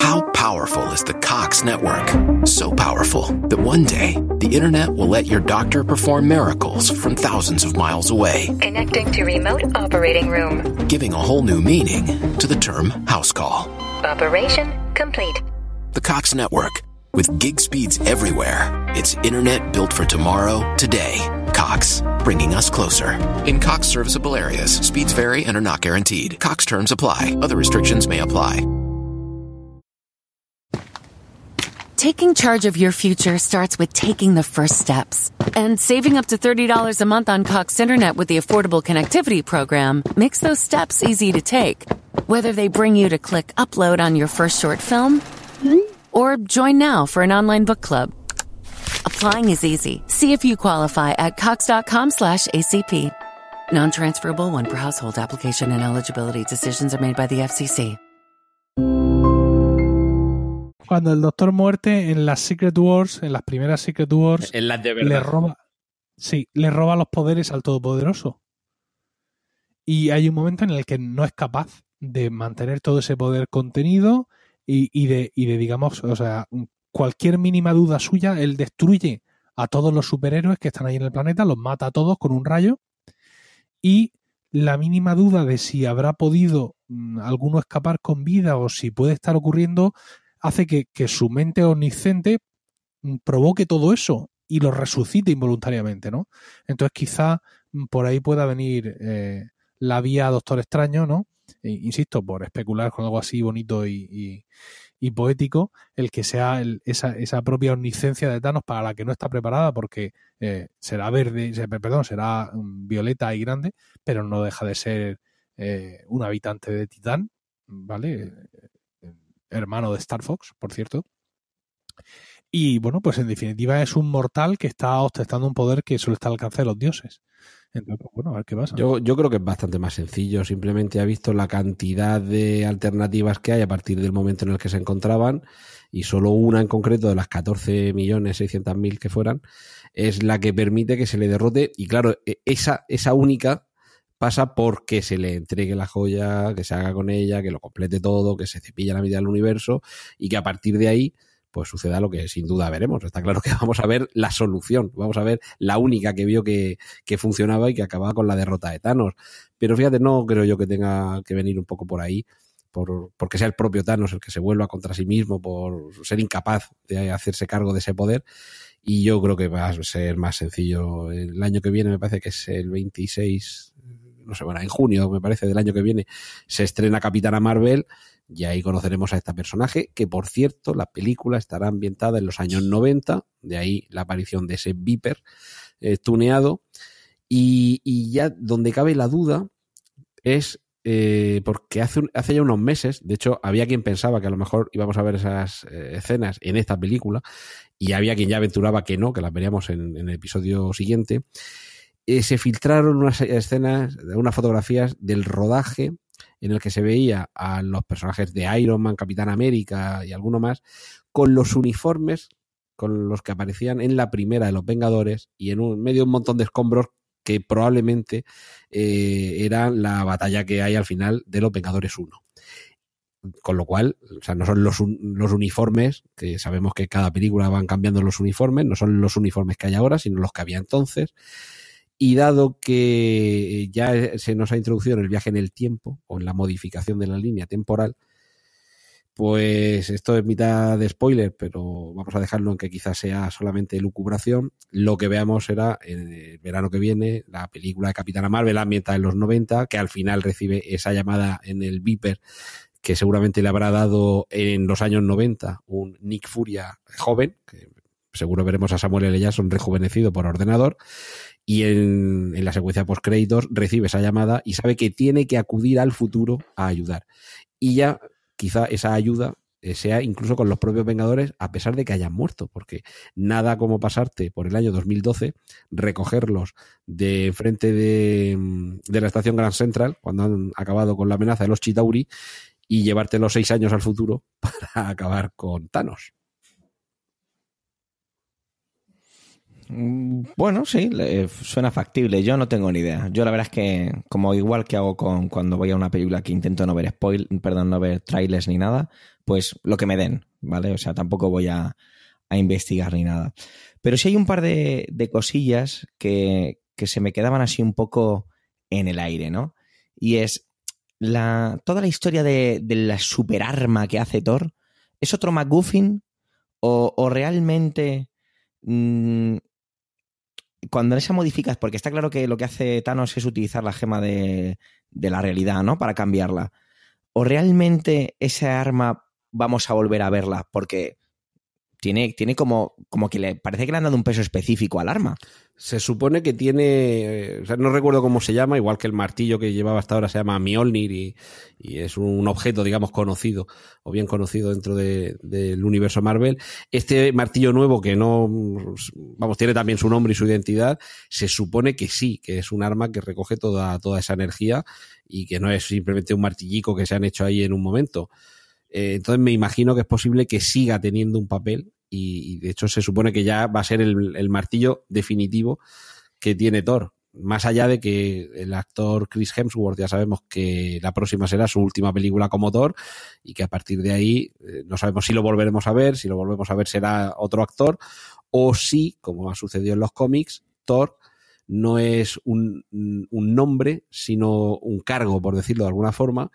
How powerful is the Cox network? So powerful that one day the internet will let your doctor perform miracles from thousands of miles away. Connecting to remote operating room. Giving a whole new meaning to the term house call. Operation complete. The Cox network with gig speeds everywhere. It's internet built for tomorrow, today. Cox, bringing us closer. In Cox serviceable areas, speeds vary and are not guaranteed. Cox terms apply. Other restrictions may apply. Taking charge of your future starts with taking the first steps. And saving up to $30 a month on Cox Internet with the Affordable Connectivity Program makes those steps easy to take. Whether they bring you to click upload on your first short film mm-hmm. or join now for an online book club. Applying is easy. See if you qualify at cox.com slash ACP. Non-transferable one per household application and eligibility decisions are made by the FCC. Cuando el Doctor Muerte en las Secret Wars, en las primeras Secret Wars, en las de le verdad. roba, sí, le roba los poderes al Todopoderoso. Y hay un momento en el que no es capaz de mantener todo ese poder contenido y, y, de, y de, digamos, o sea, cualquier mínima duda suya, él destruye a todos los superhéroes que están ahí en el planeta, los mata a todos con un rayo y la mínima duda de si habrá podido mm, alguno escapar con vida o si puede estar ocurriendo hace que, su mente omnisciente mm, provoque todo eso y lo resucite involuntariamente, ¿no? Entonces quizá mm, por ahí pueda venir eh, la vía Doctor Extraño, ¿no? E, insisto, por especular con algo así bonito y, y poético, el que sea el, esa, esa, propia omniscencia de Thanos para la que no está preparada, porque eh, será verde, perdón, será um, violeta y grande, pero no deja de ser eh, un habitante de Titán, ¿vale? Hermano de Star Fox, por cierto. Y bueno, pues en definitiva es un mortal que está ostentando un poder que solo está al alcance de los dioses. Pues bueno, pasa. Yo, yo creo que es bastante más sencillo. Simplemente ha visto la cantidad de alternativas que hay a partir del momento en el que se encontraban y solo una en concreto de las 14 millones 600 mil que fueran es la que permite que se le derrote y claro, esa, esa única pasa porque se le entregue la joya, que se haga con ella, que lo complete todo, que se cepille la medida del universo y que a partir de ahí pues suceda lo que sin duda veremos. Está claro que vamos a ver la solución, vamos a ver la única que vio que, que funcionaba y que acababa con la derrota de Thanos. Pero fíjate, no creo yo que tenga que venir un poco por ahí, por, porque sea el propio Thanos el que se vuelva contra sí mismo, por ser incapaz de hacerse cargo de ese poder. Y yo creo que va a ser más sencillo. El año que viene me parece que es el 26, no sé, bueno, en junio me parece del año que viene, se estrena Capitana Marvel y ahí conoceremos a este personaje, que por cierto, la película estará ambientada en los años 90, de ahí la aparición de ese Viper eh, tuneado. Y, ya donde cabe la duda es eh, porque hace, un, hace ya unos meses, de hecho, había quien pensaba que a lo mejor íbamos a ver esas eh, escenas en esta película, y había quien ya aventuraba que no, que las veríamos en el episodio siguiente. Eh, se filtraron unas escenas, unas fotografías del rodaje en el que se veía a los personajes de Iron Man, Capitán América y alguno más, con los uniformes con los que aparecían en la primera de los Vengadores y en medio de un montón de escombros que probablemente eh, era la batalla que hay al final de los Vengadores 1 con lo cual, o sea, no son los, los, uniformes, que sabemos que cada película van cambiando los uniformes, no son los uniformes que hay ahora, sino los que había entonces. Y dado que ya se nos ha introducido en el viaje en el tiempo o en la modificación de la línea temporal, pues esto es mitad de spoiler, pero vamos a dejarlo en que quizás sea solamente lucubración. Lo que veamos será en el verano que viene la película de Capitana Marvel ambientada en los 90, que al final recibe esa llamada en el Viper que seguramente le habrá dado en los años 90 un Nick Furia joven, que seguro veremos a Samuel L. Jackson rejuvenecido por ordenador, y en, en la secuencia post créditos recibe esa llamada y sabe que tiene que acudir al futuro a ayudar. Y ya quizá esa ayuda eh, sea incluso con los propios Vengadores, a pesar de que hayan muerto, porque nada como pasarte por el año 2012, recogerlos de frente de, de la estación Grand Central, cuando han acabado con la amenaza de los Chitauri, y llevarte los seis años al futuro para acabar con Thanos. Mm, bueno, sí, suena factible. Yo no tengo ni idea. Yo la verdad es que, como igual que hago con cuando voy a una película que intento no ver spoil, perdón, no ver trailers ni nada, pues lo que me den, ¿vale? O sea, tampoco voy a, investigar ni nada. Pero sí hay un par de, cosillas que, que se me quedaban así un poco en el aire, ¿no? Y es, la, toda la historia de, la superarma que hace Thor, ¿es otro McGuffin? ¿O, realmente mm, cuando esa modificas, porque está claro que lo que hace Thanos es utilizar la gema de, de la realidad, ¿no? Para cambiarla. ¿O realmente esa arma vamos a volver a verla? Porque tiene, tiene como, como que le parece que le han dado un peso específico al arma. Se supone que tiene, eh, no recuerdo cómo se llama, igual que el martillo que llevaba hasta ahora se llama Mjolnir y, es un objeto, digamos, conocido o bien conocido dentro del universo Marvel. Este martillo nuevo que no, vamos, tiene también su nombre y su identidad, se supone que sí, que es un arma que recoge toda, toda esa energía y que no es simplemente un martillico que se han hecho ahí en un momento. Eh, entonces me imagino que es posible que siga teniendo un papel y, de hecho se supone que ya va a ser el, martillo definitivo que tiene Thor. Más allá de que el actor Chris Hemsworth ya sabemos que la próxima será su última película como Thor y que a partir de ahí eh, no sabemos si lo volveremos a ver, si lo volvemos a ver será otro actor o si, como ha sucedido en los cómics, Thor no es un, nombre, sino un cargo, por decirlo de alguna forma,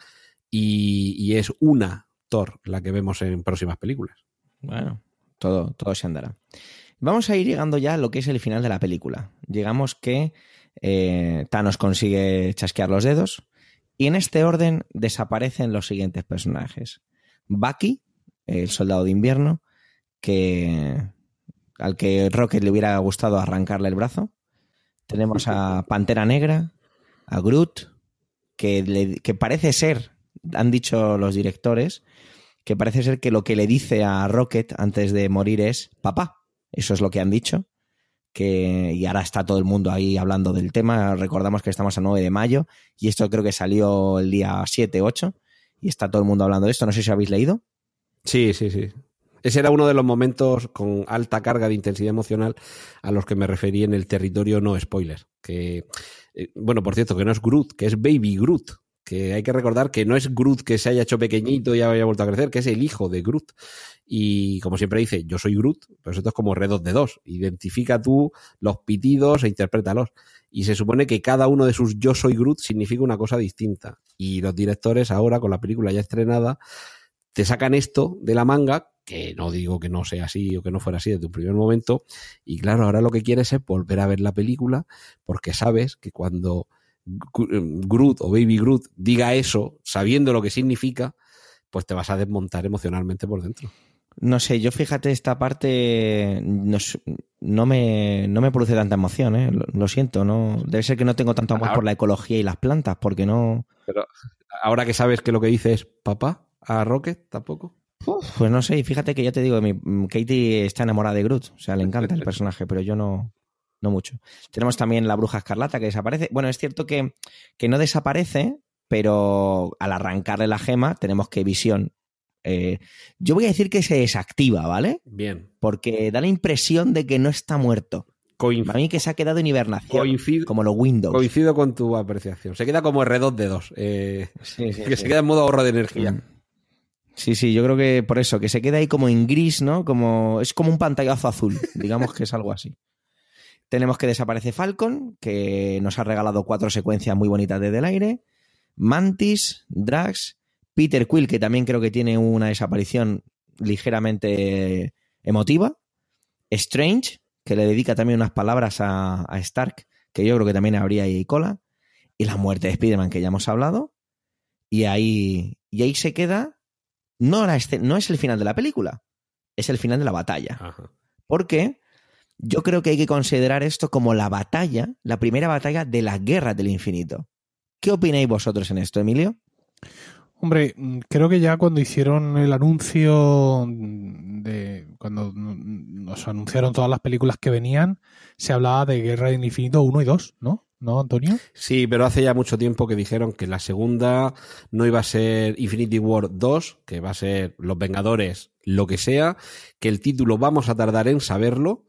y es una Thor la que vemos en próximas películas. Bueno, todo, todo se andará. Vamos a ir llegando ya a lo que es el final de la película. Llegamos que eh, Thanos consigue chasquear los dedos y en este orden desaparecen los siguientes personajes. Bucky, el soldado de invierno, que al que Rocket le hubiera gustado arrancarle el brazo. Tenemos a Pantera Negra, a Groot, que, que parece ser, han dicho los directores, que parece ser que lo que le dice a Rocket antes de morir es papá. Eso es lo que han dicho. Que, y ahora está todo el mundo ahí hablando del tema. Recordamos que estamos a 9 de mayo y esto creo que salió el día 7, 8 y está todo el mundo hablando de esto. No sé si habéis leído. Sí, sí, sí. Ese era uno de los momentos con alta carga de intensidad emocional a los que me referí en el territorio no spoiler. Que, eh, bueno, por cierto, que no es Groot, que es Baby Groot que hay que recordar que no es Groot que se haya hecho pequeñito y haya vuelto a crecer, que es el hijo de Groot. Y como siempre dice, yo soy Groot, pues esto es como redos de dos. Identifica tú los pitidos e interprétalos. Y se supone que cada uno de sus yo soy Groot significa una cosa distinta. Y los directores ahora, con la película ya estrenada, te sacan esto de la manga, que no digo que no sea así o que no fuera así desde un primer momento. Y claro, ahora lo que quieres es volver a ver la película, porque sabes que cuando Groot o Baby Groot diga eso, sabiendo lo que significa, pues te vas a desmontar emocionalmente por dentro. No sé, yo fíjate, esta parte no, me, no me produce tanta emoción, ¿eh? lo, siento, no debe ser que no tengo tanto amor por la ecología y las plantas, porque no... Pero ahora que sabes que lo que dice es papá a Rocket, tampoco. pues no sé, y fíjate que ya te digo, mi, Katie está enamorada de Groot, o sea, le encanta el personaje, pero yo no, no mucho. Tenemos también la bruja escarlata que desaparece. Bueno, es cierto que, que no desaparece, pero al arrancarle la gema tenemos que visión. Eh, yo voy a decir que se desactiva, ¿vale? Bien. Porque da la impresión de que no está muerto. Para mí que se ha quedado en hibernación, Coincido- como los Windows. Coincido con tu apreciación. Se queda como R2D2, eh, Sí, sí, que sí. se queda en modo ahorro de energía. Mm. Sí, sí, yo creo que por eso, que se queda ahí como en gris, ¿no? Como, es como un pantallazo azul, digamos que es algo así. Tenemos que desaparece Falcon, que nos ha regalado cuatro secuencias muy bonitas desde el aire. Mantis, Drax, Peter Quill, que también creo que tiene una desaparición ligeramente emotiva. Strange, que le dedica también unas palabras a, a Stark, que yo creo que también habría ahí cola. Y la muerte de Spider-Man, que ya hemos hablado. Y ahí, y ahí se queda. No, la no es el final de la película, es el final de la batalla. Ajá. Porque yo creo que hay que considerar esto como la batalla, la primera batalla de la guerra del infinito. ¿Qué opináis vosotros en esto, Emilio? Hombre, mm, creo que ya cuando hicieron el anuncio de cuando nos anunciaron todas las películas que venían, se hablaba de Guerra del Infinito 1 y 2, ¿no? ¿No, Antonio? Sí, pero hace ya mucho tiempo que dijeron que la segunda no iba a ser Infinity War 2, que va a ser Los Vengadores, lo que sea, que el título vamos a tardar en saberlo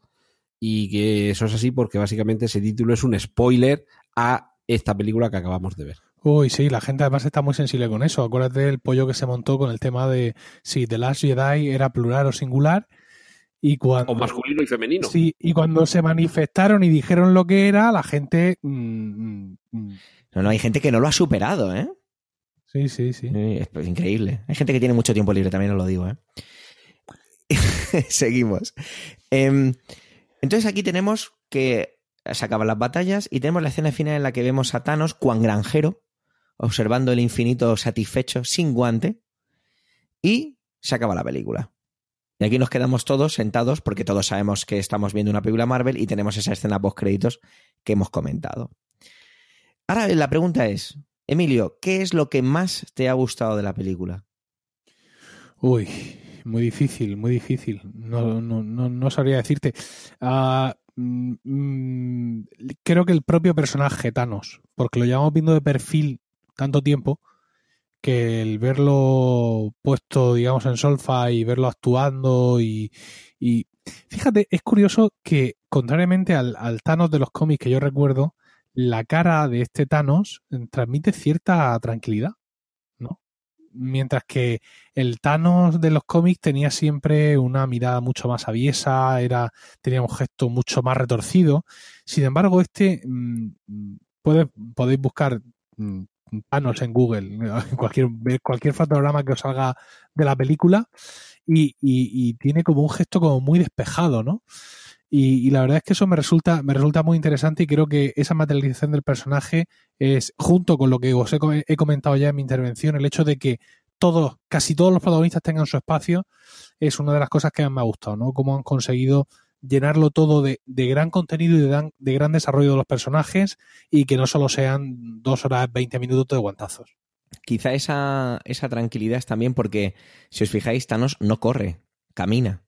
y que eso es así porque básicamente ese título es un spoiler a esta película que acabamos de ver. Uy, sí, la gente además está muy sensible con eso. Acuérdate del pollo que se montó con el tema de si The Last Jedi era plural o singular. Y cuando, O masculino y femenino. Sí, y cuando se manifestaron y dijeron lo que era, la gente. mm, mm, mm, No, no, hay gente que no lo ha superado, ¿eh? sí, sí, sí. Eh, Es pues, increíble. Hay gente que tiene mucho tiempo libre, también os lo digo, ¿eh? Seguimos. Em, entonces aquí tenemos que se acaban las batallas y tenemos la escena final en la que vemos a Thanos, cuan granjero, observando el infinito satisfecho, sin guante, y se acaba la película. Y aquí nos quedamos todos sentados porque todos sabemos que estamos viendo una película Marvel y tenemos esa escena post créditos que hemos comentado. Ahora la pregunta es, Emilio, ¿qué es lo que más te ha gustado de la película? Uy, muy difícil, muy difícil. No, no, no, no sabría decirte. Ah, mm, mm, creo que el propio personaje Thanos, porque lo llevamos viendo de perfil tanto tiempo que el verlo puesto, digamos, en solfa y verlo actuando y, y fíjate, es curioso que contrariamente al, al Thanos de los cómics que yo recuerdo, la cara de este Thanos transmite cierta tranquilidad. Mientras que el Thanos de los cómics tenía siempre una mirada mucho más aviesa, era, tenía un gesto mucho más retorcido. Sin embargo, este mm, mm, puede- podéis buscar mm, Thanos en Google, en cualquier, cualquier fotograma que os salga de la película, y, y- y tiene como un gesto como muy despejado, ¿no? Y, y la verdad es que eso me resulta, me resulta muy interesante y creo que esa materialización del personaje es, junto con lo que os he, com- he comentado ya en mi intervención, el hecho de que todos, casi todos los protagonistas tengan su espacio, es una de las cosas que más me ha gustado, ¿no? Cómo han conseguido llenarlo todo de, de gran contenido y de, dan- de gran desarrollo de los personajes y que no solo sean dos horas, 20 minutos de guantazos. Quizá esa, esa tranquilidad es también porque, si os fijáis, Thanos no corre, camina,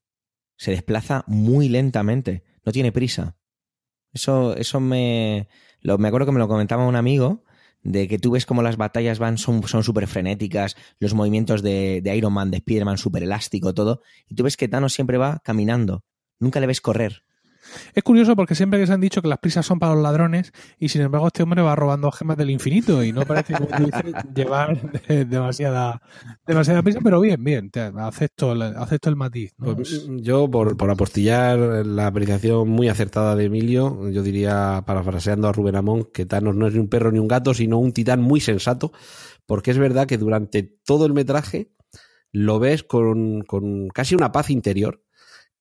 se desplaza muy lentamente, no tiene prisa. Eso, eso me, lo, me acuerdo que me lo comentaba un amigo, de que tú ves como las batallas van, son súper frenéticas, los movimientos de, de Iron Man, de Spider-Man, súper elástico, todo, y tú ves que Thanos siempre va caminando, nunca le ves correr. Es curioso porque siempre que se han dicho que las prisas son para los ladrones y sin embargo este hombre va robando gemas del infinito y no parece como tú dices, llevar de- demasiada, demasiada prisa, pero bien, bien, acepto, acepto el matiz. Pues, yo, por, por apostillar la apreciación muy acertada de Emilio, yo diría, parafraseando a Rubén Amón, que Thanos no es ni un perro ni un gato, sino un titán muy sensato, porque es verdad que durante todo el metraje lo ves con, con casi una paz interior,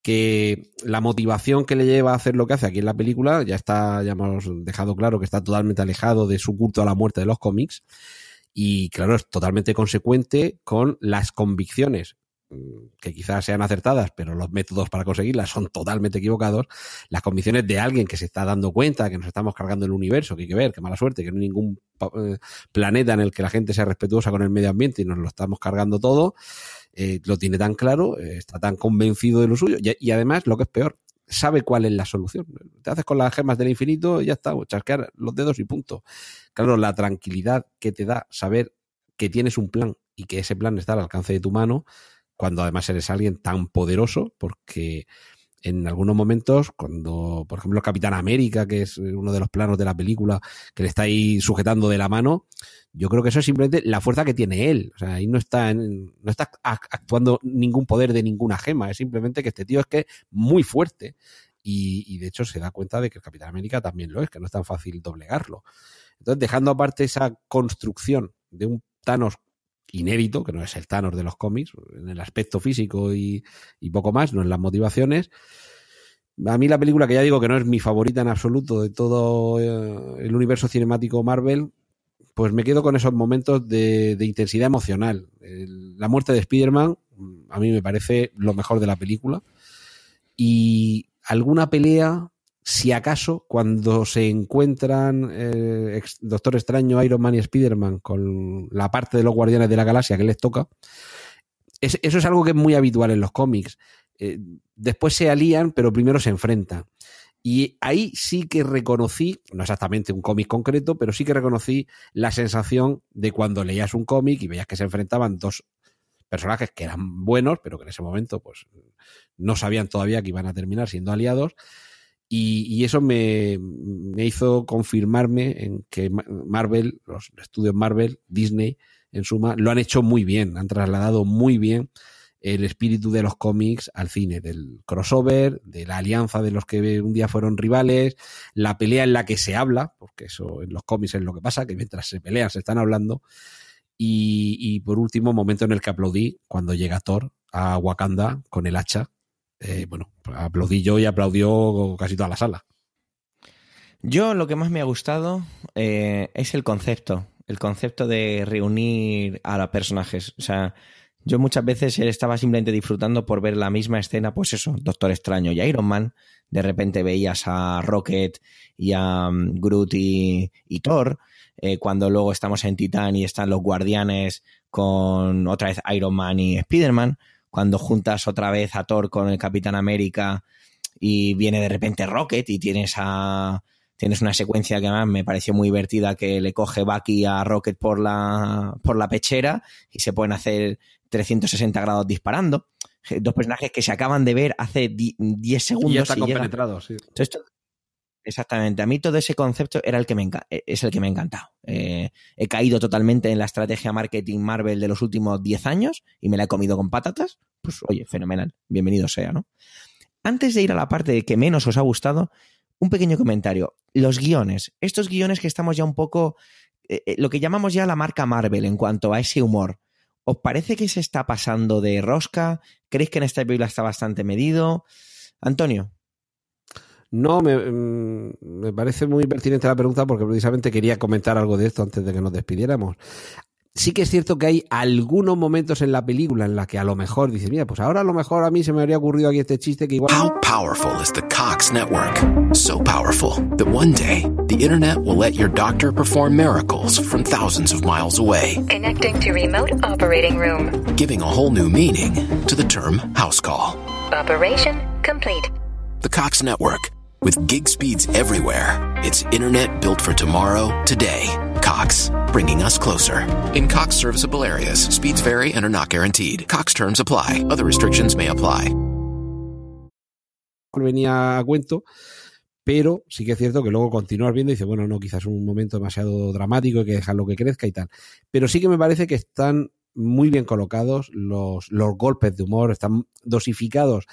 que la motivación que le lleva a hacer lo que hace aquí en la película ya está, ya hemos dejado claro que está totalmente alejado de su culto a la muerte de los cómics, y claro, es totalmente consecuente con las convicciones que quizás sean acertadas, pero los métodos para conseguirlas son totalmente equivocados, las convicciones de alguien que se está dando cuenta que nos estamos cargando el universo, que hay que ver, que mala suerte, que no hay ningún eh, planeta en el que la gente sea respetuosa con el medio ambiente y nos lo estamos cargando todo, eh, lo tiene tan claro, eh, está tan convencido de lo suyo y, y además, lo que es peor, sabe cuál es la solución. Te haces con las gemas del infinito y ya está, chasquear los dedos y punto. Claro, la tranquilidad que te da saber que tienes un plan y que ese plan está al alcance de tu mano, cuando además eres alguien tan poderoso, porque en algunos momentos, cuando, por ejemplo, Capitán América, que es uno de los planos de la película, que le está ahí sujetando de la mano, yo creo que eso es simplemente la fuerza que tiene él. O sea, ahí no está, en, no está actuando ningún poder de ninguna gema, es simplemente que este tío es que es muy fuerte. Y, y de hecho se da cuenta de que el Capitán América también lo es, que no es tan fácil doblegarlo. Entonces, dejando aparte esa construcción de un Thanos inédito, que no es el Thanos de los cómics, en el aspecto físico y, poco más, no en las motivaciones. A mí la película, que ya digo que no es mi favorita en absoluto de todo eh, el universo cinemático Marvel, pues me quedo con esos momentos de, intensidad emocional. la muerte de Spider-Man a mí me parece lo mejor de la película. Y alguna pelea si acaso cuando se encuentran eh, Doctor Extraño, Iron Man y Spider-Man con la parte de los Guardianes de la Galaxia que les toca, eso es algo que es muy habitual en los cómics. Eh, después se alían, pero primero se enfrentan. Y ahí sí que reconocí, no exactamente un cómic concreto, pero sí que reconocí la sensación de cuando leías un cómic y veías que se enfrentaban dos personajes que eran buenos, pero que en ese momento pues no sabían todavía que iban a terminar siendo aliados y, eso me, hizo confirmarme en que Marvel, los estudios Marvel, Disney, en suma, lo han hecho muy bien, han trasladado muy bien el espíritu de los cómics al cine, del crossover, de la alianza de los que un día fueron rivales, la pelea en la que se habla, porque eso en los cómics es lo que pasa, que mientras se pelean se están hablando. Y, y por último, momento en el que aplaudí cuando llega Thor a Wakanda con el hacha eh, bueno, aplaudí yo y aplaudió casi toda la sala. Yo lo que más me ha gustado eh, es el concepto, el concepto de reunir a los personajes. O sea, yo muchas veces estaba simplemente disfrutando por ver la misma escena, pues eso, Doctor Extraño y Iron Man. De repente veías a Rocket y a um, Groot y, Thor. Eh, cuando luego estamos en Titan y están los guardianes con otra vez Iron Man y Spider-Man cuando juntas otra vez a Thor con el Capitán América y viene de repente Rocket y tienes a tienes una secuencia que además me pareció muy divertida que le coge Bucky a Rocket por la por la pechera y se pueden hacer 360 grados disparando. Dos personajes que se acaban de ver hace 10 segundos. Y ya sí. Exactamente. A mí todo ese concepto era el que me e, es el que me ha encantado. Eh, he caído totalmente en la estrategia marketing Marvel de los últimos 10 años y me la he comido con patatas. Pues oye, fenomenal. Bienvenido sea, ¿no? Antes de ir a la parte que menos os ha gustado, un pequeño comentario. Los guiones. Estos guiones que estamos ya un poco. Eh, eh, lo que llamamos ya la marca Marvel en cuanto a ese humor. ¿Os parece que se está pasando de rosca? ¿Creéis que en esta película está bastante medido? Antonio. No, mm, me, parece muy pertinente la pregunta porque precisamente quería comentar algo de esto antes de que nos despidiéramos. Sí que es cierto que hay algunos momentos en la película en la que a lo mejor dices, mira, pues ahora a lo mejor a mí se me habría ocurrido aquí este chiste que igual... How powerful is the Cox network? So powerful that one day the internet will let your doctor perform miracles from thousands of miles away. Connecting to remote operating room. Giving a whole new meaning to the term house call. Operation complete. The Cox network With gig speeds everywhere, it's internet built for tomorrow, today. Cox, bringing us closer. In Cox serviceable areas, speeds vary and are not guaranteed. Cox terms apply. Other restrictions may apply. Venía a cuento, pero sí que es cierto que luego continúas viendo y dices, bueno, no, quizás un momento demasiado dramático, hay que dejarlo que crezca y tal. Pero sí que me parece que están muy bien colocados los, los golpes de humor, están dosificados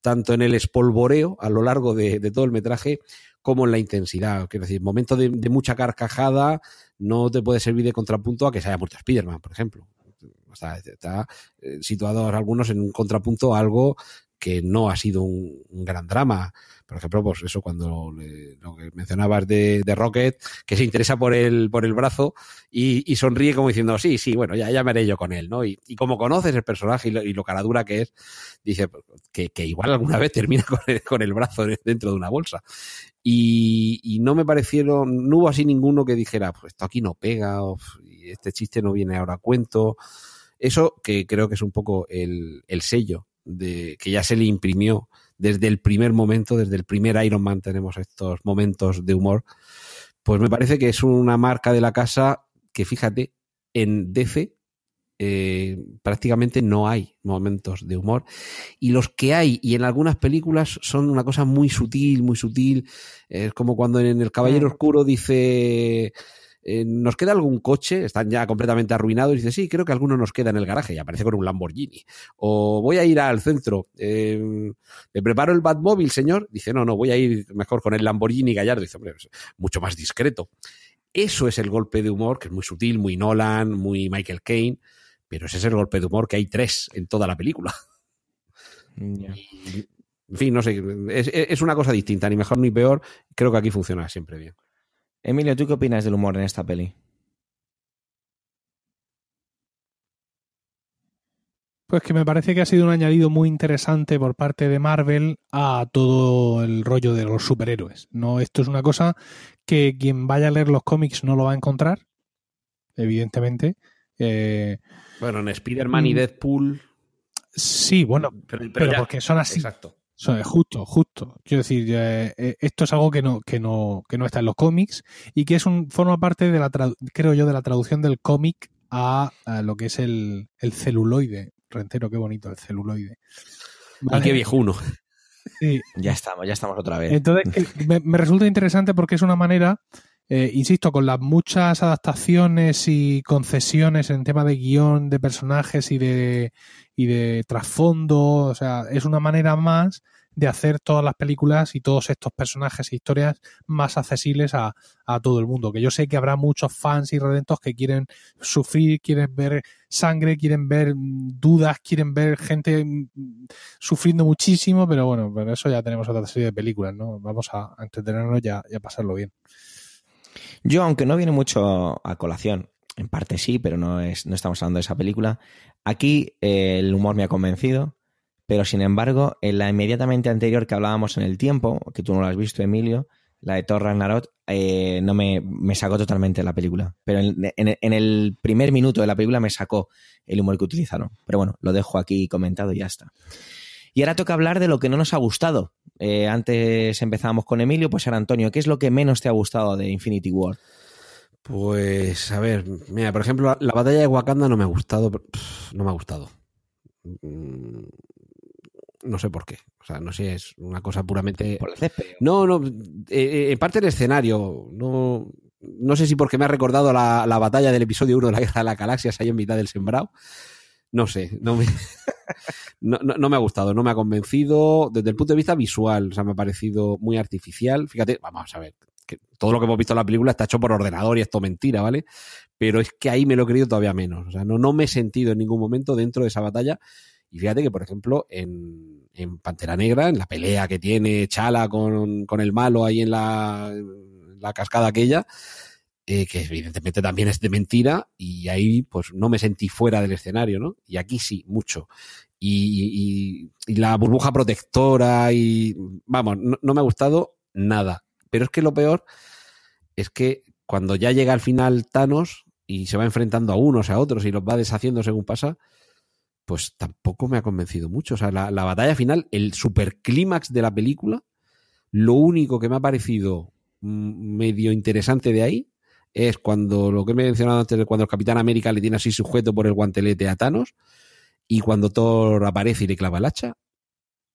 tanto en el espolvoreo a lo largo de, todo el metraje como en la intensidad. Quiero decir, momento de, mucha carcajada no te puede servir de contrapunto a que se haya muerto Spiderman, por ejemplo. O sea, está eh, situados algunos en un contrapunto a algo que no ha sido un, gran drama. Por ejemplo, pues eso cuando lo que mencionabas de, Rocket, que se interesa por el, por el brazo y, sonríe como diciendo, sí, sí, bueno, ya, ya me haré yo con él, ¿no? Y, como conoces el personaje y lo, y lo caradura que es, dice que, igual alguna vez termina con el, brazo dentro de una bolsa. Y, no me parecieron, no hubo así ninguno que dijera, pues esto aquí no pega, este chiste no viene ahora a cuento. Eso que creo que es un poco el, el sello de, que ya se le imprimió desde el primer momento, desde el primer Iron Man tenemos estos momentos de humor, pues me parece que es una marca de la casa que fíjate, en DC eh, prácticamente no hay momentos de humor. Y los que hay, y en algunas películas, son una cosa muy sutil, muy sutil. Es como cuando en El Caballero Oscuro dice. Eh, ¿Nos queda algún coche? Están ya completamente arruinados. Y dice, sí, creo que alguno nos queda en el garaje. Y aparece con un Lamborghini. O voy a ir al centro. eh, ¿Me preparo el Batmóvil, señor? Dice, no, no, voy a ir mejor con el Lamborghini Gallardo. Dice, hombre, es mucho más discreto. Eso es el golpe de humor, que es muy sutil, muy Nolan, muy Michael Caine, pero ese es el golpe de humor que hay tres en toda la película. En fin, no sé, es, es una cosa distinta, ni mejor ni peor. Creo que aquí funciona siempre bien. Emilio, ¿tú qué opinas del humor en esta peli? Pues que me parece que ha sido un añadido muy interesante por parte de Marvel a todo el rollo de los superhéroes. No, esto es una cosa que quien vaya a leer los cómics no lo va a encontrar, evidentemente. Eh, Bueno, en Spider-Man y Mm. Deadpool. sí, bueno, Pero, pero pero ya. porque son así. Exacto. Son- justo, justo. Quiero decir, eh, eh, esto es algo que no, que no, que no está en los cómics y que es un, forma parte de la, creo yo, de la traducción del cómic a, a lo que es el, el celuloide. Rentero, qué bonito el celuloide. Y qué viejuno. Sí. Ya estamos, ya estamos otra vez. Entonces, que me, me resulta interesante porque es una manera, eh, insisto, con las muchas adaptaciones y concesiones en tema de guion, de personajes y de, y de trasfondo, o sea, es una manera más de hacer todas las películas y todos estos personajes e historias más accesibles a, a todo el mundo. Que yo sé que habrá muchos fans y redentos que quieren sufrir, quieren ver sangre, quieren ver mm, dudas, quieren ver gente mm, sufriendo muchísimo, pero bueno, pero eso ya tenemos otra serie de películas, ¿no? Vamos a, entretenernos y a, y a pasarlo bien. Yo, aunque no viene mucho a colación, en parte sí, pero no, es, no estamos hablando de esa película, aquí eh, el humor me ha convencido, pero sin embargo, en la inmediatamente anterior que hablábamos en el tiempo, que tú no lo has visto, Emilio, la de Thor Ragnarok, eh, no me, me sacó totalmente la película. Pero en, en- en el primer minuto de la película me sacó el humor que utilizaron. Pero bueno, lo dejo aquí comentado y ya está. Y ahora toca hablar de lo que no nos ha gustado. Eh, antes empezábamos con Emilio, pues ahora Antonio, ¿qué es lo que menos te ha gustado de Infinity War? Pues, a ver, mira, por ejemplo, la batalla de Wakanda no me ha gustado. No me ha gustado. Mm, No sé por qué. O sea, no sé, es una cosa puramente. Por el césped. No, no. eh, eh, en parte el escenario. No, no sé si porque me ha recordado la, la batalla del episodio 1 de la Guerra de las Galaxias ahí en mitad del sembrado. No sé, no me, no, no- me ha gustado, no me ha convencido desde el punto de vista visual. O sea, me ha parecido muy artificial. Fíjate, vamos a ver, que todo lo que hemos visto en la película está hecho por ordenador y esto mentira, ¿vale? Pero es que ahí me lo he creído todavía menos. O sea, no, no me he sentido en ningún momento dentro de esa batalla. Y fíjate que, por ejemplo, en, en Pantera Negra, en la pelea que tiene Chala con, con el malo ahí en la, en la cascada aquella, eh, que evidentemente también es de mentira, y ahí pues no me sentí fuera del escenario, ¿no? Y aquí sí, mucho. Y, y- y la burbuja protectora y vamos, no, me ha gustado nada. Pero es que lo peor es que cuando ya llega al final Thanos y se va enfrentando a unos a otros y los va deshaciendo según pasa, pues tampoco me ha convencido mucho. O sea, la, la batalla final, el superclímax de la película, lo único que me ha parecido mm, medio interesante de ahí es cuando lo que he mencionado antes, cuando el Capitán América le tiene así sujeto por el guantelete a Thanos y cuando Thor aparece y le clava el hacha.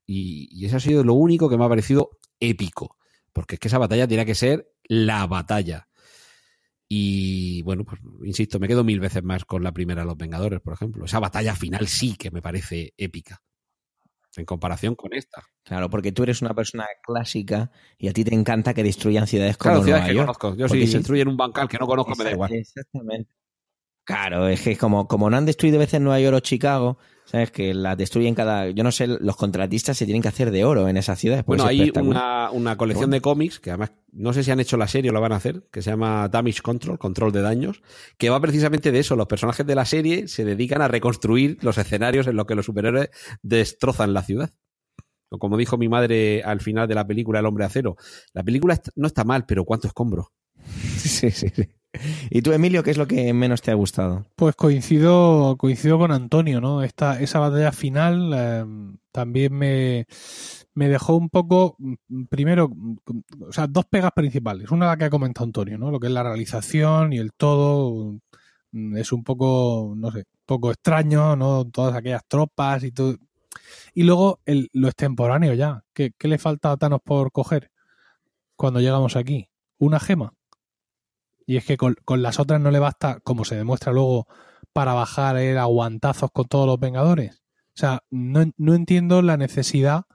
Y, y eso ha sido lo único que me ha parecido épico. Porque es que esa batalla tenía que ser la batalla. Y bueno, pues insisto, me quedo mil veces más con la primera de los Vengadores, por ejemplo. Esa batalla final sí que me parece épica. En comparación con esta. Claro, porque tú eres una persona clásica y a ti te encanta que destruyan ciudades como Claro, ciudades Nueva que York. conozco. Yo si destruyen un bancal que no conozco me da igual. Exactamente. Claro, es que como, como no han destruido veces Nueva York o Chicago, sabes que las destruyen cada. Yo no sé, los contratistas se tienen que hacer de oro en esas ciudades. pues Bueno, hay una, una colección Bueno. de cómics que además no sé si han hecho la serie o la van a hacer, que se llama Damage Control, control de daños, que va precisamente de eso. Los personajes de la serie se dedican a reconstruir los escenarios en los que los superhéroes destrozan la ciudad. O como dijo mi madre al final de la película El hombre acero, la película no está mal, pero cuánto escombro. Sí, sí, sí. ¿Y tú, Emilio, qué es lo que menos te ha gustado? Pues coincido, coincido con Antonio, ¿no? Esta, esa batalla final eh, también me, me dejó un poco, mm, primero, mm, o sea, dos pegas principales. Una la que ha comentado Antonio, ¿no? Lo que es la realización y el todo mm, es un poco, no sé, poco extraño, ¿no? Todas aquellas tropas y todo. Y luego el, lo extemporáneo ya. ¿Qué, ¿Qué le falta a Thanos por coger cuando llegamos aquí? Una gema. Y es que con, con las otras no le basta, como se demuestra luego, para bajar el aguantazos con todos los Vengadores. O sea, no, no entiendo la necesidad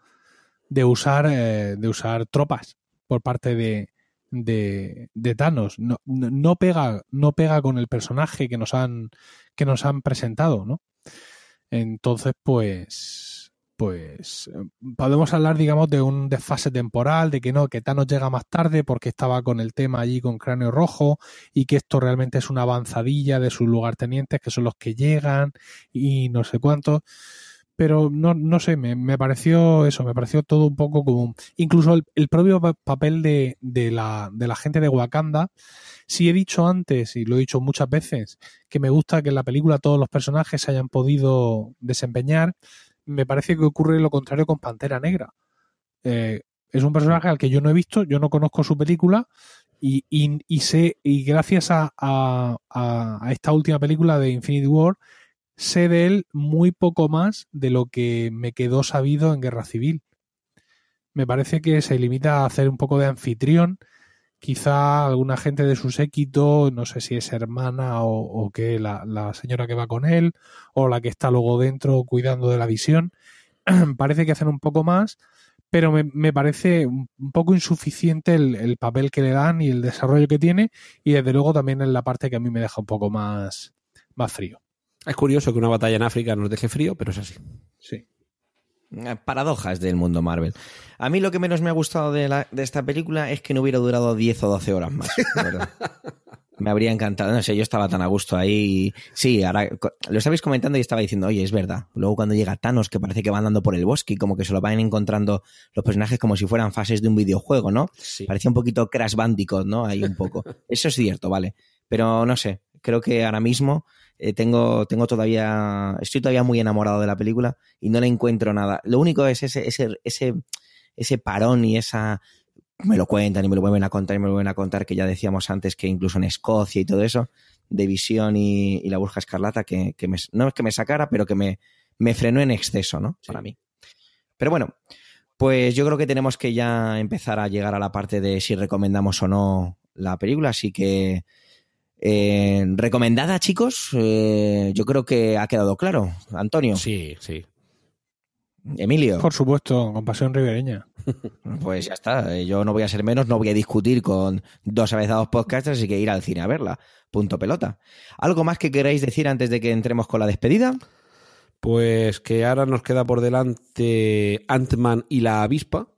de usar, eh, de usar tropas por parte de, de, de Thanos. No, no, pega, no pega con el personaje que nos han, que nos han presentado, ¿no? Entonces, pues, pues podemos hablar, digamos, de un desfase temporal, de que no, que Thanos llega más tarde porque estaba con el tema allí con Cráneo Rojo y que esto realmente es una avanzadilla de sus lugartenientes que son los que llegan y no sé cuánto. Pero no, no sé, me, me pareció eso, me pareció todo un poco como. Incluso el, el propio pa- papel de, de, la, de la gente de Wakanda. Sí he dicho antes, y lo he dicho muchas veces, que me gusta que en la película todos los personajes se hayan podido desempeñar. Me parece que ocurre lo contrario con Pantera Negra. Eh, es un personaje al que yo no he visto, yo no conozco su película y, y, y sé, y gracias a, a, a, a esta última película de Infinity War, sé de él muy poco más de lo que me quedó sabido en Guerra Civil. Me parece que se limita a hacer un poco de anfitrión. Quizá alguna gente de su séquito, no sé si es hermana o, o que la, la señora que va con él, o la que está luego dentro cuidando de la visión. parece que hacen un poco más, pero me, me parece un poco insuficiente el, el papel que le dan y el desarrollo que tiene, y desde luego también en la parte que a mí me deja un poco más, más frío. Es curioso que una batalla en África nos deje frío, pero es así. Sí. Eh, Paradojas del mundo Marvel. A mí lo que menos me ha gustado de, la- de esta película es que no hubiera durado 10 o 12 horas más. verdad. Me habría encantado. No sé, yo estaba tan a gusto ahí. y- Sí, ahora lo estabais comentando y estaba diciendo, oye, es verdad. Luego cuando llega Thanos, que parece que va andando por el bosque y como que se lo van encontrando los personajes como si fueran fases de un videojuego, ¿no? Sí. Parecía un poquito Crash Bandicoot, ¿no? Ahí un poco. Eso es cierto, vale. Pero no sé, creo que ahora mismo eh, tengo, tengo todavía, estoy todavía muy enamorado de la película y no le encuentro nada. Lo único es ese, ese, ese, ese parón y esa, me lo cuentan y me lo vuelven a contar y me lo vuelven a contar, que ya decíamos antes que incluso en Escocia y todo eso, de Visión y, y la Burja Escarlata, que, que me, no es que me sacara, pero que me, me frenó en exceso, ¿no? Para mí. Pero bueno, pues yo creo que tenemos que ya empezar a llegar a la parte de si recomendamos o no la película, así que eh, recomendada, chicos, eh, yo creo que ha quedado claro. Antonio. Sí, sí. Emilio. Por supuesto, con pasión ribereña. Pues ya está, eh, yo no voy a ser menos, no voy a discutir con dos avezados podcasters, así que ir al cine a verla. Punto pelota. ¿Algo más que queráis decir antes de que entremos con la despedida? Pues que ahora nos queda por delante Ant-Man y la avispa.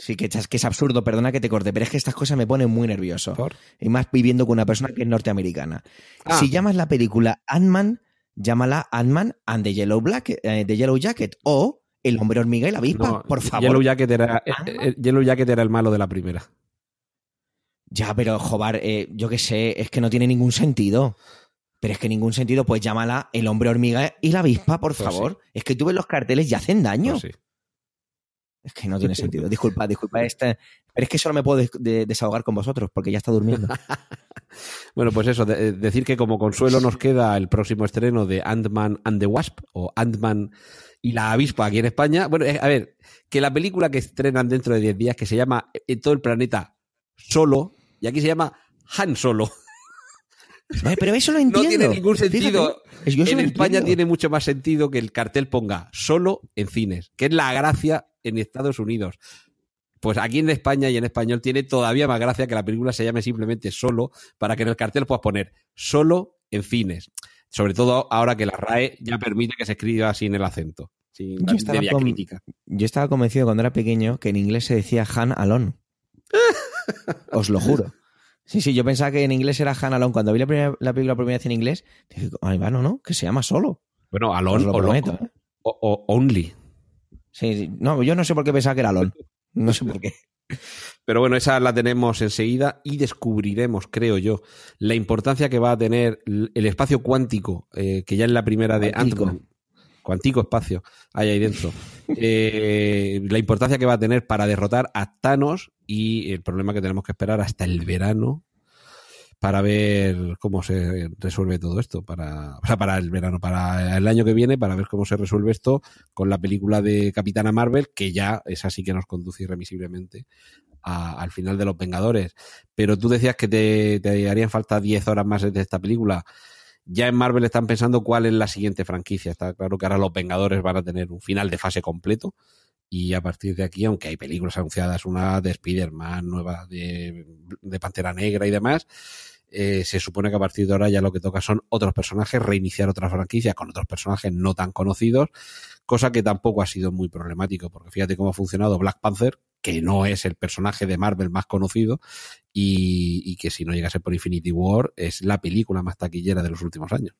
Sí, que, es- que es absurdo, perdona que te corte, pero es que estas cosas me ponen muy nervioso. Y más viviendo con una persona que es norteamericana. Ah. Si llamas la película Ant-Man, llámala Ant-Man and the Yellow, Black, eh, the Yellow Jacket o El hombre hormiga y la avispa, No, por favor. Yellow Jacket, era, eh, eh, Yellow Jacket era el malo de la primera. Ya, pero eh, yo qué sé, es que no tiene ningún sentido. Pero es que ningún sentido, pues llámala el hombre hormiga y la avispa, por Pues favor. Es que tú ves los carteles y hacen daño. Pues sí. Es que no tiene sentido. Disculpa, disculpa. Este... Pero es que solo me puedo des- de- desahogar con vosotros porque ya está durmiendo. Bueno, pues eso, de- decir que como consuelo nos queda el próximo estreno de Ant-Man and the Wasp o Ant-Man y la avispa aquí en España. Bueno, eh, a ver, que la película que estrenan dentro de 10 días, que se llama En todo el planeta Solo, y aquí se llama Han Solo. Eh, pero eso lo No entiendo. tiene ningún sentido. Fíjate, en España entiendo. tiene mucho más sentido que el cartel ponga solo en cines, que es la gracia en Estados Unidos. Pues aquí en España y en español tiene todavía más gracia que la película se llame simplemente solo, para que en el cartel puedas poner solo en cines. Sobre todo ahora que la RAE ya permite que se escriba sin el acento, sin Yo estaba, con- crítica. yo estaba convencido cuando era pequeño que en inglés se decía Han Alone. Os lo juro. Sí, sí, yo pensaba que en inglés era Han Alone. Cuando vi la, primera- la película por primera vez en inglés, dije, ay, va, no, no, que se llama solo. Bueno, Os Alone lo o, prometo, Loco, ¿eh? o, o Only. Sí, sí. No, yo no sé por qué pensaba que era Alone. No sé por qué. Pero bueno, esa la tenemos enseguida y descubriremos, creo yo, la importancia que va a tener el espacio cuántico, eh, que ya en la primera de. Ant-Man, cuántico espacio, hay ahí dentro, eh, la importancia que va a tener para derrotar a Thanos y el problema que tenemos que esperar hasta el verano para ver cómo se resuelve todo esto, para, para el verano, para el año que viene, para ver cómo se resuelve esto con la película de Capitana Marvel, que ya es así que nos conduce irremisiblemente al final de Los Vengadores. Pero tú decías que te, te harían falta 10 horas más de esta película. Ya en Marvel están pensando cuál es la siguiente franquicia. Está claro que ahora Los Vengadores van a tener un final de fase completo. Y a partir de aquí, aunque hay películas anunciadas, una de Spider-Man, nueva de, Pantera Negra y demás, eh, se supone que a partir de ahora ya lo que toca son otros personajes, reiniciar otra franquicia con otros personajes no tan conocidos, cosa que tampoco ha sido muy problemático, porque fíjate cómo ha funcionado Black Panther, que no es el personaje de Marvel más conocido, y, y que si no llegase por Infinity War es la película más taquillera de los últimos años.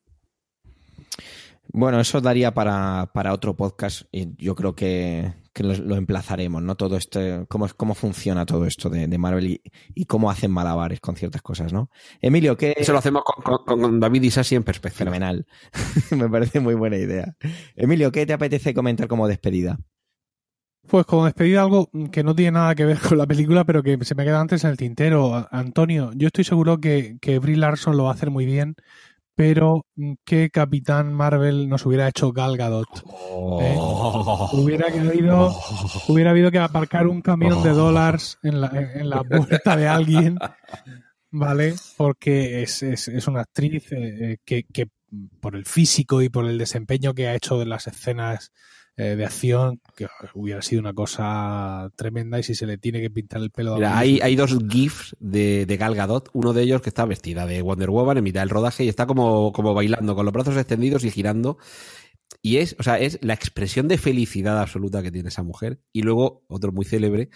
Bueno, eso daría para, para otro podcast y yo creo que, que lo, lo, emplazaremos, ¿no? Todo esto, cómo, cómo funciona todo esto de, de Marvel y, y, cómo hacen malabares con ciertas cosas, ¿no? Emilio, ¿qué...? Eso lo hacemos con, con, con David y Sassi en perspectiva. Fenomenal. Me parece muy buena idea. Emilio, ¿qué te apetece comentar como despedida? Pues como despedida algo que no tiene nada que ver con la película, pero que se me queda antes en el tintero. Antonio, yo estoy seguro que, que Brie Larson lo va a hacer muy bien pero ¿qué Capitán Marvel nos hubiera hecho Gal Gadot? ¿Eh? Oh. Hubiera, habido, hubiera habido que aparcar un camión de dólares en la, en la puerta de alguien, ¿vale? Porque es, es, es una actriz eh, que, que, por el físico y por el desempeño que ha hecho en las escenas eh, de acción, que hubiera sido una cosa tremenda y si se le tiene que pintar el pelo. Mira, hay, hay dos GIFs de, de Gal Gadot, uno de ellos que está vestida de Wonder Woman en mitad del rodaje y está como, como bailando, con los brazos extendidos y girando. Y es, o sea, es la expresión de felicidad absoluta que tiene esa mujer. Y luego, otro muy célebre,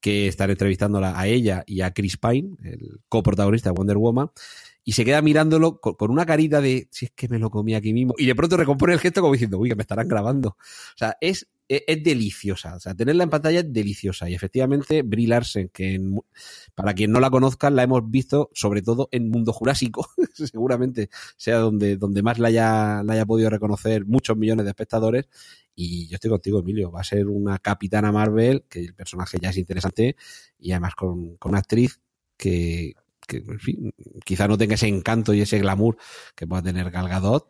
que están entrevistándola a ella y a Chris Pine, el coprotagonista de Wonder Woman, y se queda mirándolo con, una carita de si es que me lo comí aquí mismo y de pronto recompone el gesto como diciendo uy que me estarán grabando o sea es es, es deliciosa o sea tenerla en pantalla es deliciosa y efectivamente Brie Larsen que para quien no la conozca la hemos visto sobre todo en Mundo Jurásico seguramente sea donde donde más la haya la haya podido reconocer muchos millones de espectadores y yo estoy contigo Emilio va a ser una capitana Marvel que el personaje ya es interesante y además con, con una actriz que, que en fin, quizá no tenga ese encanto y ese glamour que pueda tener Gal Gadot,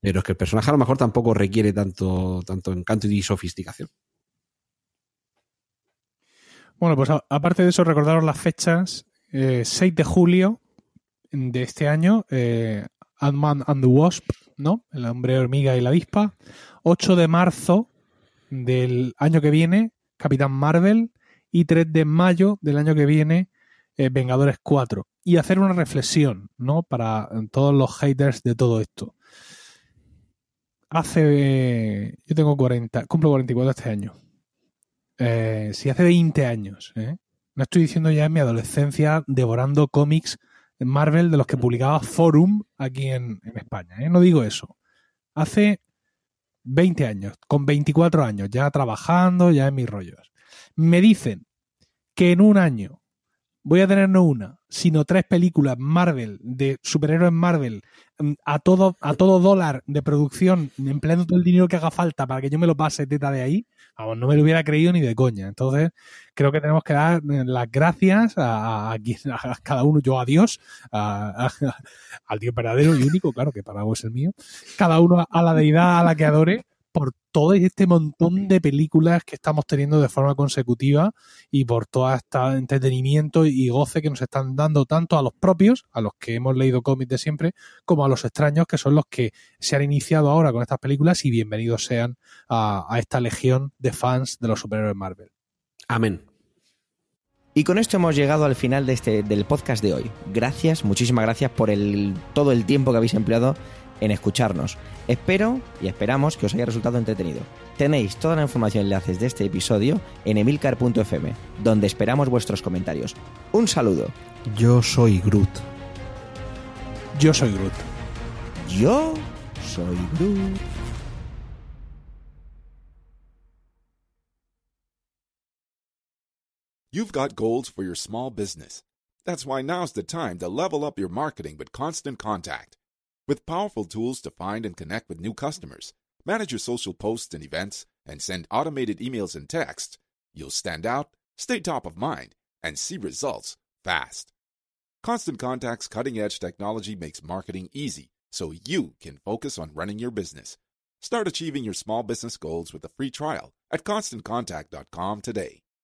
pero es que el personaje a lo mejor tampoco requiere tanto, tanto encanto y sofisticación. Bueno, pues aparte de eso, recordaros las fechas. Eh, 6 de julio de este año, eh, Ant-Man and the Wasp, ¿no? El hombre hormiga y la avispa. 8 de marzo del año que viene, Capitán Marvel. Y 3 de mayo del año que viene, eh, Vengadores 4 y hacer una reflexión, ¿no? Para todos los haters de todo esto. Hace. Yo tengo 40, cumplo 44 este año. Eh, si hace 20 años, ¿eh? No estoy diciendo ya en mi adolescencia devorando cómics Marvel de los que publicaba Forum aquí en, España, ¿eh? No digo eso. Hace 20 años, con 24 años, ya trabajando, ya en mis rollos. Me dicen que en un año voy a tener no una, sino tres películas Marvel, de superhéroes Marvel, mm, a todo, a todo dólar de producción, empleando todo el dinero que haga falta para que yo me lo pase teta de ahí, vamos, no me lo hubiera creído ni de coña. Entonces, creo que tenemos que dar eh, las gracias a, a, cada uno, yo a Dios, a, al Dios verdadero y único, claro, que para vos es el mío, cada uno a la deidad a la que adore por todo este montón de películas que estamos teniendo de forma consecutiva y por todo este entretenimiento y goce que nos están dando tanto a los propios, a los que hemos leído cómics de siempre, como a los extraños, que son los que se han iniciado ahora con estas películas y bienvenidos sean a, a esta legión de fans de los superhéroes Marvel. Amén. Y con esto hemos llegado al final de este, del podcast de hoy. Gracias, muchísimas gracias por el, todo el tiempo que habéis empleado en escucharnos. Espero y esperamos que os haya resultado entretenido. Tenéis toda la información y enlaces de este episodio en emilcar.fm, donde esperamos vuestros comentarios. Un saludo. Yo soy Groot. Yo soy Groot. Yo soy Groot. You've got goals for your small business. That's why now's the time to level up your marketing with Constant Contact. With powerful tools to find and connect with new customers, manage your social posts and events, and send automated emails and texts, you'll stand out, stay top of mind, and see results fast. Constant Contact's cutting edge technology makes marketing easy so you can focus on running your business. Start achieving your small business goals with a free trial at constantcontact.com today.